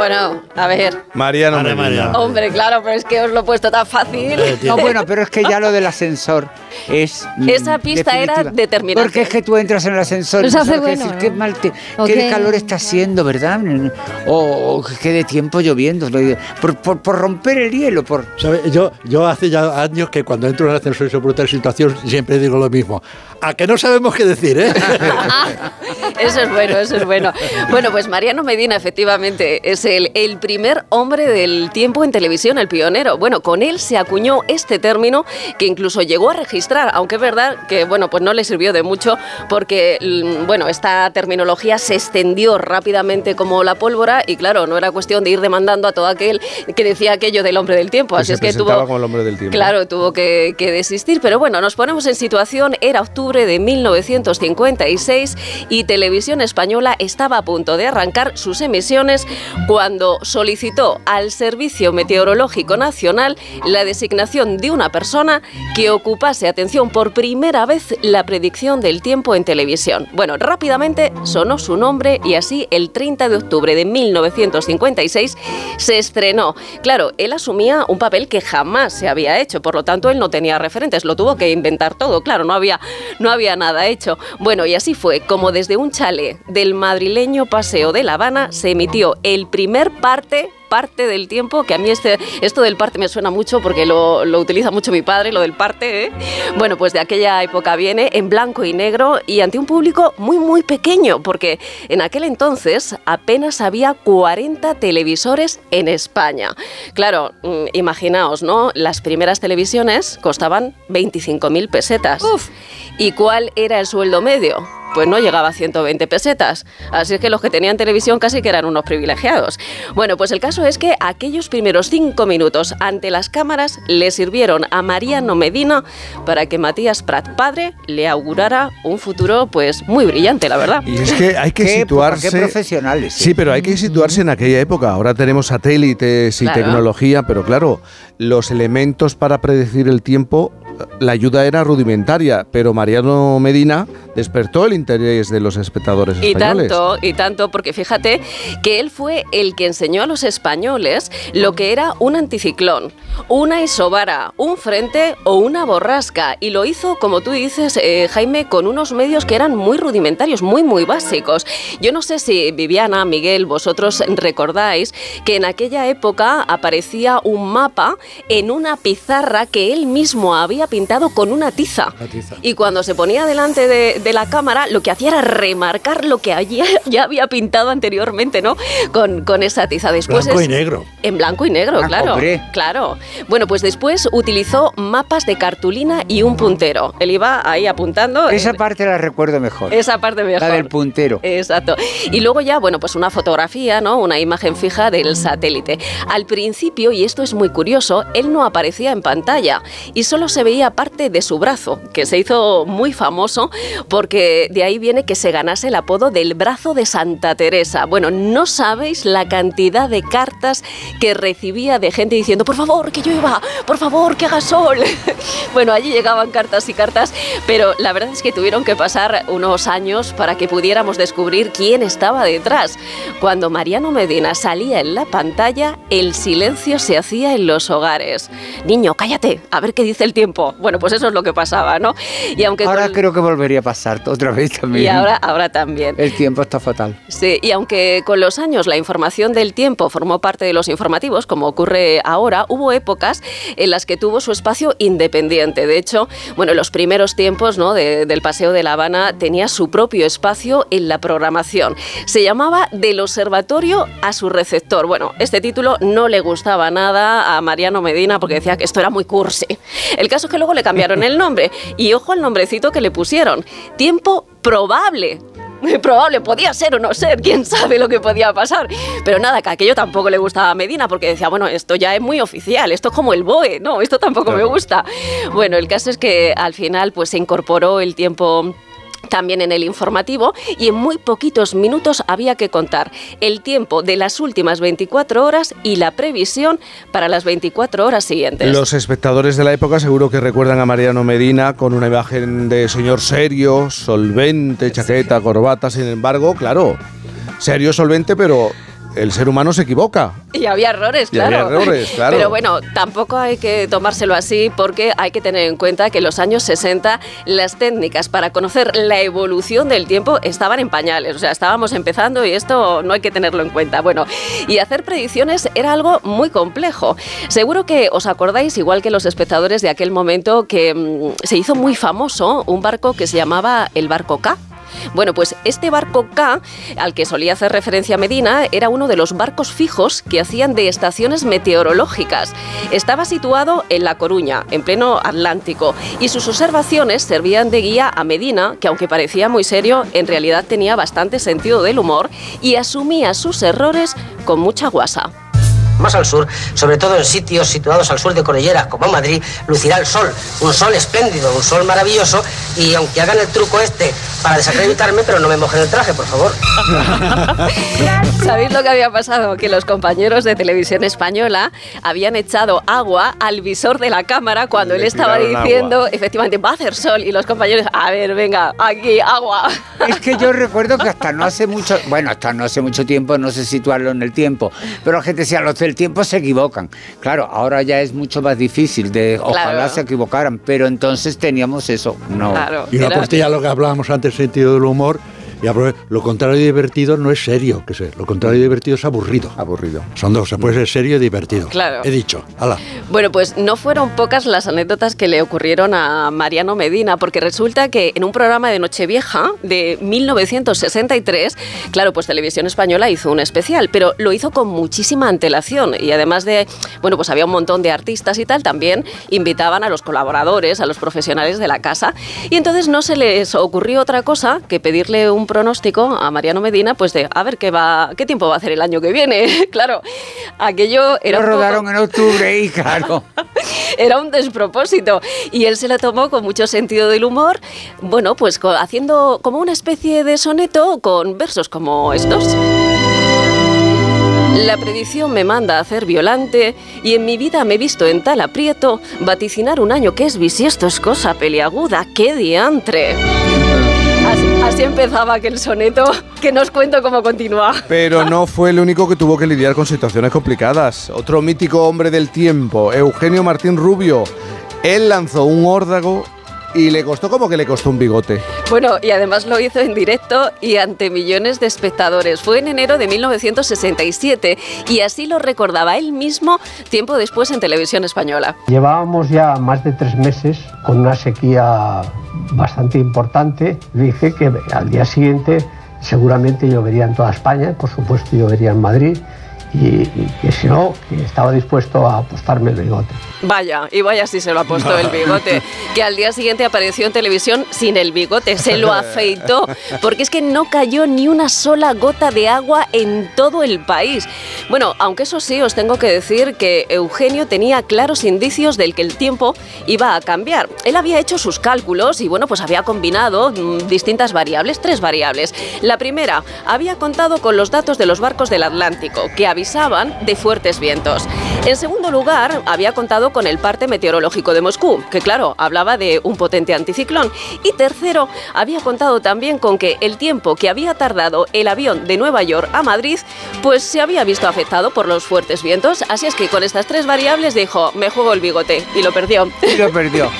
Bueno, a ver. Mariano Vale, Medina. Mariano. Hombre, claro, pero es que os lo he puesto tan fácil. No, bueno, pero es que ya lo del ascensor es. mm, Esa pista era determinante. Porque es que tú entras en el ascensor y no sabes bueno, decir, ¿no? qué mal te- ¿O qué calor está haciendo, ¿verdad? O, o qué de tiempo lloviendo. Por, por- por romper el hielo, por. ¿Sabe? Yo, yo hace ya años que cuando entro en el ascensor y se produce situación siempre digo lo mismo. A que no sabemos qué decir, ¿eh? Eso es bueno, eso es bueno. Bueno, pues Mariano Medina efectivamente es el, el primer hombre del tiempo en televisión, el pionero. Bueno, con él se acuñó este término que incluso llegó a registrar, aunque es verdad que, bueno, pues no le sirvió de mucho porque, mm, bueno, esta terminología se extendió rápidamente como la pólvora y claro, no era cuestión de ir demandando a todo aquel que decía aquello del hombre del tiempo. Que Así se es que tuvo... como el hombre del tiempo. Claro, tuvo que, que desistir, pero bueno, nos ponemos en situación, era octubre de 1956 y Televisión Española estaba a punto de arrancar sus emisiones cuando solicitó al Servicio Meteorológico Nacional la designación de una persona que ocupase, atención, por primera vez la predicción del tiempo en televisión. Bueno, rápidamente sonó su nombre y así el 30 de octubre de 1956 se estrenó. Claro, él asumía un papel que jamás se había hecho, por lo tanto él no tenía referentes, lo tuvo que inventar todo, claro, no había, no había nada hecho. Bueno, y así fue como desde un chale del madrileño Paseo de La Habana se emitió el primer parte parte del tiempo, que a mí este, esto del parte me suena mucho porque lo, lo utiliza mucho mi padre, lo del parte, ¿eh? Bueno, pues de aquella época viene en blanco y negro y ante un público muy, muy pequeño, porque en aquel entonces apenas había 40 televisores en España. Claro, mm, imaginaos, ¿no? Las primeras televisiones costaban 25.000 pesetas. ¿Y cuál era el sueldo medio? Pues no llegaba a 120 pesetas. Así es que los que tenían televisión casi que eran unos privilegiados. Bueno, pues el caso es que aquellos primeros cinco minutos ante las cámaras le sirvieron a Mariano Medina para que Matías Prat, padre, le augurara un futuro pues muy brillante, la verdad. Y es que hay que Qué época, situarse. qué profesionales. Sí, pero hay que situarse en aquella época. Ahora tenemos satélites y Claro. tecnología, pero claro, los elementos para predecir el tiempo, la ayuda era rudimentaria, pero Mariano Medina despertó el interés de los espectadores Y españoles. tanto, y tanto, porque fíjate que él fue el que enseñó a los españoles lo que era un anticiclón, una isobara, un frente o una borrasca. Y lo hizo, como tú dices, eh, Jaime, con unos medios que eran muy rudimentarios, muy, muy básicos. Yo no sé si Viviana, Miguel, vosotros recordáis que en aquella época aparecía un mapa en una pizarra que él mismo había pintado con una tiza. Y cuando se ponía delante de, de la cámara, lo que hacía era remarcar lo que allí ya había pintado anteriormente, ¿no? Con, con esa tiza. Después Blanco es- y negro. En blanco y negro, Ah, claro. hombre. Claro. Bueno, pues después utilizó mapas de cartulina y un puntero. Él iba ahí apuntando. Esa parte la recuerdo mejor. Esa parte mejor. La del puntero. Exacto. Y luego ya, bueno, pues una fotografía, ¿no? Una imagen fija del satélite. Al principio, y esto es muy curioso, él no aparecía en pantalla y solo se veía parte de su brazo, que se hizo muy famoso porque de ahí viene que se ganase el apodo del brazo de Santa Teresa. Bueno, no sabéis la cantidad de cartas que recibía de gente diciendo, por favor, que llueva, por favor, que haga sol. bueno, allí llegaban cartas y cartas, pero la verdad es que tuvieron que pasar unos años para que pudiéramos descubrir quién estaba detrás. Cuando Mariano Medina salía en la pantalla, el silencio se hacía en los hogares. Niño, cállate, a ver qué dice el tiempo. Bueno, pues eso es lo que pasaba, ¿no? Y aunque Ahora con- creo que volvería a pasar otra vez también. y ahora, ahora también. El tiempo está fatal. Sí, y aunque con los años la información del tiempo formó parte de los informativos, como ocurre ahora, hubo épocas en las que tuvo su espacio independiente. De hecho, bueno, en los primeros tiempos ¿no? de- del Paseo de La Habana tenía su propio espacio en la programación. Se llamaba Del Observatorio a su receptor. Bueno, este título no le gustaba nada a Mariano Medina porque decía que esto era muy cursi. El caso que luego le cambiaron el nombre y ojo al nombrecito que le pusieron. Tiempo probable. Probable, podía ser o no ser, quién sabe lo que podía pasar. Pero nada, que aquello tampoco le gustaba a Medina porque decía, bueno, esto ya es muy oficial, esto es como el BOE, no, esto tampoco me gusta. Bueno, el caso es que al final pues se incorporó el tiempo también en el informativo y en muy poquitos minutos había que contar el tiempo de las últimas 24 horas y la previsión para las 24 horas siguientes. Los espectadores de la época seguro que recuerdan a Mariano Medina con una imagen de señor serio, solvente, chaqueta, corbata, sin embargo, claro, serio, solvente, pero el ser humano se equivoca. Y había errores, Y había claro. errores, claro. Pero bueno, tampoco hay que tomárselo así porque hay que tener en cuenta que en los años 60 las técnicas para conocer la evolución del tiempo estaban en pañales. O sea, estábamos empezando y esto no hay que tenerlo en cuenta. Bueno, y hacer predicciones era algo muy complejo. Seguro que os acordáis, igual que los espectadores de aquel momento, que mm, se hizo muy famoso un barco que se llamaba el barco K. Bueno, pues este barco K, al que solía hacer referencia Medina, era uno de los barcos fijos que hacían de estaciones meteorológicas. Estaba situado en La Coruña, en pleno Atlántico, y sus observaciones servían de guía a Medina, que aunque parecía muy serio, en realidad tenía bastante sentido del humor y asumía sus errores con mucha guasa. Más al sur, sobre todo en sitios situados al sur de Cordillera, como Madrid, lucirá el sol. Un sol espléndido, un sol maravilloso. Y aunque hagan el truco este para desacreditarme, pero no me mojen el traje, por favor. ¿Sabéis lo que había pasado? Que los compañeros de televisión española habían echado agua al visor de la cámara cuando Le él estaba diciendo, efectivamente, va a hacer sol. Y los compañeros, a ver, venga, aquí, agua. Es que yo recuerdo que hasta no hace mucho, bueno, hasta no hace mucho tiempo, no sé situarlo en el tiempo, pero la gente decía, los del tiempo se equivocan. Claro, ahora ya es mucho más difícil, de ojalá Claro. se equivocaran, pero entonces teníamos eso, no. Y una postilla lo que hablábamos antes, sentido del humor, Y lo contrario de divertido no es serio, que sé, lo contrario de divertido es aburrido. Aburrido. Son dos, se puede ser serio y divertido. Claro. He dicho, ala. Bueno, pues no fueron pocas las anécdotas que le ocurrieron a Mariano Medina, porque resulta que en un programa de Nochevieja de 1963, claro, pues Televisión Española hizo un especial, pero lo hizo con muchísima antelación y además de, bueno, pues había un montón de artistas y tal, también invitaban a los colaboradores, a los profesionales de la casa y entonces no se les ocurrió otra cosa que pedirle un pronóstico a Mariano Medina, pues de a ver qué va, qué tiempo va a hacer el año que viene. claro, aquello era Lo un poco- rodaron en octubre y claro. era un despropósito. Y él se lo tomó con mucho sentido del humor, bueno, pues haciendo como una especie de soneto con versos como estos. La predicción me manda a hacer violante y en mi vida me he visto en tal aprieto vaticinar un año que es bisiesto es cosa peliaguda, qué diantre. Así, empezaba aquel soneto que no os cuento cómo continúa. Pero no fue el único que tuvo que lidiar con situaciones complicadas. Otro mítico hombre del tiempo, Eugenio Martín Rubio. Él lanzó un órdago y le costó como que le costó un bigote. Bueno, y además lo hizo en directo y ante millones de espectadores. Fue en enero de 1967 y así lo recordaba él mismo tiempo después en televisión española. Llevábamos ya más de tres meses con una sequía bastante importante. Dije que al día siguiente seguramente llovería en toda España, por supuesto llovería en Madrid y, y que si no, que estaba dispuesto a apostarme el bigote. Vaya, y vaya si se lo ha puesto el bigote, que al día siguiente apareció en televisión sin el bigote, se lo afeitó, porque es que no cayó ni una sola gota de agua en todo el país. Bueno, aunque eso sí, os tengo que decir que Eugenio tenía claros indicios del que el tiempo iba a cambiar. Él había hecho sus cálculos y bueno, pues había combinado mm, distintas variables, tres variables. La primera, había contado con los datos de los barcos del Atlántico, que avisaban de fuertes vientos. En segundo lugar, había contado con el parte meteorológico de Moscú, que claro, hablaba de un potente anticiclón. Y tercero, había contado también con que el tiempo que había tardado el avión de Nueva York a Madrid, pues se había visto afectado por los fuertes vientos. Así es que con estas tres variables dijo, me juego el bigote, y lo perdió. Y lo perdió.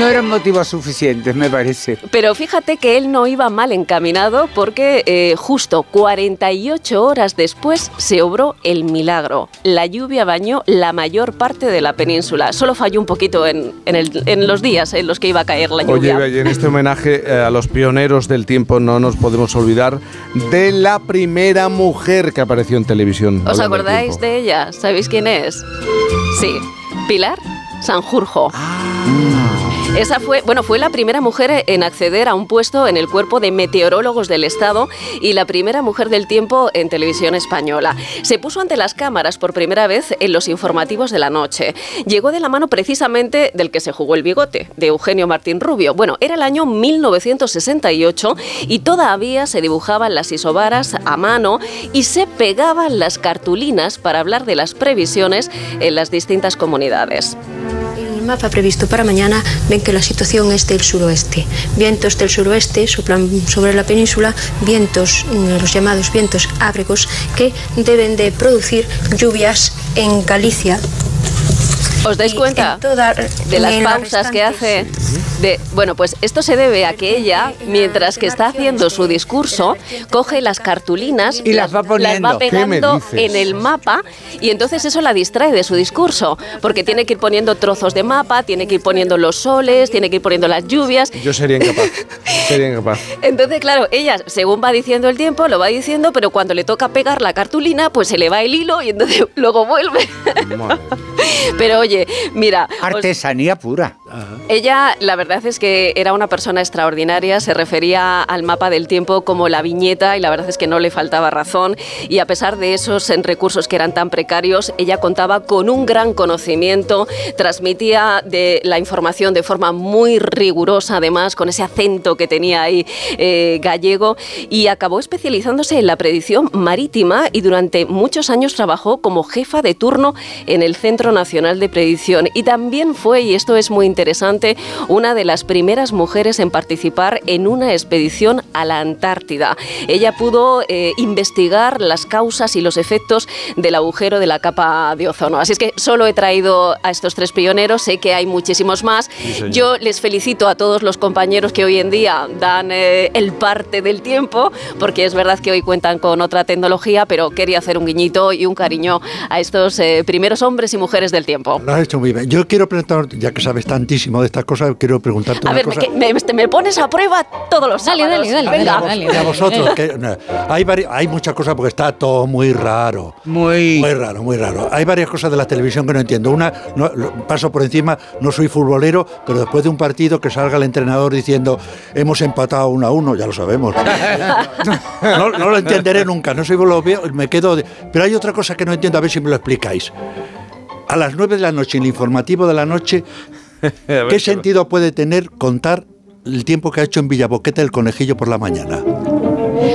No eran motivos suficientes, me parece. Pero fíjate que él no iba mal encaminado porque eh, justo 48 horas después se obró el milagro. La lluvia bañó la mayor parte de la península. Solo falló un poquito en, en el- en los días en los que iba a caer la Oye, lluvia. y en este homenaje eh, a los pioneros del tiempo no nos podemos olvidar de la primera mujer que apareció en televisión. ¿Os acordáis de ella? ¿Sabéis quién es? Sí, Pilar Sanjurjo. Esa fue, bueno, fue la primera mujer en acceder a un puesto en el cuerpo de meteorólogos del Estado y la primera mujer del tiempo en televisión española. Se puso ante las cámaras por primera vez en los informativos de la noche. Llegó de la mano precisamente del que se jugó el bigote, de Eugenio Martín Rubio. Bueno, era el año 1968 y todavía se dibujaban las isobaras a mano y se pegaban las cartulinas para hablar de las previsiones en las distintas comunidades. Mapa previsto para mañana ven que la situación es del suroeste. Vientos del suroeste soplan sobre la península, vientos, mm, los llamados vientos ábregos, que deben de producir lluvias en Galicia. ¿Os dais cuenta de las pausas que hace? De, bueno, pues esto se debe a que ella, mientras que está haciendo su discurso, coge las cartulinas Y las va poniendo. va ¿Qué me pegando en el mapa y entonces eso la distrae de su discurso, porque tiene que ir poniendo trozos de mapa, tiene que ir poniendo los soles, tiene que ir poniendo las lluvias. Yo sería incapaz. sería incapaz. Entonces, claro, ella, según va diciendo el tiempo, lo va diciendo, pero cuando le toca pegar la cartulina, pues se le va el hilo y entonces luego vuelve. Pero oye, mira, Artesanía ella, la verdad es que era una persona extraordinaria, se refería al mapa del tiempo como la viñeta y la verdad es que no le faltaba razón. Y a pesar de esos recursos que eran tan precarios, ella contaba con un gran conocimiento, transmitía de la información de forma muy rigurosa además, con ese acento que tenía ahí eh, gallego y acabó especializándose en la predicción marítima y durante muchos años trabajó como jefa de turno en el Centro Nacional de Predicción. Y también fue, y esto es muy interesante, interesante, una de las primeras mujeres en participar en una expedición a la Antártida. Ella pudo eh, investigar las causas y los efectos del agujero de la capa de ozono. Así es que solo he traído a estos tres pioneros, sé que hay muchísimos más. Yo les felicito a todos los compañeros que hoy en día dan eh, el parte del tiempo, porque es verdad que hoy cuentan con otra tecnología, pero quería hacer un guiñito y un cariño a estos eh, primeros hombres y mujeres del tiempo. Lo has hecho muy bien. Yo quiero preguntar, ya que sabes tantísimo de estas cosas, quiero preguntarte A una ver, cosa. me, que- me- me pones a prueba todos los Dale, sábados. dale, dale, Venga. dale, a vosotros, que, no, hay, vari- hay muchas cosas porque está todo muy raro. Muy. Muy raro, muy raro. Hay varias cosas de la televisión que no entiendo. Una, no, paso por encima, no soy futbolero, pero después de un partido que salga el entrenador diciendo hemos empatado uno a uno, ya lo sabemos. No, no lo entenderé nunca, no soy veo, me quedo. de- Pero hay otra cosa que no entiendo, a ver si me lo explicáis. A las 9 de la noche, en el informativo de la noche, ¿qué sentido puede tener contar el tiempo que ha hecho en Villaboquete el conejillo por la mañana?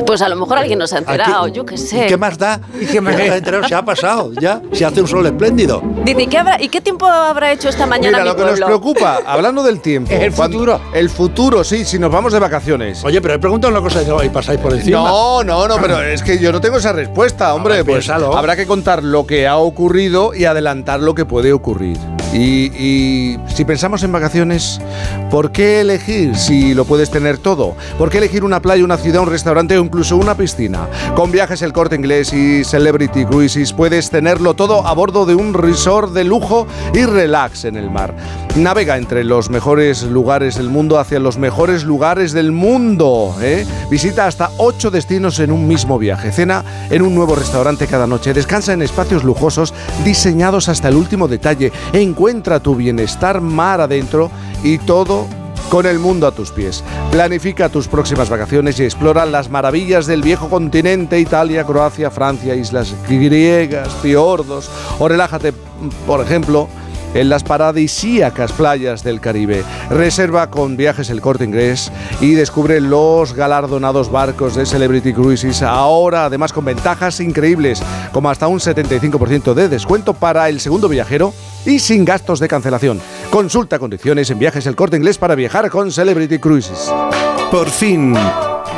Pues a lo mejor alguien nos ha enterado, yo qué ¿Y sé. qué más da? ¿Y qué más da? enterado? Se ha pasado, ya. Se hace un sol espléndido. Dice, ¿y qué, habrá- ¿y qué tiempo habrá hecho esta mañana Mira, mi lo que nos preocupa, hablando del tiempo. El futuro. El futuro, sí, si nos vamos de vacaciones. Oye, pero he preguntado una cosa y pasáis por encima. No, no, no, pero es que yo no tengo esa respuesta, hombre. ver, pues piénsalo. habrá que contar lo que ha ocurrido y adelantar lo que puede ocurrir. Y, y si pensamos en vacaciones, ¿por qué elegir si lo puedes tener todo? ¿Por qué elegir una playa, una ciudad, un restaurante incluso una piscina? Con viajes El Corte Inglés y Celebrity Cruises puedes tenerlo todo a bordo de un resort de lujo y relax en el mar. Navega entre los mejores lugares del mundo hacia los mejores lugares del mundo. ¿eh? Visita hasta ocho destinos en un mismo viaje. Cena en un nuevo restaurante cada noche. Descansa en espacios lujosos diseñados hasta el último detalle. Encuentra tu bienestar mar adentro y todo con el mundo a tus pies. Planifica tus próximas vacaciones y explora las maravillas del viejo continente, Italia, Croacia, Francia, islas griegas, fiordos, o relájate, por ejemplo, en las paradisíacas playas del Caribe. Reserva con viajes el corte inglés y descubre los galardonados barcos de Celebrity Cruises, ahora además con ventajas increíbles, como hasta un 75% de descuento para el segundo viajero y sin gastos de cancelación. Consulta condiciones en viajes el corte inglés para viajar con Celebrity Cruises. Por fin,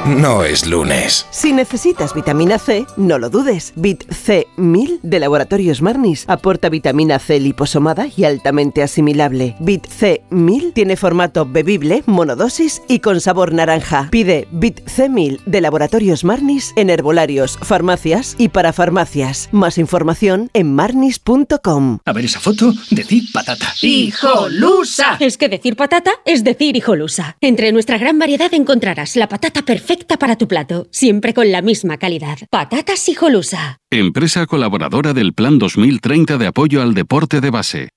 no es lunes. Si necesitas vitamina C, no lo dudes. Bit C1000 de Laboratorios Marnis aporta vitamina C liposomada y altamente asimilable. Bit C1000 tiene formato bebible, monodosis y con sabor naranja. Pide Bit C1000 de Laboratorios Marnis en herbolarios, farmacias y para farmacias. Más información en marnis.com. A ver esa foto, decir patata. ¡Hijolusa! Es que decir patata es decir hijolusa. Entre nuestra gran variedad encontrarás la patata perfecta para tu plato, siempre con la misma calidad. Patatas hijolusa. Empresa colaboradora del Plan 2030 de apoyo al deporte de base.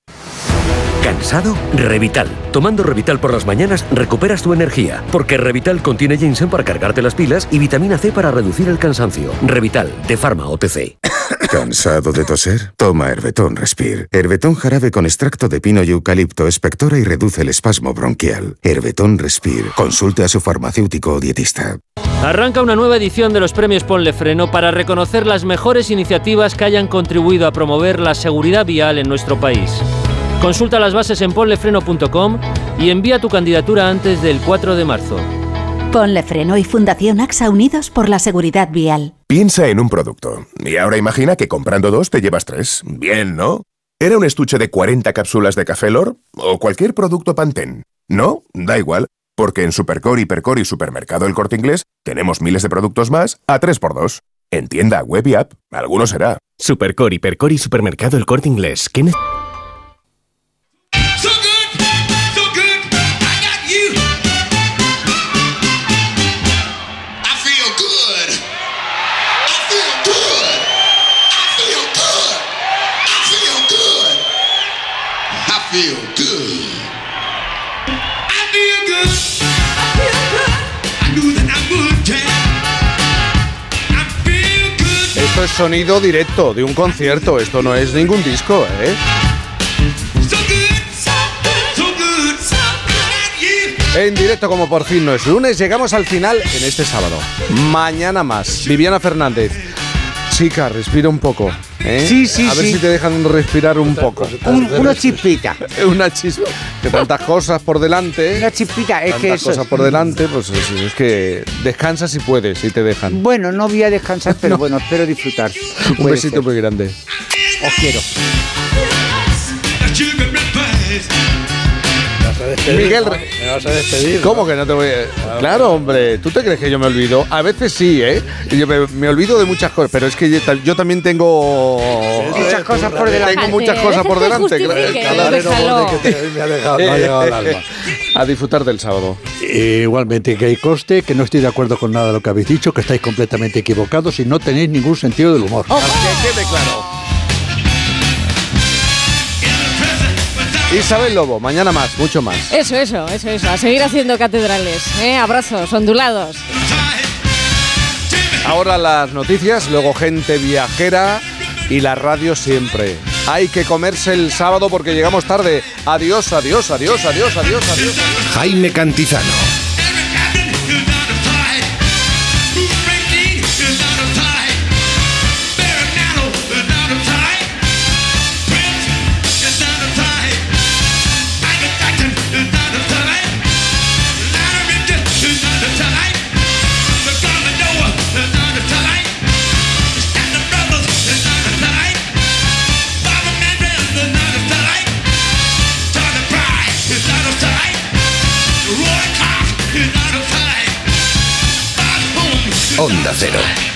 ¿Cansado? Revital. Tomando Revital por las mañanas recuperas tu energía, porque Revital contiene ginseng para cargarte las pilas y vitamina C para reducir el cansancio. Revital, de Pharma OTC. ¿Cansado de toser? Toma Herbetón Respire. Herbetón jarabe con extracto de pino y eucalipto espectora y reduce el espasmo bronquial. Herbetón Respire. Consulte a su farmacéutico o dietista. Arranca una nueva edición de los premios Ponle Freno para reconocer las mejores iniciativas que hayan contribuido a promover la seguridad vial en nuestro país. Consulta las bases en ponlefreno.com y envía tu candidatura antes del 4 de marzo. Ponle Freno y Fundación AXA Unidos por la Seguridad Vial. Piensa en un producto. Y ahora imagina que comprando dos te llevas tres. Bien, ¿no? ¿Era un estuche de 40 cápsulas de Café Lor? ¿O cualquier producto Pantene? No, da igual. Porque en Supercore, Hipercore y Supermercado El Corte Inglés tenemos miles de productos más a 3x2. En tienda, web y app, alguno será. Supercore, Hipercore y Supermercado El Corte Inglés. ¿Qué ne- sonido directo de un concierto, esto no es ningún disco, ¿eh? En directo como por fin no es lunes, llegamos al final en este sábado. Mañana más. Viviana Fernández. Chica, respira un poco. ¿eh? Sí, sí, A ver sí. si te dejan respirar un poco. Un- una chispita. Una chispa. Que tantas cosas por delante. Una chispita, es tantas que eso- cosas por delante, pues es, es que descansa si puedes, si te dejan. Bueno, no voy a descansar, pero bueno, espero disfrutar. Un Puede besito ser. muy grande. Os quiero. Miguel, ¿Me vas a despedir? ¿Cómo que no te voy a.? Claro, hombre, ¿tú te crees que yo me olvido? A veces sí, ¿eh? Yo me, me olvido de muchas cosas, pero es que yo, ta- yo también tengo. Muchas cosas por delante. Tengo muchas cosas por delante. A disfrutar del sábado. Igualmente, que hay coste, que no estoy de acuerdo con nada de lo que habéis dicho, que estáis completamente equivocados y no tenéis ningún sentido del humor. Que quede claro. Isabel Lobo, mañana más, mucho más. Eso, eso, eso, eso. A seguir haciendo catedrales. ¿eh? Abrazos, ondulados. Ahora las noticias, luego gente viajera y la radio siempre. Hay que comerse el sábado porque llegamos tarde. Adiós, adiós, adiós, adiós, adiós, adiós. Jaime Cantizano. Onda Cero.